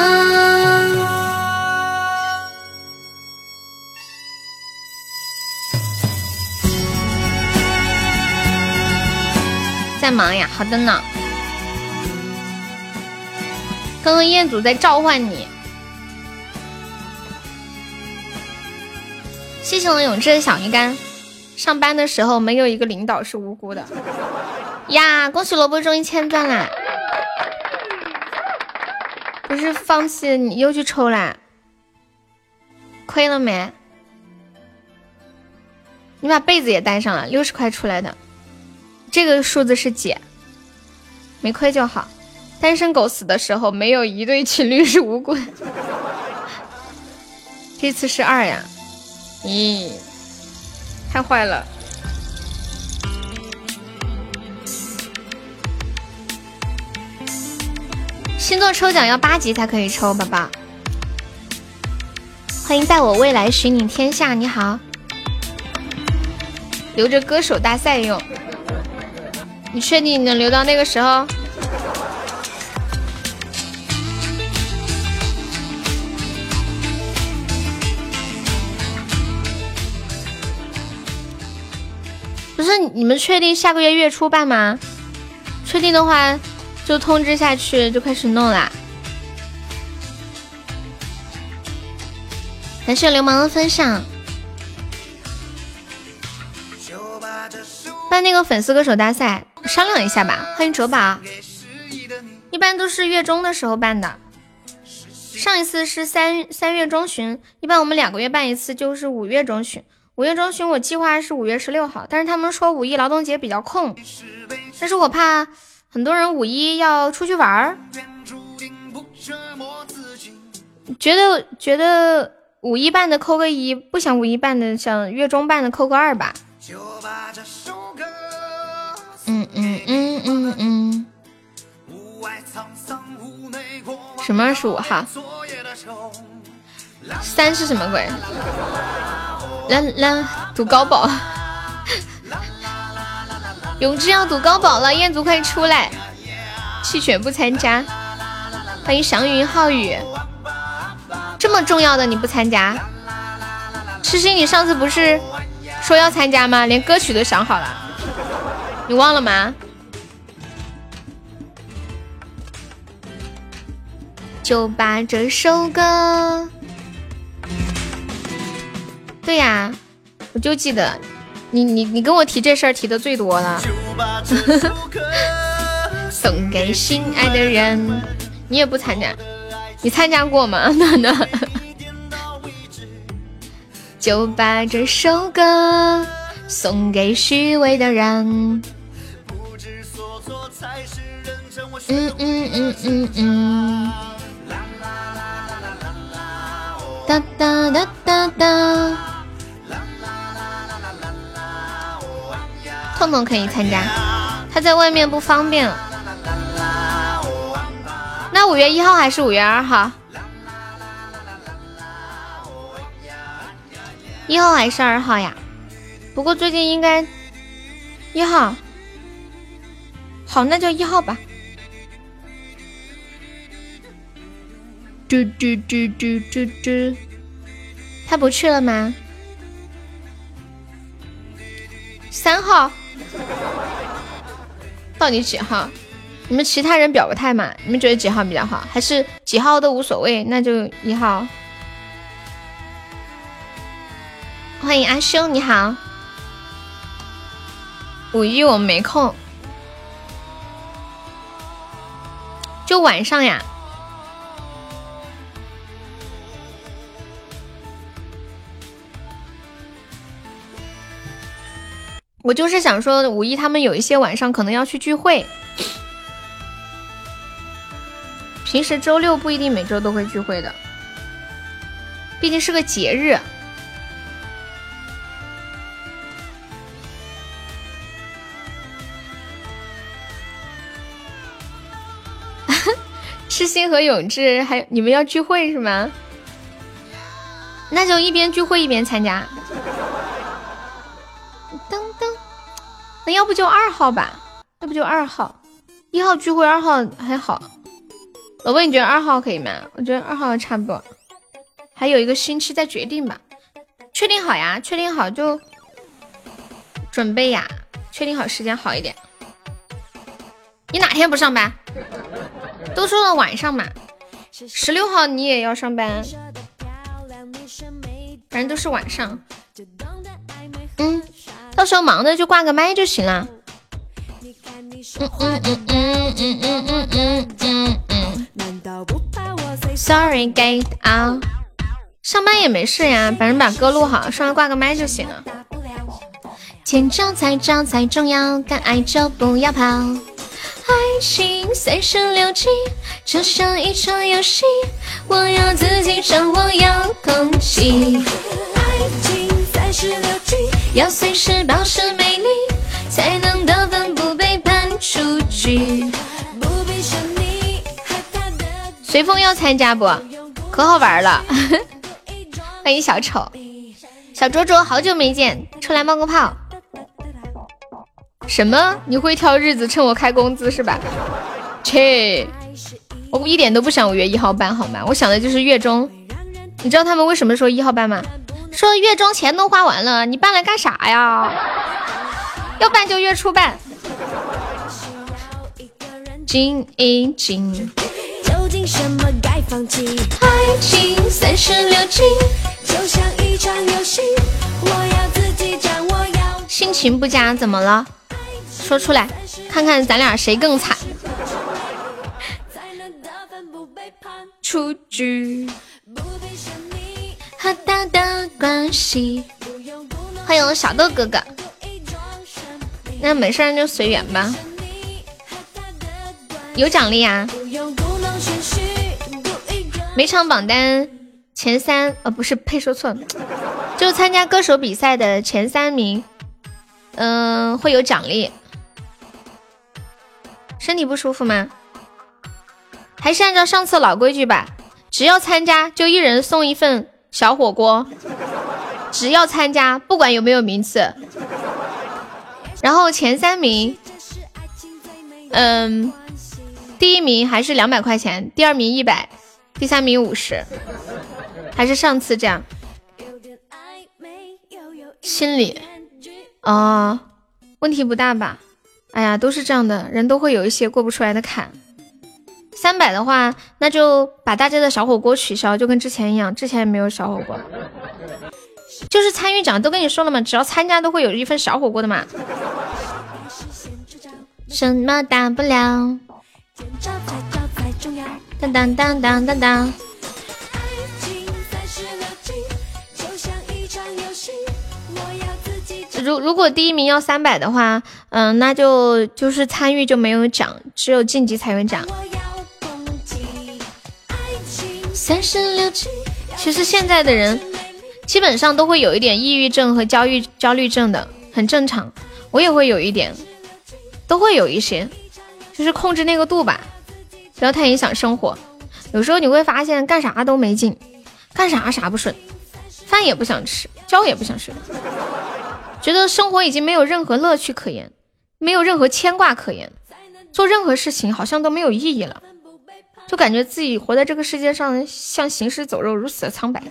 在忙呀，好的呢。刚刚彦祖在召唤你。谢谢我永志的小鱼干。上班的时候没有一个领导是无辜的呀！恭喜萝卜终于千钻啦！不是放弃，你又去抽啦？亏了没？你把被子也带上了，六十块出来的，这个数字是几？没亏就好。单身狗死的时候，没有一对情侣是无辜的。这次是二呀？咦，太坏了！星座抽奖要八级才可以抽，宝宝。欢迎在我未来寻你天下，你好。留着歌手大赛用，你确定你能留到那个时候？不是你们确定下个月月初办吗？确定的话就通知下去，就开始弄啦。感谢流氓的分享。办那个粉丝歌手大赛，商量一下吧。欢迎卓宝，一般都是月中的时候办的。上一次是三三月中旬，一般我们两个月办一次，就是五月中旬。五月中旬我计划是五月十六号，但是他们说五一劳动节比较空，但是我怕很多人五一要出去玩儿，觉得觉得五一办的扣个一，不想五一办的想月中办的扣个二吧。嗯嗯嗯嗯嗯，什么二十五号？三是什么鬼？来来，赌高宝，永志要赌高宝了，彦祖快出来！弃权不参加，欢迎祥云浩宇。这么重要的你不参加？痴心，你上次不是说要参加吗？连歌曲都想好了。你忘了吗？就把这首歌。对呀，我就记得，你你你跟我提这事儿提的最多了。送给心爱的人，你也不参加，你参加过吗？暖暖。就把这首歌送给虚伪的人。嗯嗯嗯嗯嗯，哒哒哒哒哒。痛痛可以参加，他在外面不方便。那五月一号还是五月二号？一号还是二号呀？不过最近应该一号。好，那就一号吧。嘟嘟嘟嘟嘟嘟，他不去了吗？三号，到底几号？你们其他人表个态嘛？你们觉得几号比较好？还是几号都无所谓？那就一号。欢迎阿修，你好。五一我们没空，就晚上呀。我就是想说，五一他们有一些晚上可能要去聚会，平时周六不一定每周都会聚会的，毕竟是个节日。痴心和永志还有你们要聚会是吗？那就一边聚会一边参加。要不就二号吧？要不就二号，一号聚会，二号还好。老魏，你觉得二号可以吗？我觉得二号差不多，还有一个星期再决定吧。确定好呀，确定好就准备呀，确定好时间好一点。你哪天不上班？都说了晚上嘛。十六号你也要上班，反正都是晚上。嗯。到时候忙的就挂个麦就行了。嗯嗯嗯嗯嗯嗯嗯嗯嗯。Sorry, get out。上班也没事呀，反正把歌录好，上来挂个麦就行了。大不了见招拆招才重要，敢爱就不要跑。爱情三十六计，就像一场游戏，我要自己掌握遥控器。爱情三十六。要随时保持美丽，才能得分不被判出局。随风要参加不？可好玩了！欢迎小丑，小卓卓，好久没见，出来冒个泡。什么？你会挑日子趁我开工资是吧？切！我一点都不想五月一号班，好吗？我想的就是月中。你知道他们为什么说一号班吗？说月中钱都花完了，你办来干啥呀？要办就月初办。静一静。爱情三十六计，就像一场游戏，我要自己掌握。心情不佳，怎么了？说出来，看看咱俩谁更惨。出局。和大的关系。欢迎小豆哥哥。那没事就随缘吧。有奖励啊。每场榜单前三，呃，不是，呸，说错了，就参加歌手比赛的前三名，嗯，会有奖励。身体不舒服吗？还是按照上次老规矩吧，只要参加就一人送一份小火锅，只要参加，不管有没有名次。然后前三名，嗯，第一名还是两百块钱，第二名一百。第三名五十，还是上次这样。心理哦，问题不大吧？哎呀，都是这样的，人都会有一些过不出来的坎。三百的话，那就把大家的小火锅取消，就跟之前一样，之前也没有小火锅。就是参与奖，都跟你说了嘛，只要参加都会有一份小火锅的嘛。什么大不了？当当当当当当。如如果第一名要三百的话，嗯，那就就是参与就没有奖，只有晋级才有奖。三十六计。其实现在的人基本上都会有一点抑郁症和焦虑焦虑症的，很正常。我也会有一点，都会有一些，就是控制那个度吧。不要太影响生活，有时候你会发现干啥都没劲，干啥啥不顺，饭也不想吃，觉也不想睡，觉得生活已经没有任何乐趣可言，没有任何牵挂可言，做任何事情好像都没有意义了，就感觉自己活在这个世界上像行尸走肉，如此的苍白。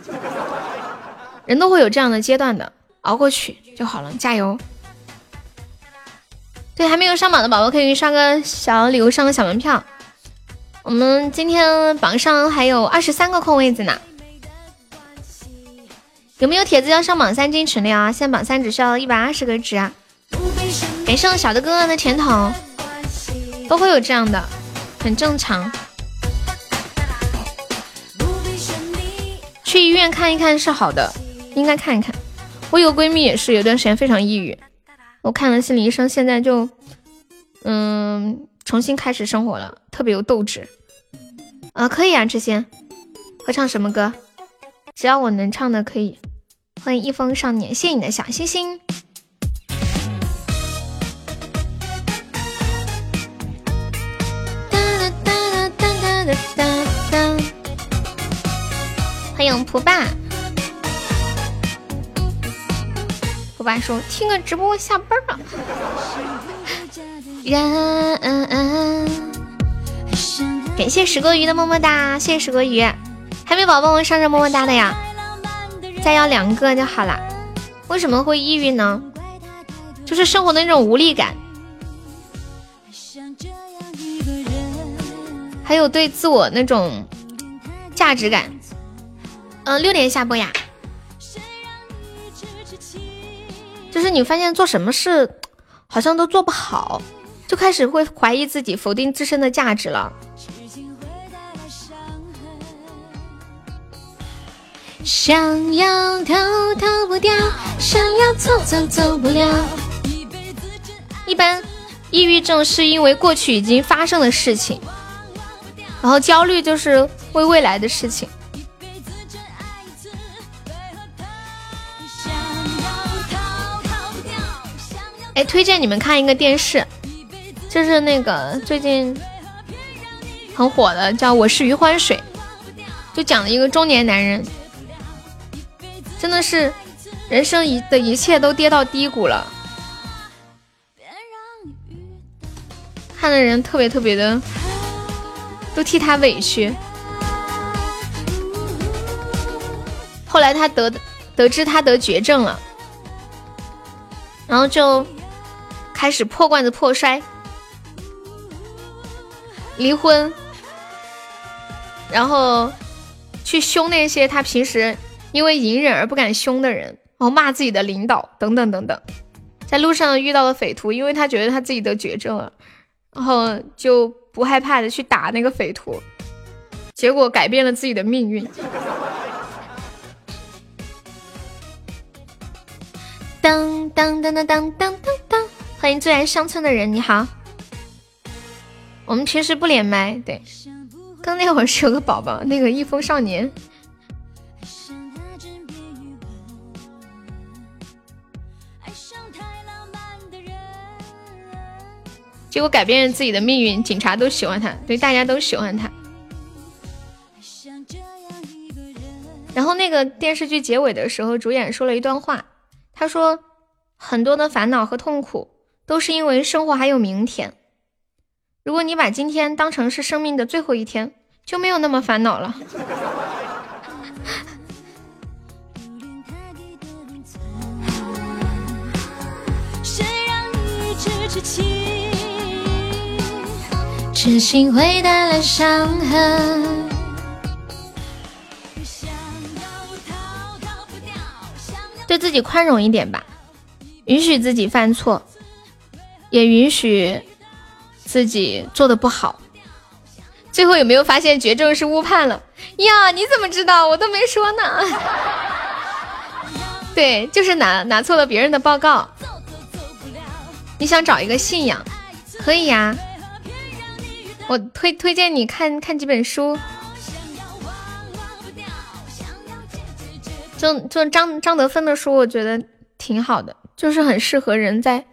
人都会有这样的阶段的，熬过去就好了，加油。对，还没有上榜的宝宝可以刷个小礼物，上个小门票。我们今天榜上还有二十三个空位子呢，有没有铁子要上榜三进群的啊？现在榜三只需要一百二十个值啊！感谢小的哥哥的甜筒，都会有这样的，很正常。去医院看一看是好的，应该看一看。我有个闺蜜也是有段时间非常抑郁，我看了心理医生，现在就嗯。重新开始生活了，特别有斗志啊！可以啊，这些会唱什么歌？只要我能唱的可以。欢迎一封少年，谢谢你的小心心。迎蒲爸。蒲爸说：“听个直播下班了。”，感谢石锅鱼的么么哒，谢谢石锅鱼，还没宝宝们上上么么哒的呀，再要两个就好了。为什么会抑郁呢？就是生活的那种无力感，还有对自我那种价值感。嗯，六点下播呀，就是你发现做什么事好像都做不好。就开始会怀疑自己，否定自身的价值了。想要逃逃不掉，想要走走走不了。一般抑郁症是因为过去已经发生的事情，然后焦虑就是为未来的事情。推荐你们看一个电视，就是那个最近很火的，叫《我是余欢水》，就讲了一个中年男人，真的是人生一的一切都跌到低谷了，看的人特别特别的都替他委屈。后来他得得知他得绝症了，然后就。开始破罐子破摔，离婚，然后去凶那些他平时因为隐忍而不敢凶的人，然后骂自己的领导等等等等。在路上遇到了匪徒，因为他觉得他自己得绝症了，然后就不害怕的去打那个匪徒，结果改变了自己的命运。当当当当当当当当。欢迎最爱乡村的人，你好。我们平时不连麦，对。刚那会儿是有个宝宝，那个一风少年。结果改变了自己的命运，警察都喜欢他，对，大家都喜欢他。然后那个电视剧结尾的时候，主演说了一段话，他说很多的烦恼和痛苦。都是因为生活还有明天。如果你把今天当成是生命的最后一天，就没有那么烦恼了。痴心会带来伤痕。对自己宽容一点吧，允许自己犯错。也允许自己做的不好，最后有没有发现绝症是误判了呀？你怎么知道？我都没说呢。对，就是拿拿错了别人的报告。你想找一个信仰，可以呀。我推推荐你看看几本书，就就张张德芬的书，我觉得挺好的，就是很适合人在。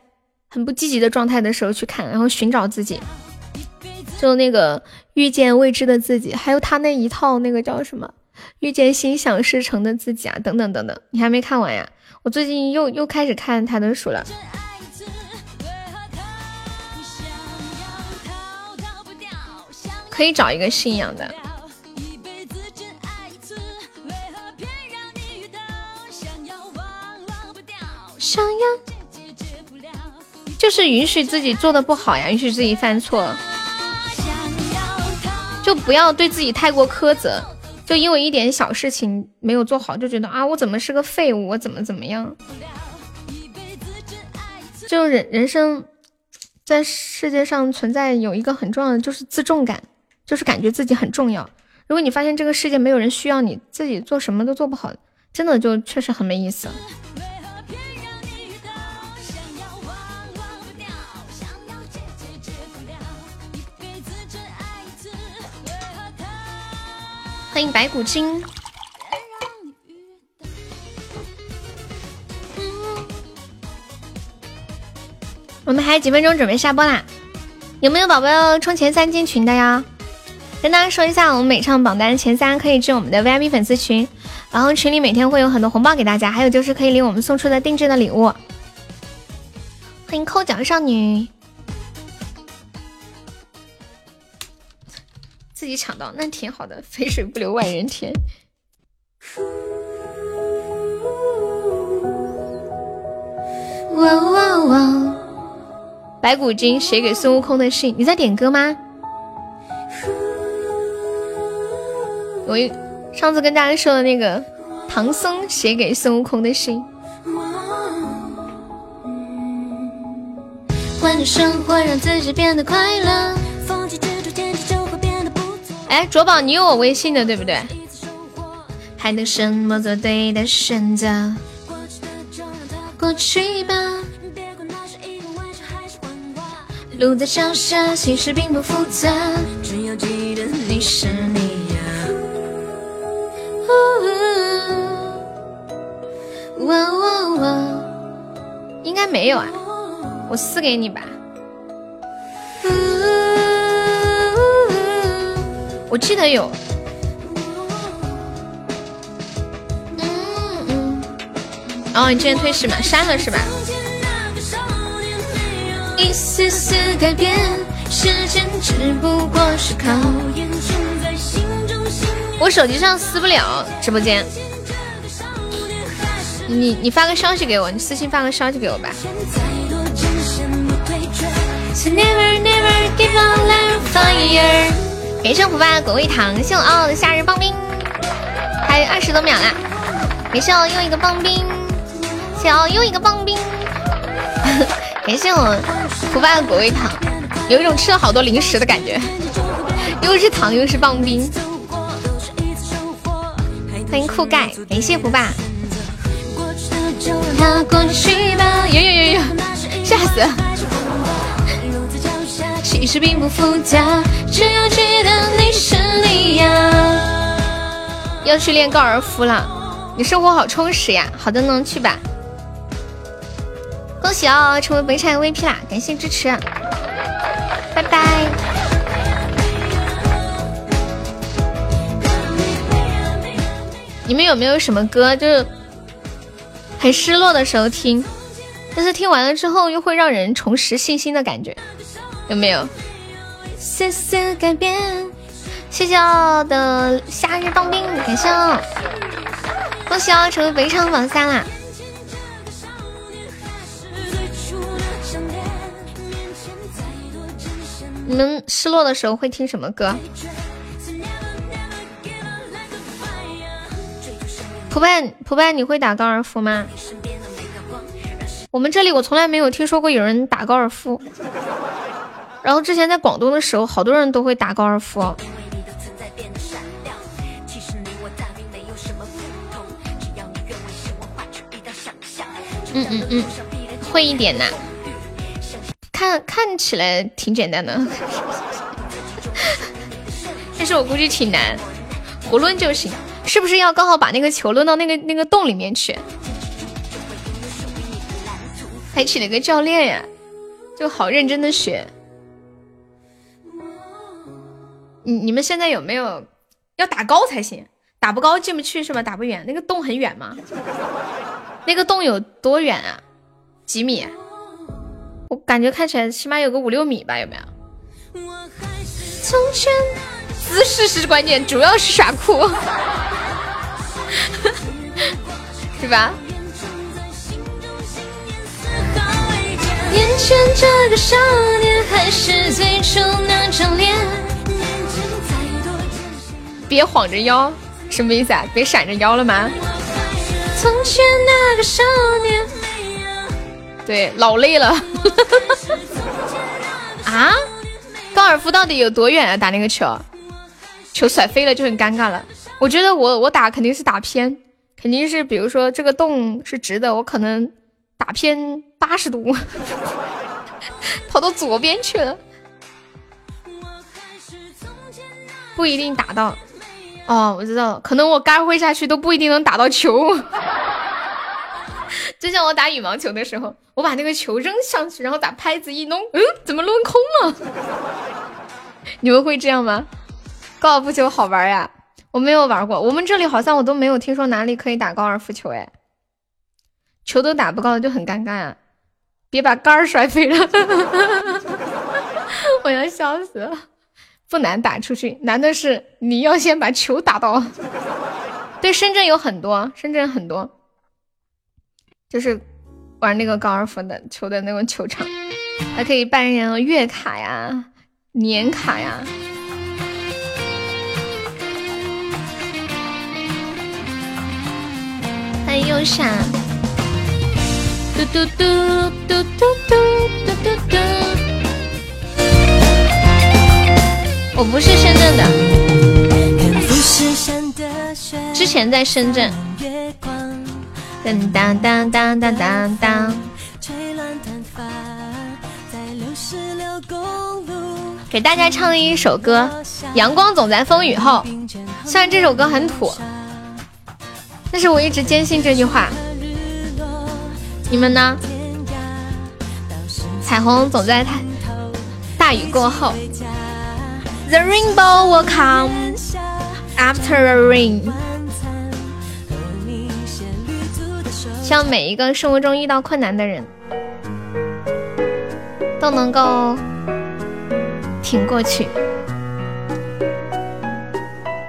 很不积极的状态的时候去看，然后寻找自己，就那个遇见未知的自己，还有他那一套那个叫什么遇见心想事成的自己啊，等等等等，你还没看完呀？我最近又又开始看他的书了，可以找一个信仰的，想要。就是允许自己做的不好呀，允许自己犯错，就不要对自己太过苛责。就因为一点小事情没有做好，就觉得啊，我怎么是个废物，我怎么怎么样？就人人生在世界上存在有一个很重要的，就是自重感，就是感觉自己很重要。如果你发现这个世界没有人需要你，自己做什么都做不好，真的就确实很没意思。欢迎白骨精。我们还有几分钟准备下播啦，有没有宝宝要冲前三进群的呀？跟大家说一下，我们每唱榜单前三可以进我们的 VIP 粉丝群，然后群里每天会有很多红包给大家，还有就是可以领我们送出的定制的礼物。欢迎抠脚少女。自己抢到那挺好的，肥水不流外人田。哇哇哇！白骨精写给孙悟空的信，你在点歌吗？我上次跟大家说的那个唐僧写给孙悟空的信。换着生活，让自己变得快乐。哎，卓宝，你有我微信的对不对？还能什么？做对的选择。过去吧。路在脚下，其实并不复杂。只要记得你是你呀。应该没有啊，我撕给你吧。我记得有。哦，你之前推是吗？删了是吧？一丝丝改变，时间只不过是考验。我手机上撕不了直播间，你你发个消息给我，你私信发个消息给我吧。感谢福爸果味糖，谢我傲傲的夏日棒冰，还有二十多秒啦！感谢我又一个棒冰，谢我又一个棒冰，感谢我福爸的果味糖，有一种吃了好多零食的感觉，又是糖又是棒冰。欢迎酷盖，感谢福爸。有有有有，吓死！其实并不复杂，只要记得你是你呀。要去练高尔夫了，你生活好充实呀。好的呢，去吧。恭喜哦，成为本场 MVP 啦！感谢支持，拜拜。你们有没有什么歌，就是很失落的时候听，但是听完了之后又会让人重拾信心的感觉？有没有？谢谢改变，谢谢我的夏日棒冰，感谢哦！恭喜哦，成为本场榜三啦！你们失落的时候会听什么歌？普派普派，你会打高尔夫吗？我们这里我从来没有听说过有人打高尔夫。然后之前在广东的时候，好多人都会打高尔夫。嗯嗯嗯，会一点呐。看看起来挺简单的，但是我估计挺难，胡抡就行。是不是要刚好把那个球抡到那个那个洞里面去？还请了个教练呀，就好认真的学。你你们现在有没有要打高才行？打不高进不去是吧？打不远，那个洞很远吗？那个洞有多远啊？几米？我感觉看起来起码有个五六米吧，有没有？从前。姿势是关键，主要是耍酷，是吧？别晃着腰，什么意思啊？别闪着腰了吗？从前那个少年，对，老累了。啊？高尔夫到底有多远啊？打那个球？球甩飞了就很尴尬了。我觉得我我打肯定是打偏，肯定是比如说这个洞是直的，我可能打偏八十度，跑到左边去了，不一定打到。哦，我知道了，可能我杆挥下去都不一定能打到球。就像我打羽毛球的时候，我把那个球扔上去，然后打拍子一弄，嗯，怎么抡空了？你们会这样吗？高尔夫球好玩呀，我没有玩过。我们这里好像我都没有听说哪里可以打高尔夫球哎，球都打不高就很尴尬啊！别把杆儿摔飞了，我要笑死了。不难打出去，难的是你要先把球打到。对，深圳有很多，深圳很多，就是玩那个高尔夫的球的那种球场，还可以办人月卡呀、年卡呀。还有啥？嘟嘟嘟嘟嘟嘟嘟嘟嘟。我不是深圳的。之前在深圳。当当当当当当。给大家唱一首歌，《阳光总在风雨后》。虽然这首歌很土，但是我一直坚信这句话。你们呢？彩虹总在太大雨过后。The rainbow will come after a rain。希望每一个生活中遇到困难的人都能够挺过去，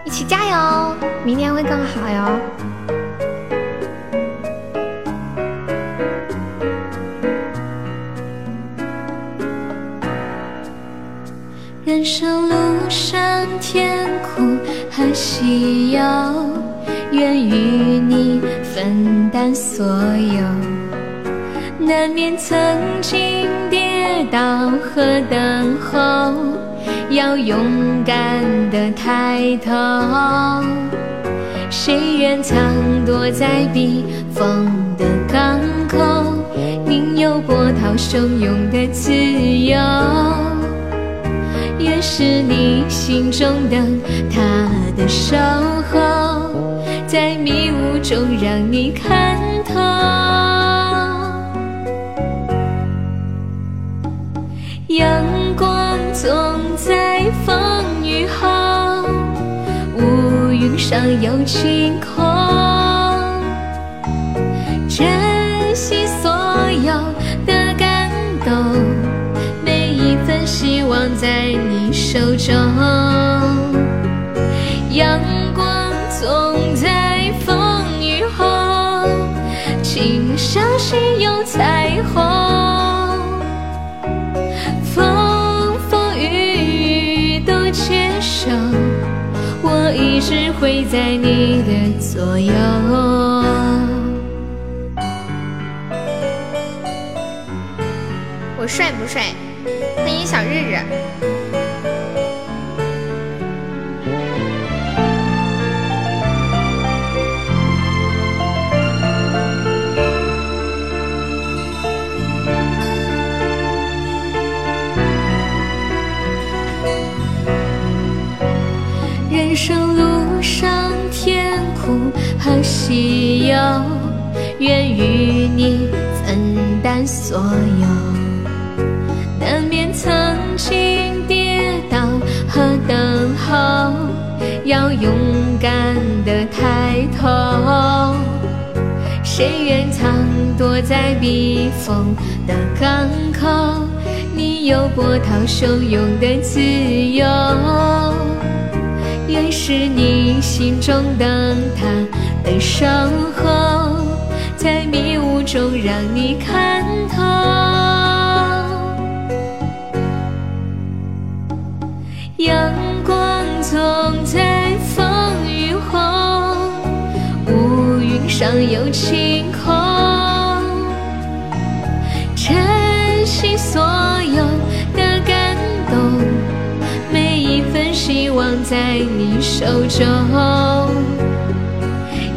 一起加油，明天会更好哟。人生路上甜苦和喜忧，愿与你分担所有。难免曾经跌倒和等候，要勇敢的抬头。谁愿藏躲在避风的港口，宁有波涛汹涌的自由。也是你心中灯塔的守候，在迷雾中让你看透。阳光总在风雨后，乌云上有晴空。希望在你手中，阳光总在风雨后，请相信有彩虹。风风雨雨都接受，我一直会在你的左右。我帅不帅？欢迎小日日。人生路上甜苦和喜忧，愿与你分担所有。候，要勇敢的抬头。谁愿藏躲在避风的港口？你有波涛汹涌的自由。愿是你心中灯塔的守候，在迷雾中让你看透。阳总在风雨后，乌云上有晴空。珍惜所有的感动，每一份希望在你手中。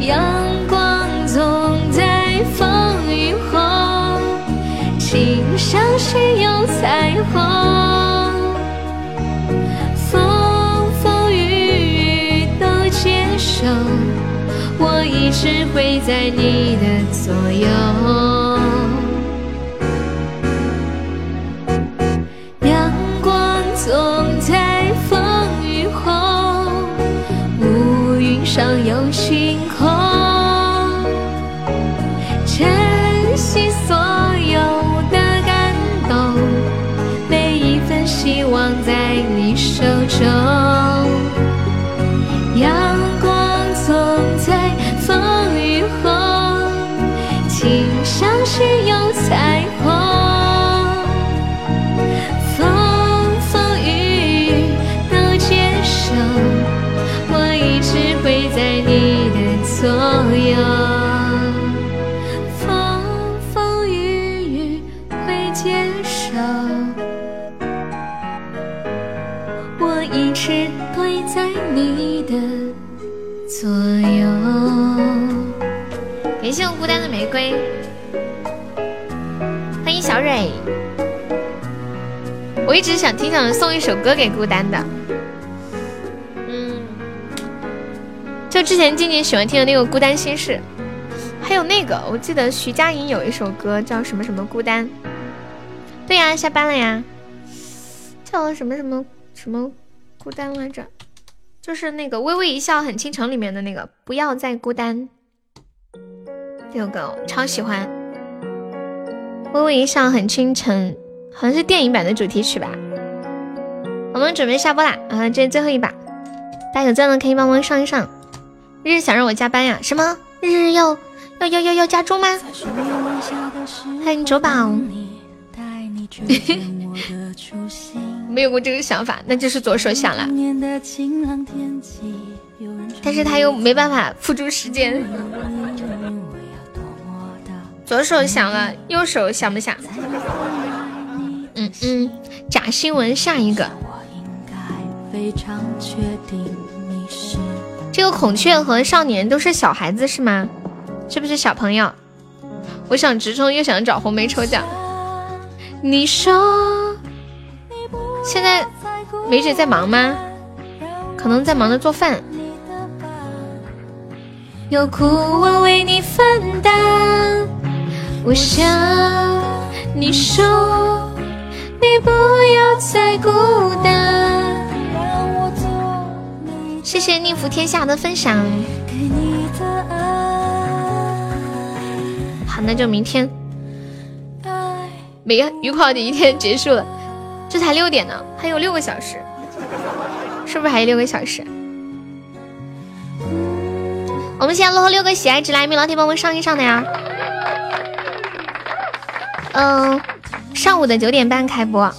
阳光总在风雨后，请相信有彩虹。我一直会在你的左右。我一直想挺想送一首歌给孤单的，嗯，就之前静静喜欢听的那个《孤单心事》，还有那个我记得徐佳莹有一首歌叫什么什么孤单，对呀，下班了呀，叫什么什么什么孤单来着，就是那个《微微一笑很倾城》里面的那个“不要再孤单”这首歌，超喜欢，《微微一笑很倾城》。好像是电影版的主题曲吧。我们准备下播啦，啊，这是最后一把，大家有钻的可以帮忙上一上。日日想让我加班呀？什么？日日要要要要要加钟吗？欢迎卓宝。没有过这个想法，那就是左手想了。但是他又没办法付诸时间。左手想了，右手想不想？嗯嗯，假新闻，下一个。这个孔雀和少年都是小孩子是吗？是不是小朋友？我想直冲，又想找红梅抽奖。你说，现在梅姐在忙吗？可能在忙着做饭。有苦我为你分担，我想你说。你不要再孤单。谢谢逆福天下的分享。好，那就明天。每个愉快的一天结束了，这才六点呢，还有六个小时，是不是还有六个小时？我们现在落后六个喜爱值来，有没有老铁帮我上一上的呀？嗯。上午的九点半开播，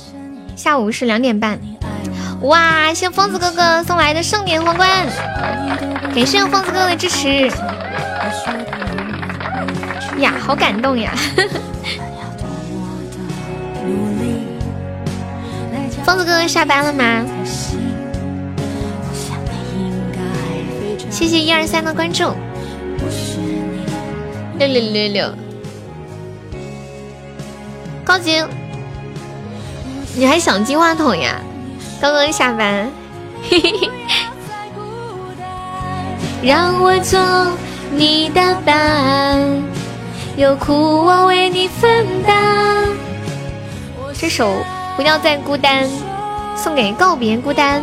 下午是两点半。哇，谢疯子哥哥送来的盛典皇冠，感谢疯子哥哥的支持。呀，好感动呀！疯子哥哥下班了吗？谢谢一二三的关注，六六六六。高级，你还想金话筒呀？刚刚下班，嘿嘿嘿。让我做你的伴，有苦我为你分担。这首不要再孤单，送给告别孤单。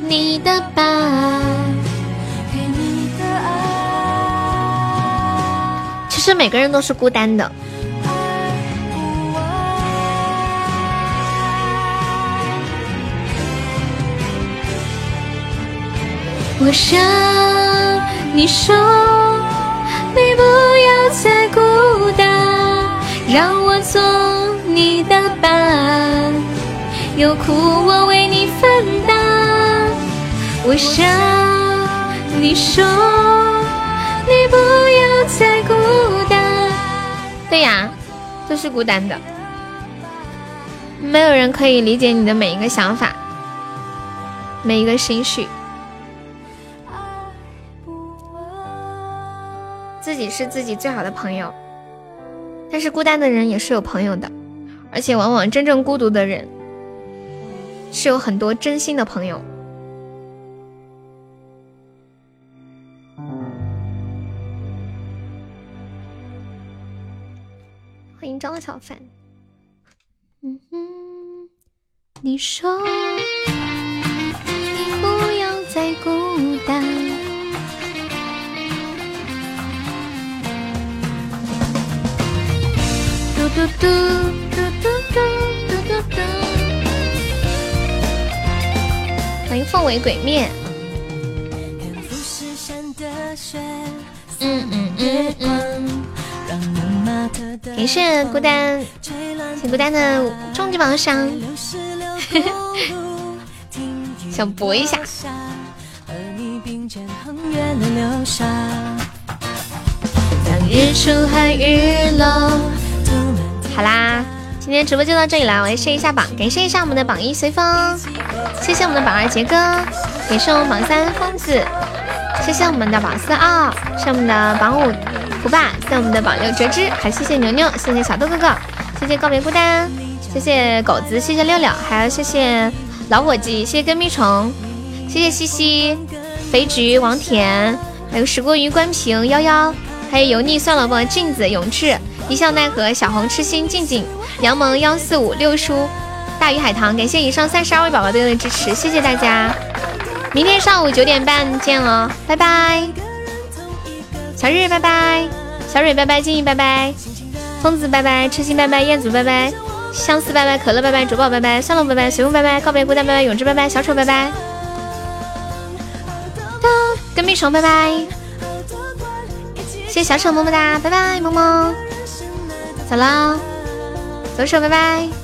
你的伴。实每个人都是孤单的。我想你说，你不要再孤单，让我做你的伴，有苦我为你分担。我想你说。你不要再孤单。对呀，都是孤单的，没有人可以理解你的每一个想法，每一个心绪。自己是自己最好的朋友，但是孤单的人也是有朋友的，而且往往真正孤独的人是有很多真心的朋友。欢迎张小凡。嗯哼，你说你不要再孤单。嘟嘟嘟嘟嘟嘟嘟嘟。欢迎凤尾鬼面。嗯嗯嗯嗯。感谢孤单，谢孤单的终极宝箱，想搏一下。好啦，今天直播就到这里啦，我来试一下榜，感谢一下我们的榜一随风，谢谢我们的榜二杰哥，感谢我们榜三疯子，谢谢我们的榜四二，谢谢我们的榜五胡爸，谢谢我们的榜六折枝，还谢谢牛牛，谢谢小豆哥哥，谢谢告别孤单，谢谢狗子，谢谢六六，还有谢谢老伙计，谢谢跟屁虫，谢谢西西、肥橘、王甜，还有石锅鱼关平幺幺，还有油腻算了吧，镜子永志，一笑奈何，小红痴心静静，杨萌幺四五六叔，大鱼海棠，感谢以上三十二位宝宝对我的支持，谢谢大家。明天上午九点半见哦，拜拜。小日拜拜，小蕊拜拜，静怡拜拜，疯子拜拜，痴心拜拜，彦祖拜拜，相思拜拜，可乐拜拜，主宝拜拜，算了拜拜，随风拜拜，告别孤单拜拜，永志拜拜，小丑拜拜，跟屁虫拜拜，谢谢小丑么么哒，拜拜，么么，走啦，左手拜拜。